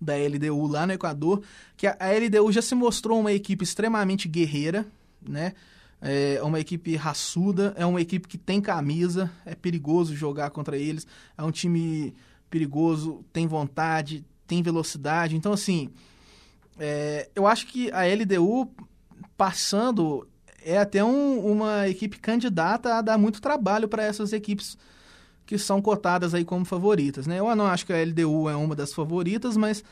da LDU lá no Equador, que a, a LDU já se mostrou uma equipe extremamente guerreira, né? É uma equipe raçuda, é uma equipe que tem camisa, é perigoso jogar contra eles, é um time perigoso, tem vontade, tem velocidade. Então, assim, é, eu acho que a LDU passando é até um, uma equipe candidata a dar muito trabalho para essas equipes que são cotadas aí como favoritas, né? Eu não acho que a LDU é uma das favoritas, mas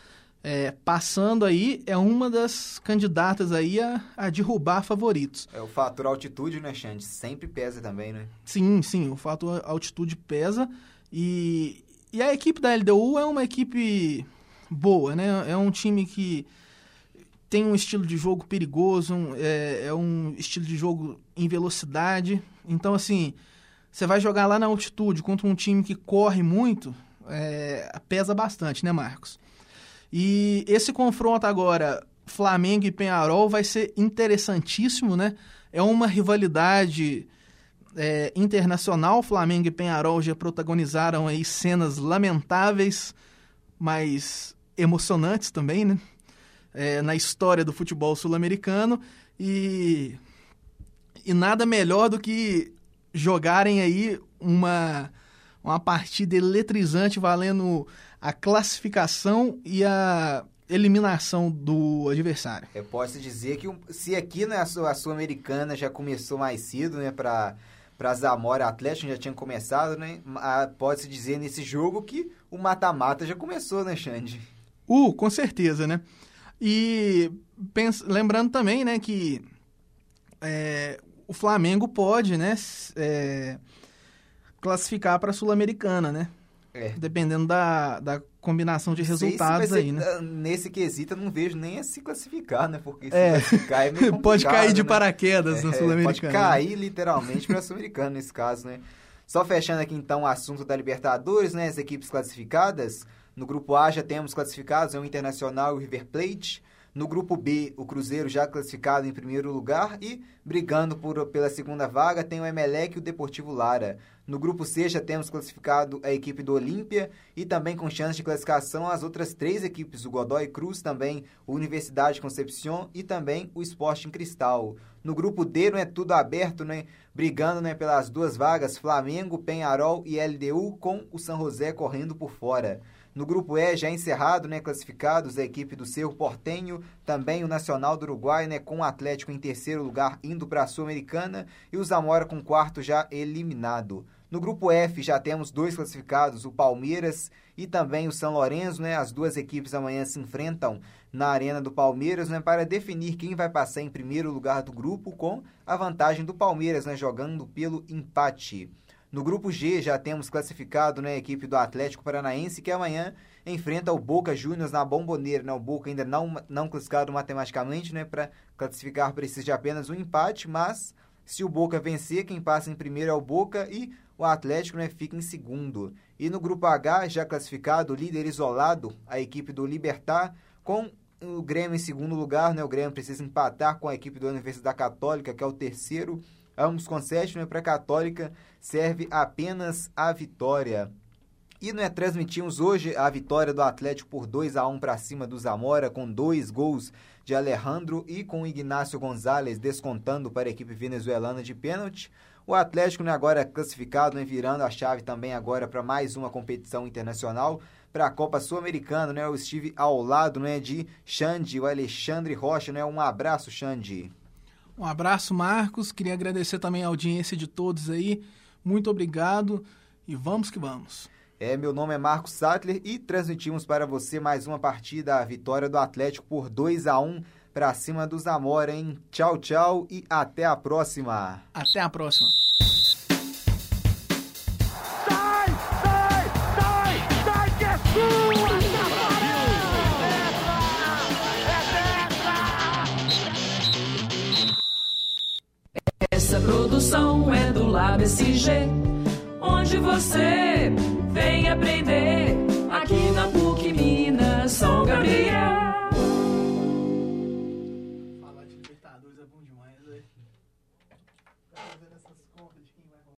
é, passando aí, é uma das candidatas aí a, a, derrubar favoritos. É, o fator altitude, né, Xande? Sempre pesa também, né? Sim, sim, o fator altitude pesa. E, e a equipe da LDU é uma equipe boa, né? É um time que tem um estilo de jogo perigoso, um, é, é um estilo de jogo em velocidade. Então, assim, você vai jogar lá na altitude contra um time que corre muito, é, pesa bastante, né, Marcos? E esse confronto agora, Flamengo e Penharol, vai ser interessantíssimo, né? É uma rivalidade é, internacional. Flamengo e Penharol já protagonizaram aí cenas lamentáveis, mas emocionantes também, né? É, na história do futebol sul-americano. E, e nada melhor do que jogarem aí uma, uma partida eletrizante valendo a classificação e a eliminação do adversário. Eu posso dizer que se aqui né, a Sul-Americana já começou mais cedo, né, para para Zamora Atlético já tinha começado, né? Pode-se dizer nesse jogo que o mata-mata já começou, né, Xande? Uh, com certeza, né? E pensa, lembrando também, né, que é, o Flamengo pode, né, é, classificar para a Sul-Americana, né? É. Dependendo da, da combinação de resultados aí, né? Ah, nesse quesito eu não vejo nem a se classificar, né? Porque se é. classificar é meio Pode cair de né? paraquedas é, na Sul-Americana. Pode cair literalmente para a Sul-Americana nesse caso, né? Só fechando aqui então o assunto da Libertadores, né? As equipes classificadas. No grupo A já temos classificados é o Internacional e o River Plate. No grupo B, o Cruzeiro já classificado em primeiro lugar e brigando por, pela segunda vaga tem o Emelec e o Deportivo Lara. No grupo C já temos classificado a equipe do Olímpia e também com chance de classificação as outras três equipes, o Godoy Cruz também, o Universidade Concepción e também o Esporte em Cristal. No grupo D não é tudo aberto, né? Brigando né, pelas duas vagas, Flamengo, Penharol e LDU com o São José correndo por fora. No grupo E, já encerrado, né, classificados a equipe do Cerro Portenho, também o Nacional do Uruguai, né, com o Atlético em terceiro lugar indo para a Sul-Americana e o Zamora com quarto já eliminado. No grupo F já temos dois classificados, o Palmeiras e também o São Lourenço, né? As duas equipes amanhã se enfrentam na Arena do Palmeiras, né, para definir quem vai passar em primeiro lugar do grupo com a vantagem do Palmeiras, né, jogando pelo empate. No grupo G já temos classificado né, a equipe do Atlético Paranaense, que amanhã enfrenta o Boca Juniors na Bomboneira. Né? O Boca ainda não, não classificado matematicamente, né, para classificar precisa de apenas um empate, mas se o Boca vencer, quem passa em primeiro é o Boca e o Atlético né, fica em segundo. E no grupo H, já classificado, líder isolado, a equipe do Libertar, com o Grêmio em segundo lugar, né? O Grêmio precisa empatar com a equipe da Universidade Católica, que é o terceiro ambos com sete, né, para a Católica serve apenas a vitória. E né, transmitimos hoje a vitória do Atlético por 2 a 1 para cima do Zamora, com dois gols de Alejandro e com Ignacio Gonzalez descontando para a equipe venezuelana de pênalti. O Atlético né, agora classificado, né, virando a chave também agora para mais uma competição internacional para a Copa Sul-Americana, né? Eu estive ao lado, né, de Xande, o Alexandre Rocha, né? Um abraço, Xande. Um abraço, Marcos. Queria agradecer também a audiência de todos aí. Muito obrigado e vamos que vamos. É, meu nome é Marcos Sattler e transmitimos para você mais uma partida, a vitória do Atlético por 2 a 1 para cima do Zamora, hein? Tchau, tchau e até a próxima. Até a próxima. Produção é do Lab SG, onde você vem aprender